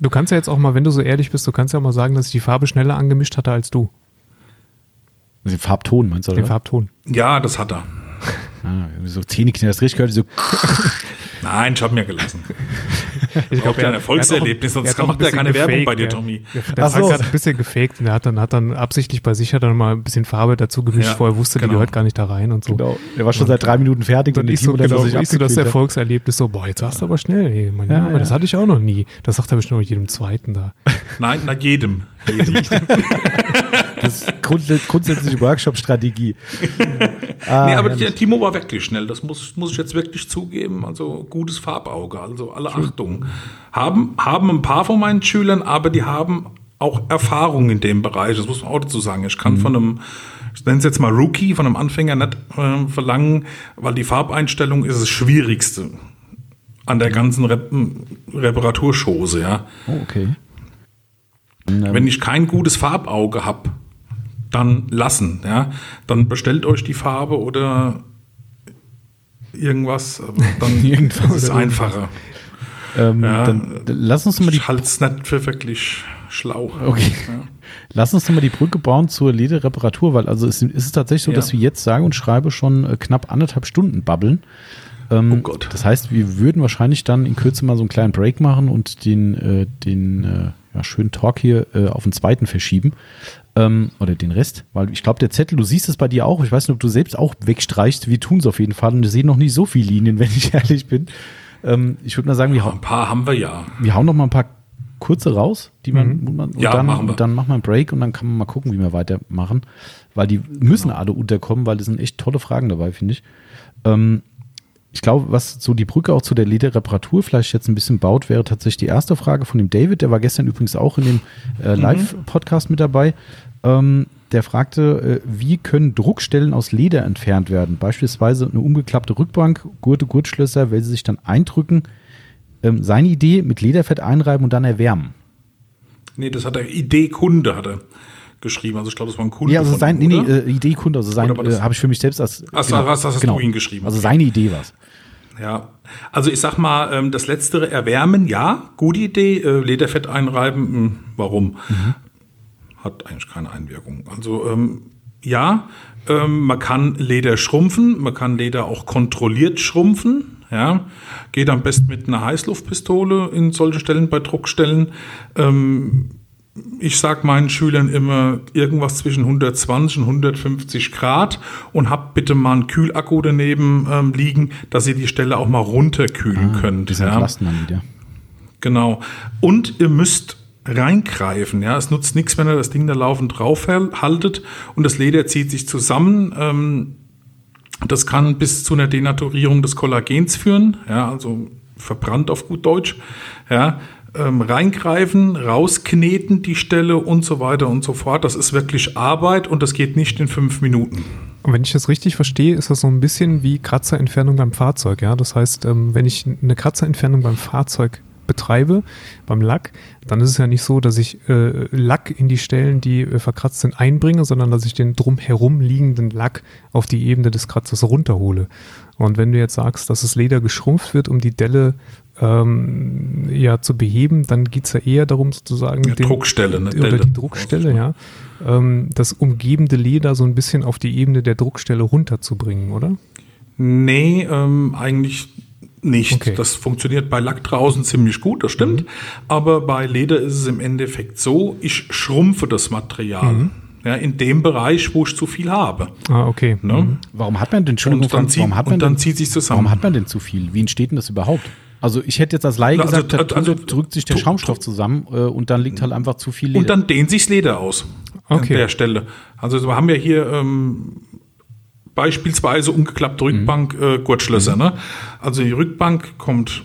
Du kannst ja jetzt auch mal, wenn du so ehrlich bist, du kannst ja mal sagen, dass ich die Farbe schneller angemischt hatte als du. Den Farbton, meinst du, Den oder? Farbton. ja, das hat er. Ah, so Zähneknirschen, das richtig gehört, so Nein, ich habe mir gelassen. Ich ja ein Erfolgserlebnis, sonst macht er keine Werbung bei dir, Tommy. Der Ach Frank so. hat ein bisschen gefaked und er hat dann, hat dann absichtlich bei sich hat dann mal ein bisschen Farbe dazu gemischt, Ja, vorher wusste, die genau. gehört gar nicht da rein und so. genau. Der war schon seit drei Minuten fertig Dann der ist so, der genau, sich ist so das. Erfolgserlebnis so, boah, jetzt warst du aber schnell. Ey. Man, ja, Ja, aber das hatte ich auch noch nie. Das sagt er bestimmt nur jedem Zweiten da. Nein, nach jedem. jedem. Das ist grunds- grundsätzliche Workshop-Strategie. Ah, nee, aber der Timo war wirklich schnell. Das muss, muss ich jetzt wirklich zugeben. Also gutes Farbauge. Also alle Achtung. Haben, haben ein paar von meinen Schülern, aber die haben auch Erfahrung in dem Bereich. Das muss man auch dazu sagen. Ich kann von einem, ich nenne es jetzt mal Rookie, von einem Anfänger nicht äh, verlangen, weil die Farbeinstellung ist das Schwierigste an der ganzen Rep Reparaturschose, ja. Oh, okay. Ähm, Wenn ich kein gutes Farbauge habe, dann lassen. Ja? Dann bestellt euch die Farbe oder irgendwas, aber dann irgendwas ist es einfacher. Ähm, ja, dann lass uns mal die. Ich halte es nicht für wirklich schlau. Okay. Ja. Lass uns mal die Brücke bauen zur Lederreparatur, weil also es ist tatsächlich so, ja. dass wir jetzt sage und schreibe schon äh, knapp anderthalb Stunden babbeln. Ähm, oh Gott. Das heißt, wir würden wahrscheinlich dann in Kürze mal so einen kleinen Break machen und den, äh, den äh, ja, schönen Talk hier äh, auf den zweiten verschieben. Ähm, oder den Rest, weil ich glaube, der Zettel, du siehst es bei dir auch. Ich weiß nicht, ob du selbst auch wegstreichst. Wir tun es auf jeden Fall und wir sehen noch nicht so viele Linien, wenn ich ehrlich bin. Ähm, ich würde mal sagen, wir hauen. Ein paar haben wir ja. Wir hauen noch mal ein paar kurze raus, die man, mhm. man ja, dann, machen wir. dann machen wir einen Break und dann kann man mal gucken, wie wir weitermachen. Weil die müssen genau. alle unterkommen, weil das sind echt tolle Fragen dabei, finde ich. Ähm, ich glaube, was so die Brücke auch zu der Lederreparatur vielleicht jetzt ein bisschen baut, wäre tatsächlich die erste Frage von dem David. Der war gestern übrigens auch in dem äh, mhm. Live-Podcast mit dabei. Ähm, der fragte, äh, wie können Druckstellen aus Leder entfernt werden? Beispielsweise eine umgeklappte Rückbank, Gurte, Gurtschlösser, welche sich dann eindrücken. Ähm, seine Idee mit Lederfett einreiben und dann erwärmen. Nee, das hat der Idee-Kunde, hat er geschrieben. Also ich glaube, das war ein Kunde. Ja, also sein, nee, nee, äh, Idee-Kunde, also sein, äh, habe ich für mich selbst als. Ach, genau, was hast genau. du ihn geschrieben? Also seine Idee war es. Ja, also ich sag mal, ähm, das letztere Erwärmen, ja, gute Idee. Äh, Lederfett einreiben, hm, warum? Mhm. Hat eigentlich keine Einwirkung. Also ähm, ja, ähm, man kann Leder schrumpfen, man kann Leder auch kontrolliert schrumpfen. Ja, geht am besten mit einer Heißluftpistole in solchen Stellen bei Druckstellen. Ähm, ich sage meinen Schülern immer irgendwas zwischen 120 und 150 Grad und habt bitte mal einen Kühlakku daneben ähm, liegen, dass ihr die Stelle auch mal runterkühlen ah, könnt. Das ja. entlasten dann wieder. Genau. Und ihr müsst reingreifen. Ja, es nutzt nichts, wenn ihr das Ding da laufend drauf haltet und das Leder zieht sich zusammen. Ähm, das kann bis zu einer Denaturierung des Kollagens führen, ja, also verbrannt auf gut Deutsch. Ja, ähm, reingreifen, rauskneten die Stelle und so weiter und so fort. Das ist wirklich Arbeit und das geht nicht in fünf Minuten. Und wenn ich das richtig verstehe, ist das so ein bisschen wie Kratzerentfernung beim Fahrzeug. Ja? Das heißt, ähm, wenn ich eine Kratzerentfernung beim Fahrzeug betreibe, beim Lack, dann ist es ja nicht so, dass ich äh, Lack in die Stellen, die äh, verkratzt sind, einbringe, sondern dass ich den drumherum liegenden Lack auf die Ebene des Kratzers runterhole. Und wenn du jetzt sagst, dass das Leder geschrumpft wird, um die Delle ähm, ja, zu beheben, dann geht es ja eher darum, sozusagen ja, den, Druckstelle, ne? oder die Druckstelle, ja, ähm, das umgebende Leder so ein bisschen auf die Ebene der Druckstelle runterzubringen, oder? Nee, ähm, eigentlich nicht. Okay. Das funktioniert bei Lack draußen ziemlich gut, das stimmt. Mhm. Aber bei Leder ist es im Endeffekt so, ich schrumpfe das Material. Mhm. Ja, in dem Bereich, wo ich zu viel habe. Ah, okay. Ne? Mhm. Warum hat man denn, Entschuldigung, und dann, zieht, warum hat man und dann denn, zieht sich zusammen. Warum hat man denn zu viel? Wie entsteht denn das überhaupt? Also ich hätte jetzt als Laie also, gesagt, also, also, drückt sich der Schaumstoff zusammen äh, und dann liegt halt einfach zu viel Leder. Und dann dehnt sich das Leder aus okay. an der Stelle. Also wir haben ja hier ähm, beispielsweise umgeklappte mhm. Rückbank, äh, Gurtschlösser. Mhm. Ne? Also die Rückbank kommt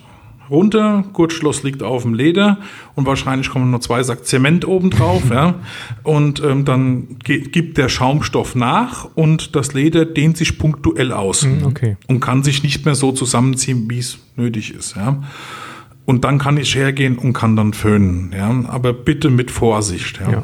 runter, Gurtschloss liegt auf dem Leder und wahrscheinlich kommen noch zwei Sack Zement oben drauf. ja. Und ähm, dann gibt der Schaumstoff nach und das Leder dehnt sich punktuell aus mhm, okay. und kann sich nicht mehr so zusammenziehen, wie es nötig ist. Ja. Und dann kann ich hergehen und kann dann föhnen. Ja. Aber bitte mit Vorsicht. Ja. ja.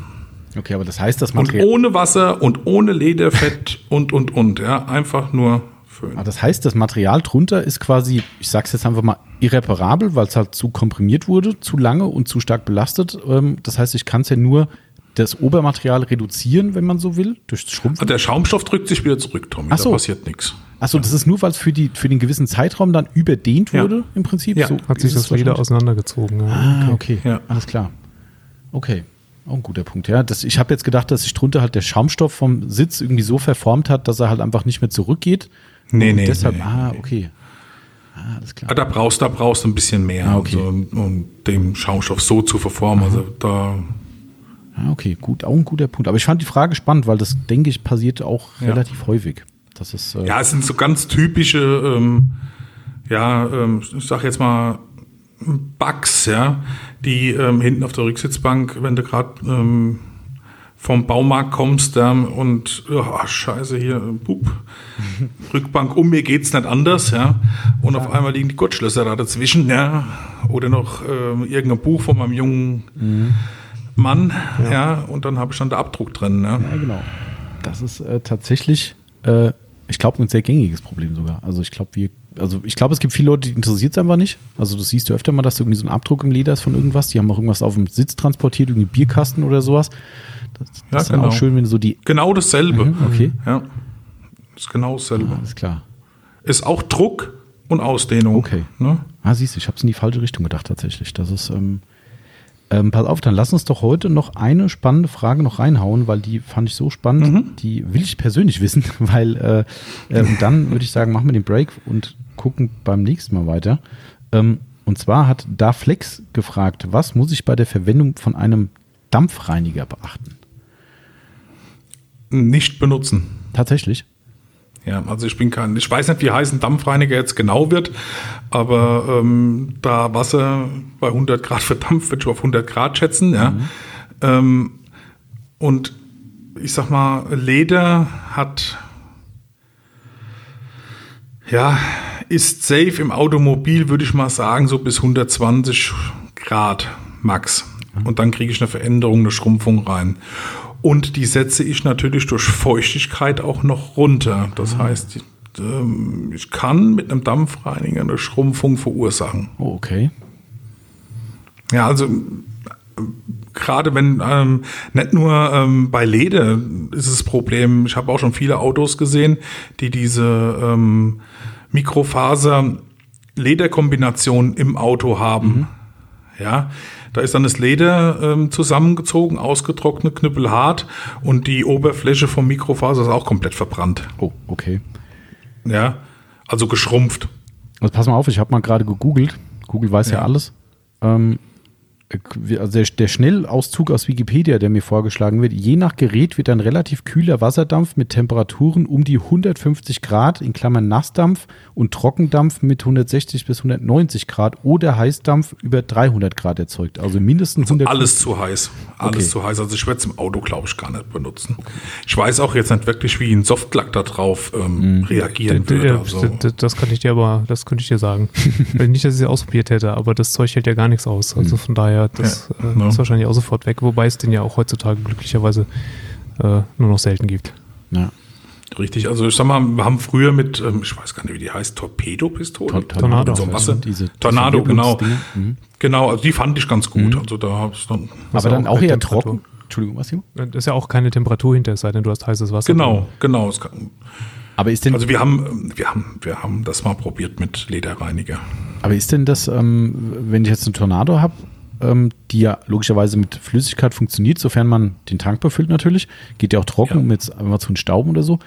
Okay, aber das heißt, das Material. Und ohne Wasser und ohne Lederfett und, und, und. Ja, einfach nur föhnen. Ah, das heißt, das Material drunter ist quasi, ich sag's jetzt einfach mal, irreparabel, weil es halt zu komprimiert wurde, zu lange und zu stark belastet. Ähm, das heißt, ich kann es ja nur das Obermaterial reduzieren, wenn man so will, durch Schrumpfen. Der Schaumstoff drückt sich wieder zurück, Tommy. Ach so. Da passiert nichts. Achso, das ist nur, weil es für, für den gewissen Zeitraum dann überdehnt wurde, ja. im Prinzip. Ja. So hat sich das Leder auseinandergezogen. Ja. Ah, okay. okay. Ja. Alles klar. Okay. Auch ein guter Punkt, ja. Das, ich habe jetzt gedacht, dass sich drunter halt der Schaumstoff vom Sitz irgendwie so verformt hat, dass er halt einfach nicht mehr zurückgeht. Nee, und nee. Deshalb, nee, ah, okay. Ah, alles klar. Ah, da brauchst, da brauchst du ein bisschen mehr, ah, okay. also, um dem Schaumstoff so zu verformen. Also da. Ah, okay, gut, auch ein guter Punkt. Aber ich fand die Frage spannend, weil das, denke ich, passiert auch ja. relativ häufig. Das ist, äh ja, es sind so ganz typische, ähm, ja, ähm, ich sag jetzt mal, Bugs, ja, die ähm, hinten auf der Rücksitzbank, wenn du gerade ähm, vom Baumarkt kommst ähm, und oh, scheiße hier, pup, Rückbank um, mir geht's nicht anders, ja. Und auf einmal liegen die Gurtschlösser da dazwischen, ja. Oder noch ähm, irgendein Buch von meinem jungen mhm. Mann, ja. ja. Und dann habe ich dann den Abdruck drin, ja. ja genau. Das ist äh, tatsächlich, äh, ich glaube, ein sehr gängiges Problem sogar. Also ich glaube, wir also ich glaube, es gibt viele Leute, die interessiert es einfach nicht. Also das siehst du öfter mal, dass irgendwie so ein Abdruck im Leder ist von irgendwas. Die haben auch irgendwas auf dem Sitz transportiert, irgendwie Bierkasten oder sowas. Das, das Ja, ist genau. auch schön, wenn so die. Genau dasselbe. Mhm, okay. Ja. Ist genau dasselbe. Alles klar. Ist auch Druck und Ausdehnung. Okay. Ne? Ah, siehst du, ich habe es in die falsche Richtung gedacht tatsächlich. Das ist. Ähm, ähm, pass auf, dann lass uns doch heute noch eine spannende Frage noch reinhauen, weil die fand ich so spannend. Die will ich persönlich wissen, weil äh, äh, dann würde ich sagen, machen wir den Break und gucken beim nächsten Mal weiter. Ähm, und zwar hat Daflex gefragt, was muss ich bei der Verwendung von einem Dampfreiniger beachten? Nicht benutzen. Tatsächlich. Ja, also ich bin kein, ich weiß nicht, wie heiß ein Dampfreiniger jetzt genau wird, aber ähm, da Wasser bei 100 Grad verdampft, würde ich auf 100 Grad schätzen, ja. Ähm, und ich sag mal, Leder hat, ja, ist safe im Automobil, würde ich mal sagen, so bis 120 Grad max. Und dann kriege ich eine Veränderung, eine Schrumpfung rein. Und die setze ich natürlich durch Feuchtigkeit auch noch runter. Das heißt, ähm, ich kann mit einem Dampfreiniger eine Schrumpfung verursachen. Oh, okay. Ja, also äh, gerade wenn ähm, nicht nur ähm, bei Leder ist es das Problem. Ich habe auch schon viele Autos gesehen, die diese ähm, Mikrofaser-Lederkombination im Auto haben. Ja, da ist dann das Leder ähm, zusammengezogen, ausgetrocknet, knüppelhart und die Oberfläche vom Mikrofaser ist auch komplett verbrannt. Oh, okay. Ja, also geschrumpft. Also pass mal auf, ich habe mal gerade gegoogelt. Google weiß ja, Ja. alles. Ähm, äh, also der, der Schnellauszug aus Wikipedia, der mir vorgeschlagen wird, je nach Gerät wird ein relativ kühler Wasserdampf mit Temperaturen um die 150 Grad, in Klammern Nassdampf, und Trockendampf mit 160 bis 190 Grad oder Heißdampf über 300 Grad erzeugt. Also mindestens 100 Alles zu heiß. Alles Okay. zu heiß. Also ich werde es im Auto, glaube ich, gar nicht benutzen. Ich weiß auch jetzt nicht wirklich, wie ein Softlack da drauf ähm, reagieren D- würde. Also, Das kann ich dir aber, das könnte ich dir sagen. Weil nicht, dass ich es ausprobiert hätte, aber das Zeug hält ja gar nichts aus. Also von daher, das Ja, äh, ja. ist wahrscheinlich auch sofort weg, wobei es den ja auch heutzutage glücklicherweise äh, nur noch selten gibt. Ja. richtig. Also ich sag mal, wir haben früher mit, ähm, ich weiß gar nicht, wie die heißt, Torpedopistole? Tor- Tornado. So Wasser. Diese- Tornado, diese genau. Mhm. Genau, also die fand ich ganz gut. Also da habe ich dann. Aber dann auch auch bei eher trocken. Entschuldigung, was, Timo? Da ist ja auch keine Temperatur hinter, es sei denn, du hast heißes Wasser. Genau, genau. Es kann, Aber ist denn, also wir haben, wir haben, wir haben das mal probiert mit Lederreiniger. Aber ist denn das, ähm, wenn ich jetzt einen Tornado habe, ähm, die ja logischerweise mit Flüssigkeit funktioniert, sofern man den Tank befüllt natürlich, geht ja auch trocken, Ja. einfach zu Stauben oder so.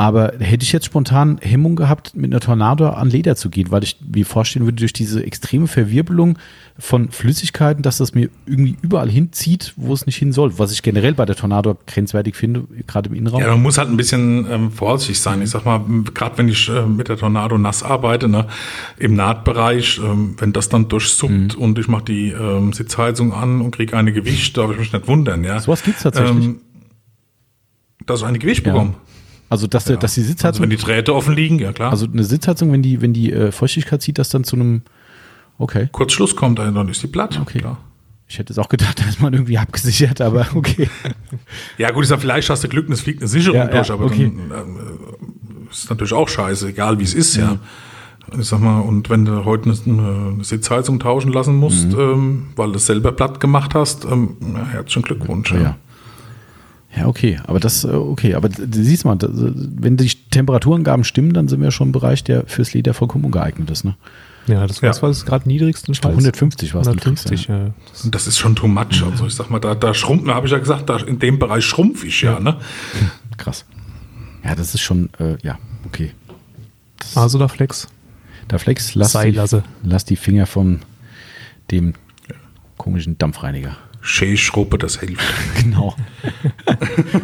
Aber hätte ich jetzt spontan Hemmung gehabt, mit einer Tornado an Leder zu gehen, weil ich mir vorstellen würde, durch diese extreme Verwirbelung von Flüssigkeiten, dass das mir irgendwie überall hinzieht, wo es nicht hin soll. Was ich generell bei der Tornado grenzwertig finde, gerade im Innenraum. Ja, man muss halt ein bisschen ähm, vorsichtig sein. Ich sag mal, gerade wenn ich äh, mit der Tornado nass arbeite, ne, im Nahtbereich, ähm, wenn das dann durchsuppt und ich mache die ähm, Sitzheizung an und kriege eine Gewicht, darf ich mich nicht wundern. Ja. Sowas gibt's tatsächlich. Ähm, dass ich eine Gewicht Ja. bekomme. Also, dass, der, dass die Also Sitzheizung, wenn die Drähte offen liegen, ja klar. also eine Sitzheizung, wenn die, wenn die äh, Feuchtigkeit zieht, das dann zu einem, okay. Kurz Schluss kommt, dann dann ist die platt. Okay. Klar. Ich hätte es auch gedacht, da ist man irgendwie abgesichert, aber okay. Ja gut, ich sag, vielleicht hast du Glück es fliegt eine Sicherung Ja, ja, durch, aber okay. dann ähm, äh, ist natürlich auch scheiße, egal wie es ist, ja. Ich sag mal, und wenn du heute eine, eine Sitzheizung tauschen lassen musst, Mhm. ähm, weil du es selber platt gemacht hast, ähm, ja, herzlichen Glückwunsch. Ja. Ja, okay, aber das, äh, okay, aber du siehst mal, das, wenn die Temperaturangaben stimmen, dann sind wir schon im Bereich, der fürs Leder vollkommen ungeeignet ist. Ne? Ja, das Ja. was war das gerade niedrigsten Schweiß? 150 war es. 150, ja. Das- Und das ist schon too much. Also ich sag mal, da, da schrumpfen, habe ich ja gesagt, da in dem Bereich schrumpf ich ja. Ne? Krass. Ja, das ist schon, äh, ja, okay. Also da Flex. Da Flex, lass Sei die, lasse. lass die Finger von dem komischen Dampfreiniger. Schee-Schruppe, das hilft. Genau.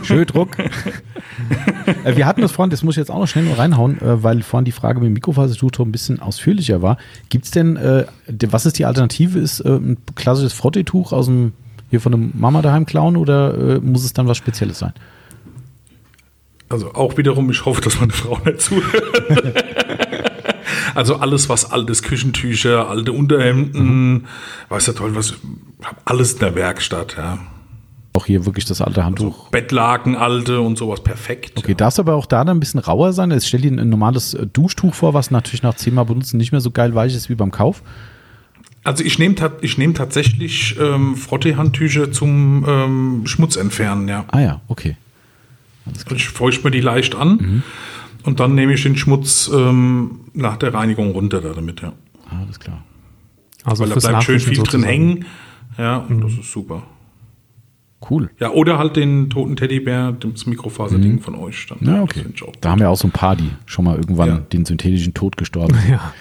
Schön Druck. Äh, Wir hatten das vorhin, das muss ich jetzt auch noch schnell noch reinhauen, äh, weil vorhin die Frage mit dem Mikrofasertuch ein bisschen ausführlicher war. Gibt es denn, äh, was ist die Alternative? Ist ein klassisches Frottetuch aus dem, hier von einem Mama daheim klauen oder muss es dann was Spezielles sein? Also auch wiederum, ich hoffe, dass meine Frau nicht zuhört. Also alles, was altes Küchentücher, alte Unterhemden, weiß der Teufel was, alles in der Werkstatt, ja. Auch hier wirklich das alte Handtuch. Bettlaken, alte und sowas, perfekt. Okay, darf es aber auch da dann ein bisschen rauer sein? Jetzt stell dir ein normales äh, Duschtuch vor, was natürlich nach zehnmal benutzen nicht mehr so geil weich ist wie beim Kauf. Also ich nehme ich nehm tatsächlich ähm, Frottee-Handtücher zum ähm, Schmutz entfernen, ja. Ah ja, okay. Ich feuchte mir die leicht an und dann nehme ich den Schmutz ähm, nach der Reinigung runter da damit, ja. Ah, alles klar. Also Weil da bleibt schön viel drin sozusagen. hängen. Ja, und das ist super. Cool. Ja, oder halt den toten Teddybär, das Mikrofaserding von euch. Dann. Ja, okay. Da haben wir auch so ein paar, die schon mal irgendwann Ja. den synthetischen Tod gestorben. Ja,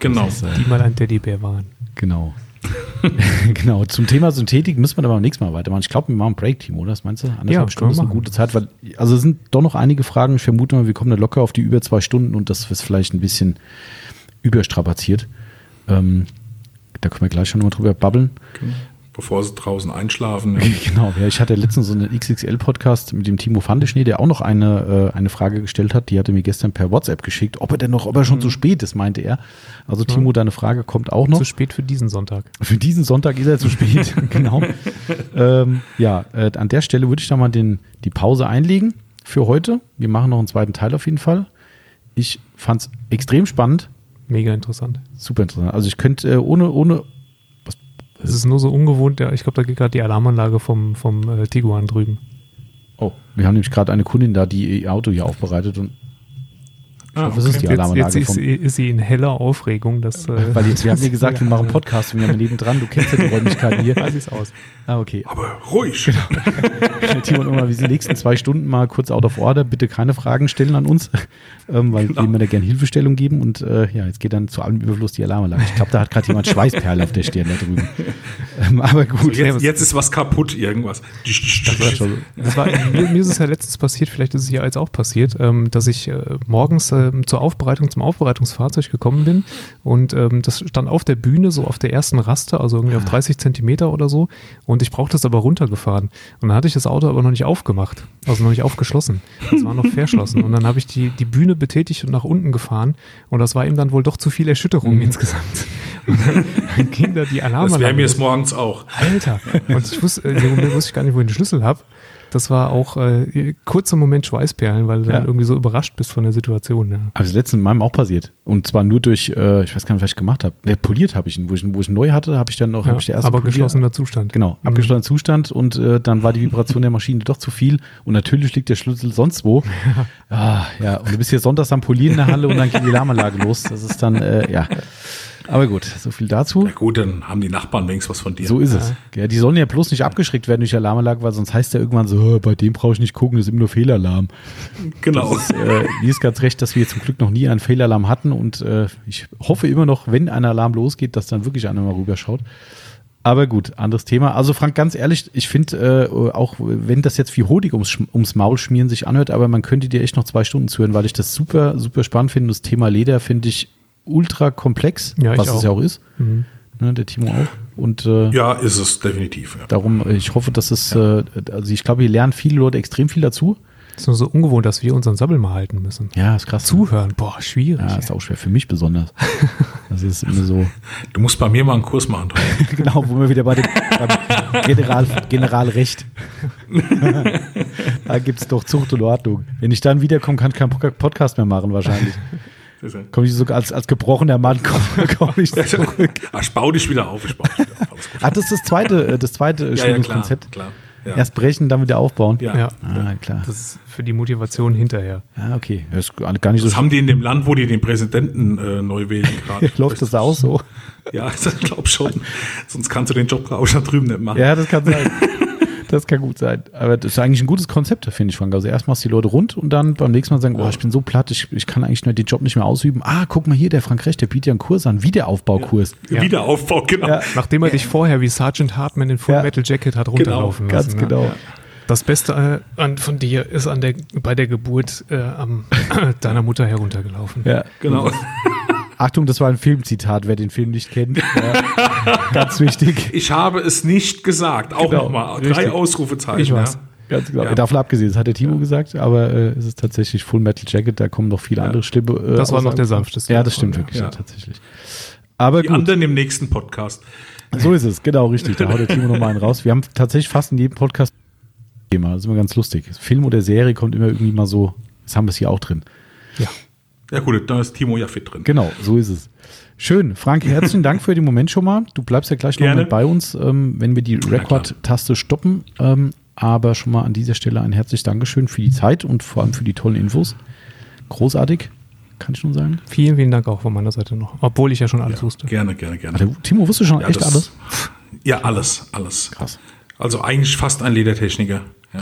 Genau. die mal ein Teddybär waren. Genau. genau. Zum Thema Synthetik müssen wir dann beim nächsten Mal weitermachen. Ich glaube, wir machen ein Break-Team, oder? Was meinst du? Anderthalb Ja, Stunden ist eine gute Zeit, weil, also es sind doch noch einige Fragen. Ich vermute mal, wir kommen da locker auf die über zwei Stunden und das ist vielleicht ein bisschen überstrapaziert. Ähm, da können wir gleich schon mal drüber babbeln. Bevor sie draußen einschlafen. Ja. Genau, ja, ich hatte letztens so einen XXL-Podcast mit dem Timo Fandeschnee, der auch noch eine, äh, eine Frage gestellt hat. Die hatte mir gestern per WhatsApp geschickt, ob er denn noch, ob er schon zu spät ist, meinte er. Also Timo, deine Frage kommt auch noch. Zu spät für diesen Sonntag. Für diesen Sonntag ist er zu spät, genau. ähm, ja, äh, an der Stelle würde ich da mal den, die Pause einlegen für heute. Wir machen noch einen zweiten Teil auf jeden Fall. Ich fand es extrem spannend, Mega interessant. super interessant. Also ich könnte äh, ohne, ohne, Es ist nur so ungewohnt, ja, ich glaube, da geht gerade die Alarmanlage vom, vom äh, Tiguan drüben. oh, wir haben nämlich gerade eine Kundin da, die ihr Auto hier aufbereitet und Ah, was ist die Jetzt, Alarmanlage jetzt ist, vom, sie- ist sie in heller Aufregung, dass äh, Weil jetzt, wir haben dir gesagt, wir machen Podcast wir haben nebendran, du kennst ja die Räumlichkeiten hier. weiß ich's aus. Ah, okay. Aber ruhig. Genau. Timo und Oma, wie die nächsten zwei Stunden mal kurz out of order. Bitte keine Fragen stellen an uns, ähm, weil Genau. wir immer da gerne Hilfestellung geben. Und äh, ja, jetzt geht dann zu allem Überfluss die Alarmanlage. Ich glaube, da hat gerade jemand Schweißperle auf der Stirn da drüben. Ähm, aber gut. Jetzt, jetzt ist was kaputt, irgendwas. Das war schon, Das war, mir, mir ist es ja letztens passiert, vielleicht ist es ja jetzt auch passiert, ähm, dass ich äh, morgens ähm, zur Aufbereitung, zum Aufbereitungsfahrzeug gekommen bin und ähm, das stand auf der Bühne, so auf der ersten Raste, also irgendwie auf 30 Zentimeter oder so und ich brauchte das aber runtergefahren und dann hatte ich das Auto aber noch nicht aufgemacht, also noch nicht aufgeschlossen. Es war noch verschlossen und dann habe ich die, die Bühne betätigt und nach unten gefahren und das war ihm dann wohl doch zu viel Erschütterung insgesamt. Und dann, dann ging da die Das Alarmanlage. wäre mir es morgens auch. Alter. Und ich wusste, Moment wusste ich gar nicht, wo ich den Schlüssel habe. Das war auch äh, kurzer Moment Schweißperlen, weil du Ja. dann irgendwie so überrascht bist von der Situation. Ja. aber das letzte meinem auch passiert. Und zwar nur durch, äh, ich weiß gar nicht, was ich gemacht habe. Ne, poliert habe ich ihn. Wo ich, ihn- wo ich ihn neu hatte, habe ich dann noch, Ja, ich der erste aber poliert- geschlossener Zustand. Genau, Mhm. abgeschlossener Zustand und äh, dann war die Vibration der Maschine doch zu viel und natürlich liegt der Schlüssel sonst wo. Ah, ja, und du bist hier sonntags am Polieren in der Halle und dann geht die Alarmanlage los. Das ist dann, äh, ja. Aber gut, so viel dazu. Na gut, dann haben die Nachbarn wenigstens was von dir. So ist es. Ja, die sollen ja bloß nicht abgeschreckt werden durch die Alarmanlage, weil sonst heißt ja irgendwann so, "Hö, bei dem brauche ich nicht gucken, das ist immer nur Fehlalarm. genau. Das ist, äh, mir ist ganz recht, dass wir zum Glück noch nie einen Fehlalarm hatten und äh, ich hoffe immer noch, wenn ein Alarm losgeht, dass dann wirklich einer mal rüberschaut. Aber gut, anderes Thema. Also Frank, ganz ehrlich, ich finde, äh, auch wenn das jetzt wie Honig ums, ums Maul schmieren sich anhört, aber man könnte dir echt noch zwei Stunden zuhören, weil ich das super, super spannend finde. Das Thema Leder finde ich ultra komplex, Ja, was es auch. ja auch ist. Mhm. Ne, der Timo auch. Und äh, ja, ist es definitiv. Ja. darum, äh, ich hoffe, dass es, äh, also ich glaube, hier lernen viele Leute extrem viel dazu. ist nur so ungewohnt, dass wir unseren Sabbel mal halten müssen. Ja, ist krass. Zuhören, boah, schwierig. Ja, ist auch schwer für mich besonders. Das ist immer so, Du musst bei mir mal einen Kurs machen. Genau, wo wir wieder bei dem General, Generalrecht. da gibt es doch Zucht und Ordnung. Wenn ich dann wiederkomme, kann ich keinen Pod- Podcast mehr machen, wahrscheinlich. Komme ich sogar als, als gebrochener Mann komme komm ich zurück. Ach, ich bau dich wieder auf. Ich baue dich wieder auf. Ach, das ist das zweite, äh, das zweite Ja, ja, klar. Klar. Ja. Erst brechen, dann wieder aufbauen. ja. Ja, Ah, klar. das ist für die Motivation hinterher. Ah, okay. Das ist gar nicht so Das haben die in dem Land, wo die den Präsidenten äh, neu wählen gerade. Läuft das auch so? Ja, ich glaube schon. Sonst kannst du den Job auch da drüben nicht machen. Ja, das kann sein. Das kann gut sein. Aber das ist eigentlich ein gutes Konzept, finde ich, Frank. Also erst machst du die Leute rund und dann beim nächsten Mal sagen, oh, ich bin so platt, ich, ich kann eigentlich nur den Job nicht mehr ausüben. Ah, guck mal hier, der Frank Recht, der bietet ja einen Kurs an, Wiederaufbaukurs. Ja. Wiederaufbau, genau. Ja. Nachdem er dich vorher wie Sergeant Hartman in Full Ja. Metal Jacket hat runterlaufen Ganz lassen. ne? genau. Das Beste äh, an, von dir ist an der, bei der Geburt äh, am, deiner Mutter heruntergelaufen. Ja. Genau. Achtung, das war ein Filmzitat, wer den Film nicht kennt. Ja. Ganz wichtig. Ich habe es nicht gesagt. Auch Genau, nochmal. Drei richtig. Ausrufezeichen. Ich weiß. Ja. Ganz genau. Ja. Davon abgesehen, das hat der Timo gesagt, aber äh, es ist tatsächlich Full Metal Jacket, da kommen noch viele andere schlimme. Äh, Das war noch der sanfteste. Ja, das stimmt davon, wirklich, Ja. ja. tatsächlich. Aber Die gut, anderen im nächsten Podcast. so ist es, genau richtig. Da haut der Timo nochmal einen raus. Wir haben tatsächlich fast in jedem Podcast Thema. Das ist immer ganz lustig. Film oder Serie kommt immer irgendwie mal so, das haben wir es hier auch drin. Ja. Ja gut, da ist Timo ja fit drin. Genau, so ist es. Schön. Frank, herzlichen Dank für den Moment schon mal. Du bleibst ja gleich noch Gerne. mit bei uns, ähm, wenn wir die Record-Taste stoppen. Ähm, aber schon mal an dieser Stelle ein herzliches Dankeschön für die Zeit und vor allem für die tollen Infos. Großartig, kann ich schon sagen. Vielen, vielen Dank auch von meiner Seite noch. Obwohl ich ja schon alles wusste. Gerne, gerne, gerne. Also, Timo, wusstest du schon Ja, echt das- alles? Ja, alles, alles. Krass. Also eigentlich fast ein Ledertechniker. Ja.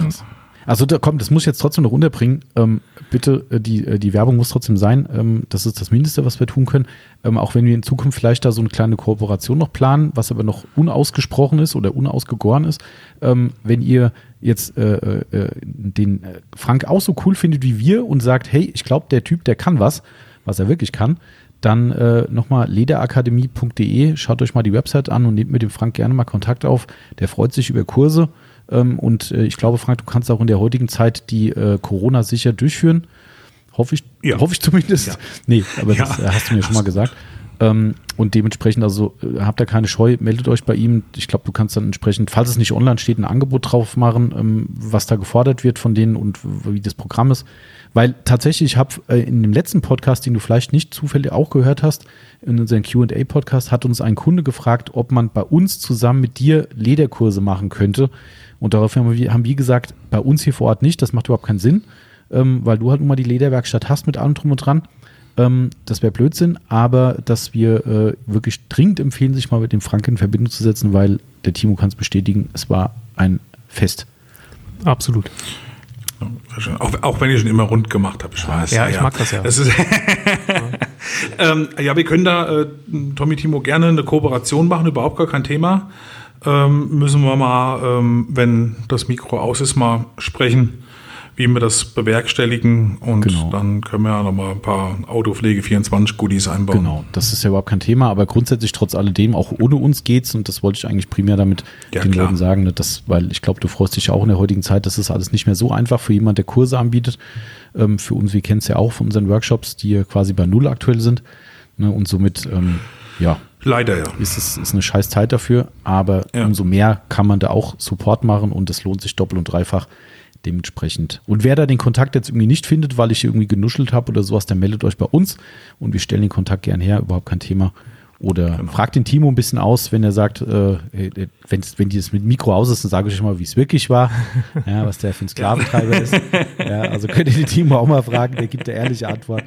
Also da kommt, das muss ich jetzt trotzdem noch runterbringen. Ähm, bitte, äh, die, äh, die Werbung muss trotzdem sein. Ähm, das ist das Mindeste, was wir tun können. Ähm, auch wenn wir in Zukunft vielleicht da so eine kleine Kooperation noch planen, was aber noch unausgesprochen ist oder unausgegoren ist. Ähm, wenn ihr jetzt äh, äh, den äh, Frank auch so cool findet wie wir und sagt, hey, ich glaube, der Typ, der kann was, was er wirklich kann, dann äh, nochmal lederakademie.de, schaut euch mal die Website an und nehmt mit dem Frank gerne mal Kontakt auf. Der freut sich über Kurse. Ähm, und äh, ich glaube, Frank, du kannst auch in der heutigen Zeit die äh, Corona sicher durchführen. Hoffe ich, Ja. hoffe ich zumindest. Ja. Nee, aber Ja. das äh, hast du mir schon mal gesagt. Ähm, und dementsprechend, also äh, habt da keine Scheu, meldet euch bei ihm. Ich glaube, du kannst dann entsprechend, falls es nicht online steht, ein Angebot drauf machen, ähm, was da gefordert wird von denen und wie das Programm ist. Weil tatsächlich, ich habe äh, in dem letzten Podcast, den du vielleicht nicht zufällig auch gehört hast, in unserem QA-Podcast, hat uns ein Kunde gefragt, ob man bei uns zusammen mit dir Lederkurse machen könnte. Und daraufhin haben wir, haben wir gesagt, bei uns hier vor Ort nicht, das macht überhaupt keinen Sinn, ähm, weil du halt nun mal die Lederwerkstatt hast mit allem drum und dran. Ähm, das wäre Blödsinn, aber dass wir äh, wirklich dringend empfehlen, sich mal mit dem Frank in Verbindung zu setzen, weil der Timo kann es bestätigen, es war ein Fest. Absolut. Auch, auch wenn ich schon immer rund gemacht habe, ich weiß. Ja, ich mag das ja. Das ist ähm, ja, wir können da, äh, Tommy Timo, gerne eine Kooperation machen, überhaupt gar kein Thema. Ähm, müssen wir mal, ähm, wenn das Mikro aus ist, mal sprechen, wie wir das bewerkstelligen. Und Genau. dann können wir ja noch mal ein paar Autopflege 24 Goodies einbauen. Genau, das ist ja überhaupt kein Thema, aber grundsätzlich trotz alledem, auch ohne uns geht's und das wollte ich eigentlich primär damit Ja, den klar. Leuten sagen, ne, dass, weil ich glaube, du freust dich ja auch in der heutigen Zeit, das ist alles nicht mehr so einfach für jemand, der Kurse anbietet. Ähm, für uns, wir kennen es ja auch von unseren Workshops, die ja quasi bei Null aktuell sind. Ne, und somit, ähm, ja, Leider ja. ist es ist eine scheiß Zeit dafür, aber Ja. umso mehr kann man da auch Support machen und es lohnt sich doppelt und dreifach dementsprechend. Und wer da den Kontakt jetzt irgendwie nicht findet, weil ich irgendwie genuschelt habe oder sowas, dann meldet euch bei uns und wir stellen den Kontakt gern her, überhaupt kein Thema. Oder fragt den Timo ein bisschen aus, wenn er sagt, äh, wenn dieses mit Mikro aus ist, dann sage ich euch mal, wie es wirklich war, ja, was der für ein Sklaventreiber ist. Ja, also könnt ihr den Timo auch mal fragen, der gibt eine ehrliche Antwort.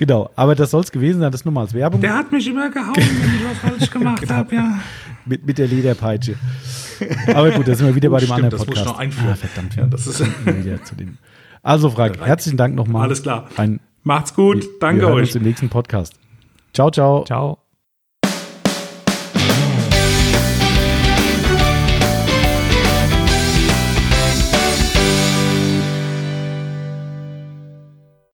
Genau, aber das soll es gewesen sein, das nur mal als Werbung. Der hat mich immer gehauen, wenn ich was falsch gemacht Genau. habe, ja. Mit, mit der Lederpeitsche. Aber gut, da sind wir wieder Oh, bei dem stimmt, anderen das muss Podcast. ich noch einführen. Ah, verdammt, Ja, das ist- wieder zu dem. Also, Frank, herzlichen Dank nochmal. Alles klar. Ein, Macht's gut, danke wir hören euch. uns im nächsten Podcast. Ciao, ciao. Ciao.